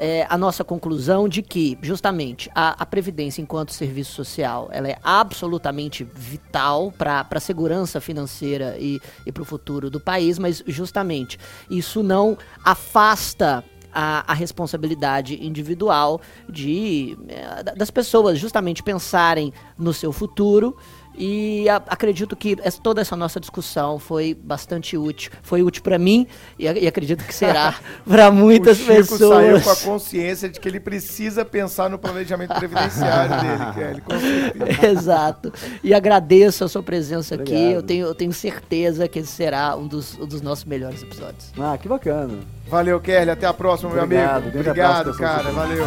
é, a nossa conclusão de que, justamente, a, a, Previdência enquanto serviço social, ela é absolutamente vital para a segurança financeira e, e para o futuro do país, mas justamente isso não afasta a, a responsabilidade individual de é, das pessoas justamente pensarem no seu futuro e a, acredito que essa, toda essa nossa discussão foi bastante útil. Foi útil para mim e, e, acredito que será para muitas o Chico pessoas. saiu com a consciência de que ele precisa pensar no planejamento previdenciário dele, Kelly. É Exato. E agradeço a sua presença Obrigado. aqui. Eu tenho, eu tenho certeza que esse será um dos, um dos nossos melhores episódios. Ah, que bacana. Valeu, Kelly. Até a próxima, Obrigado. meu amigo. Grande Obrigado, cara. Valeu.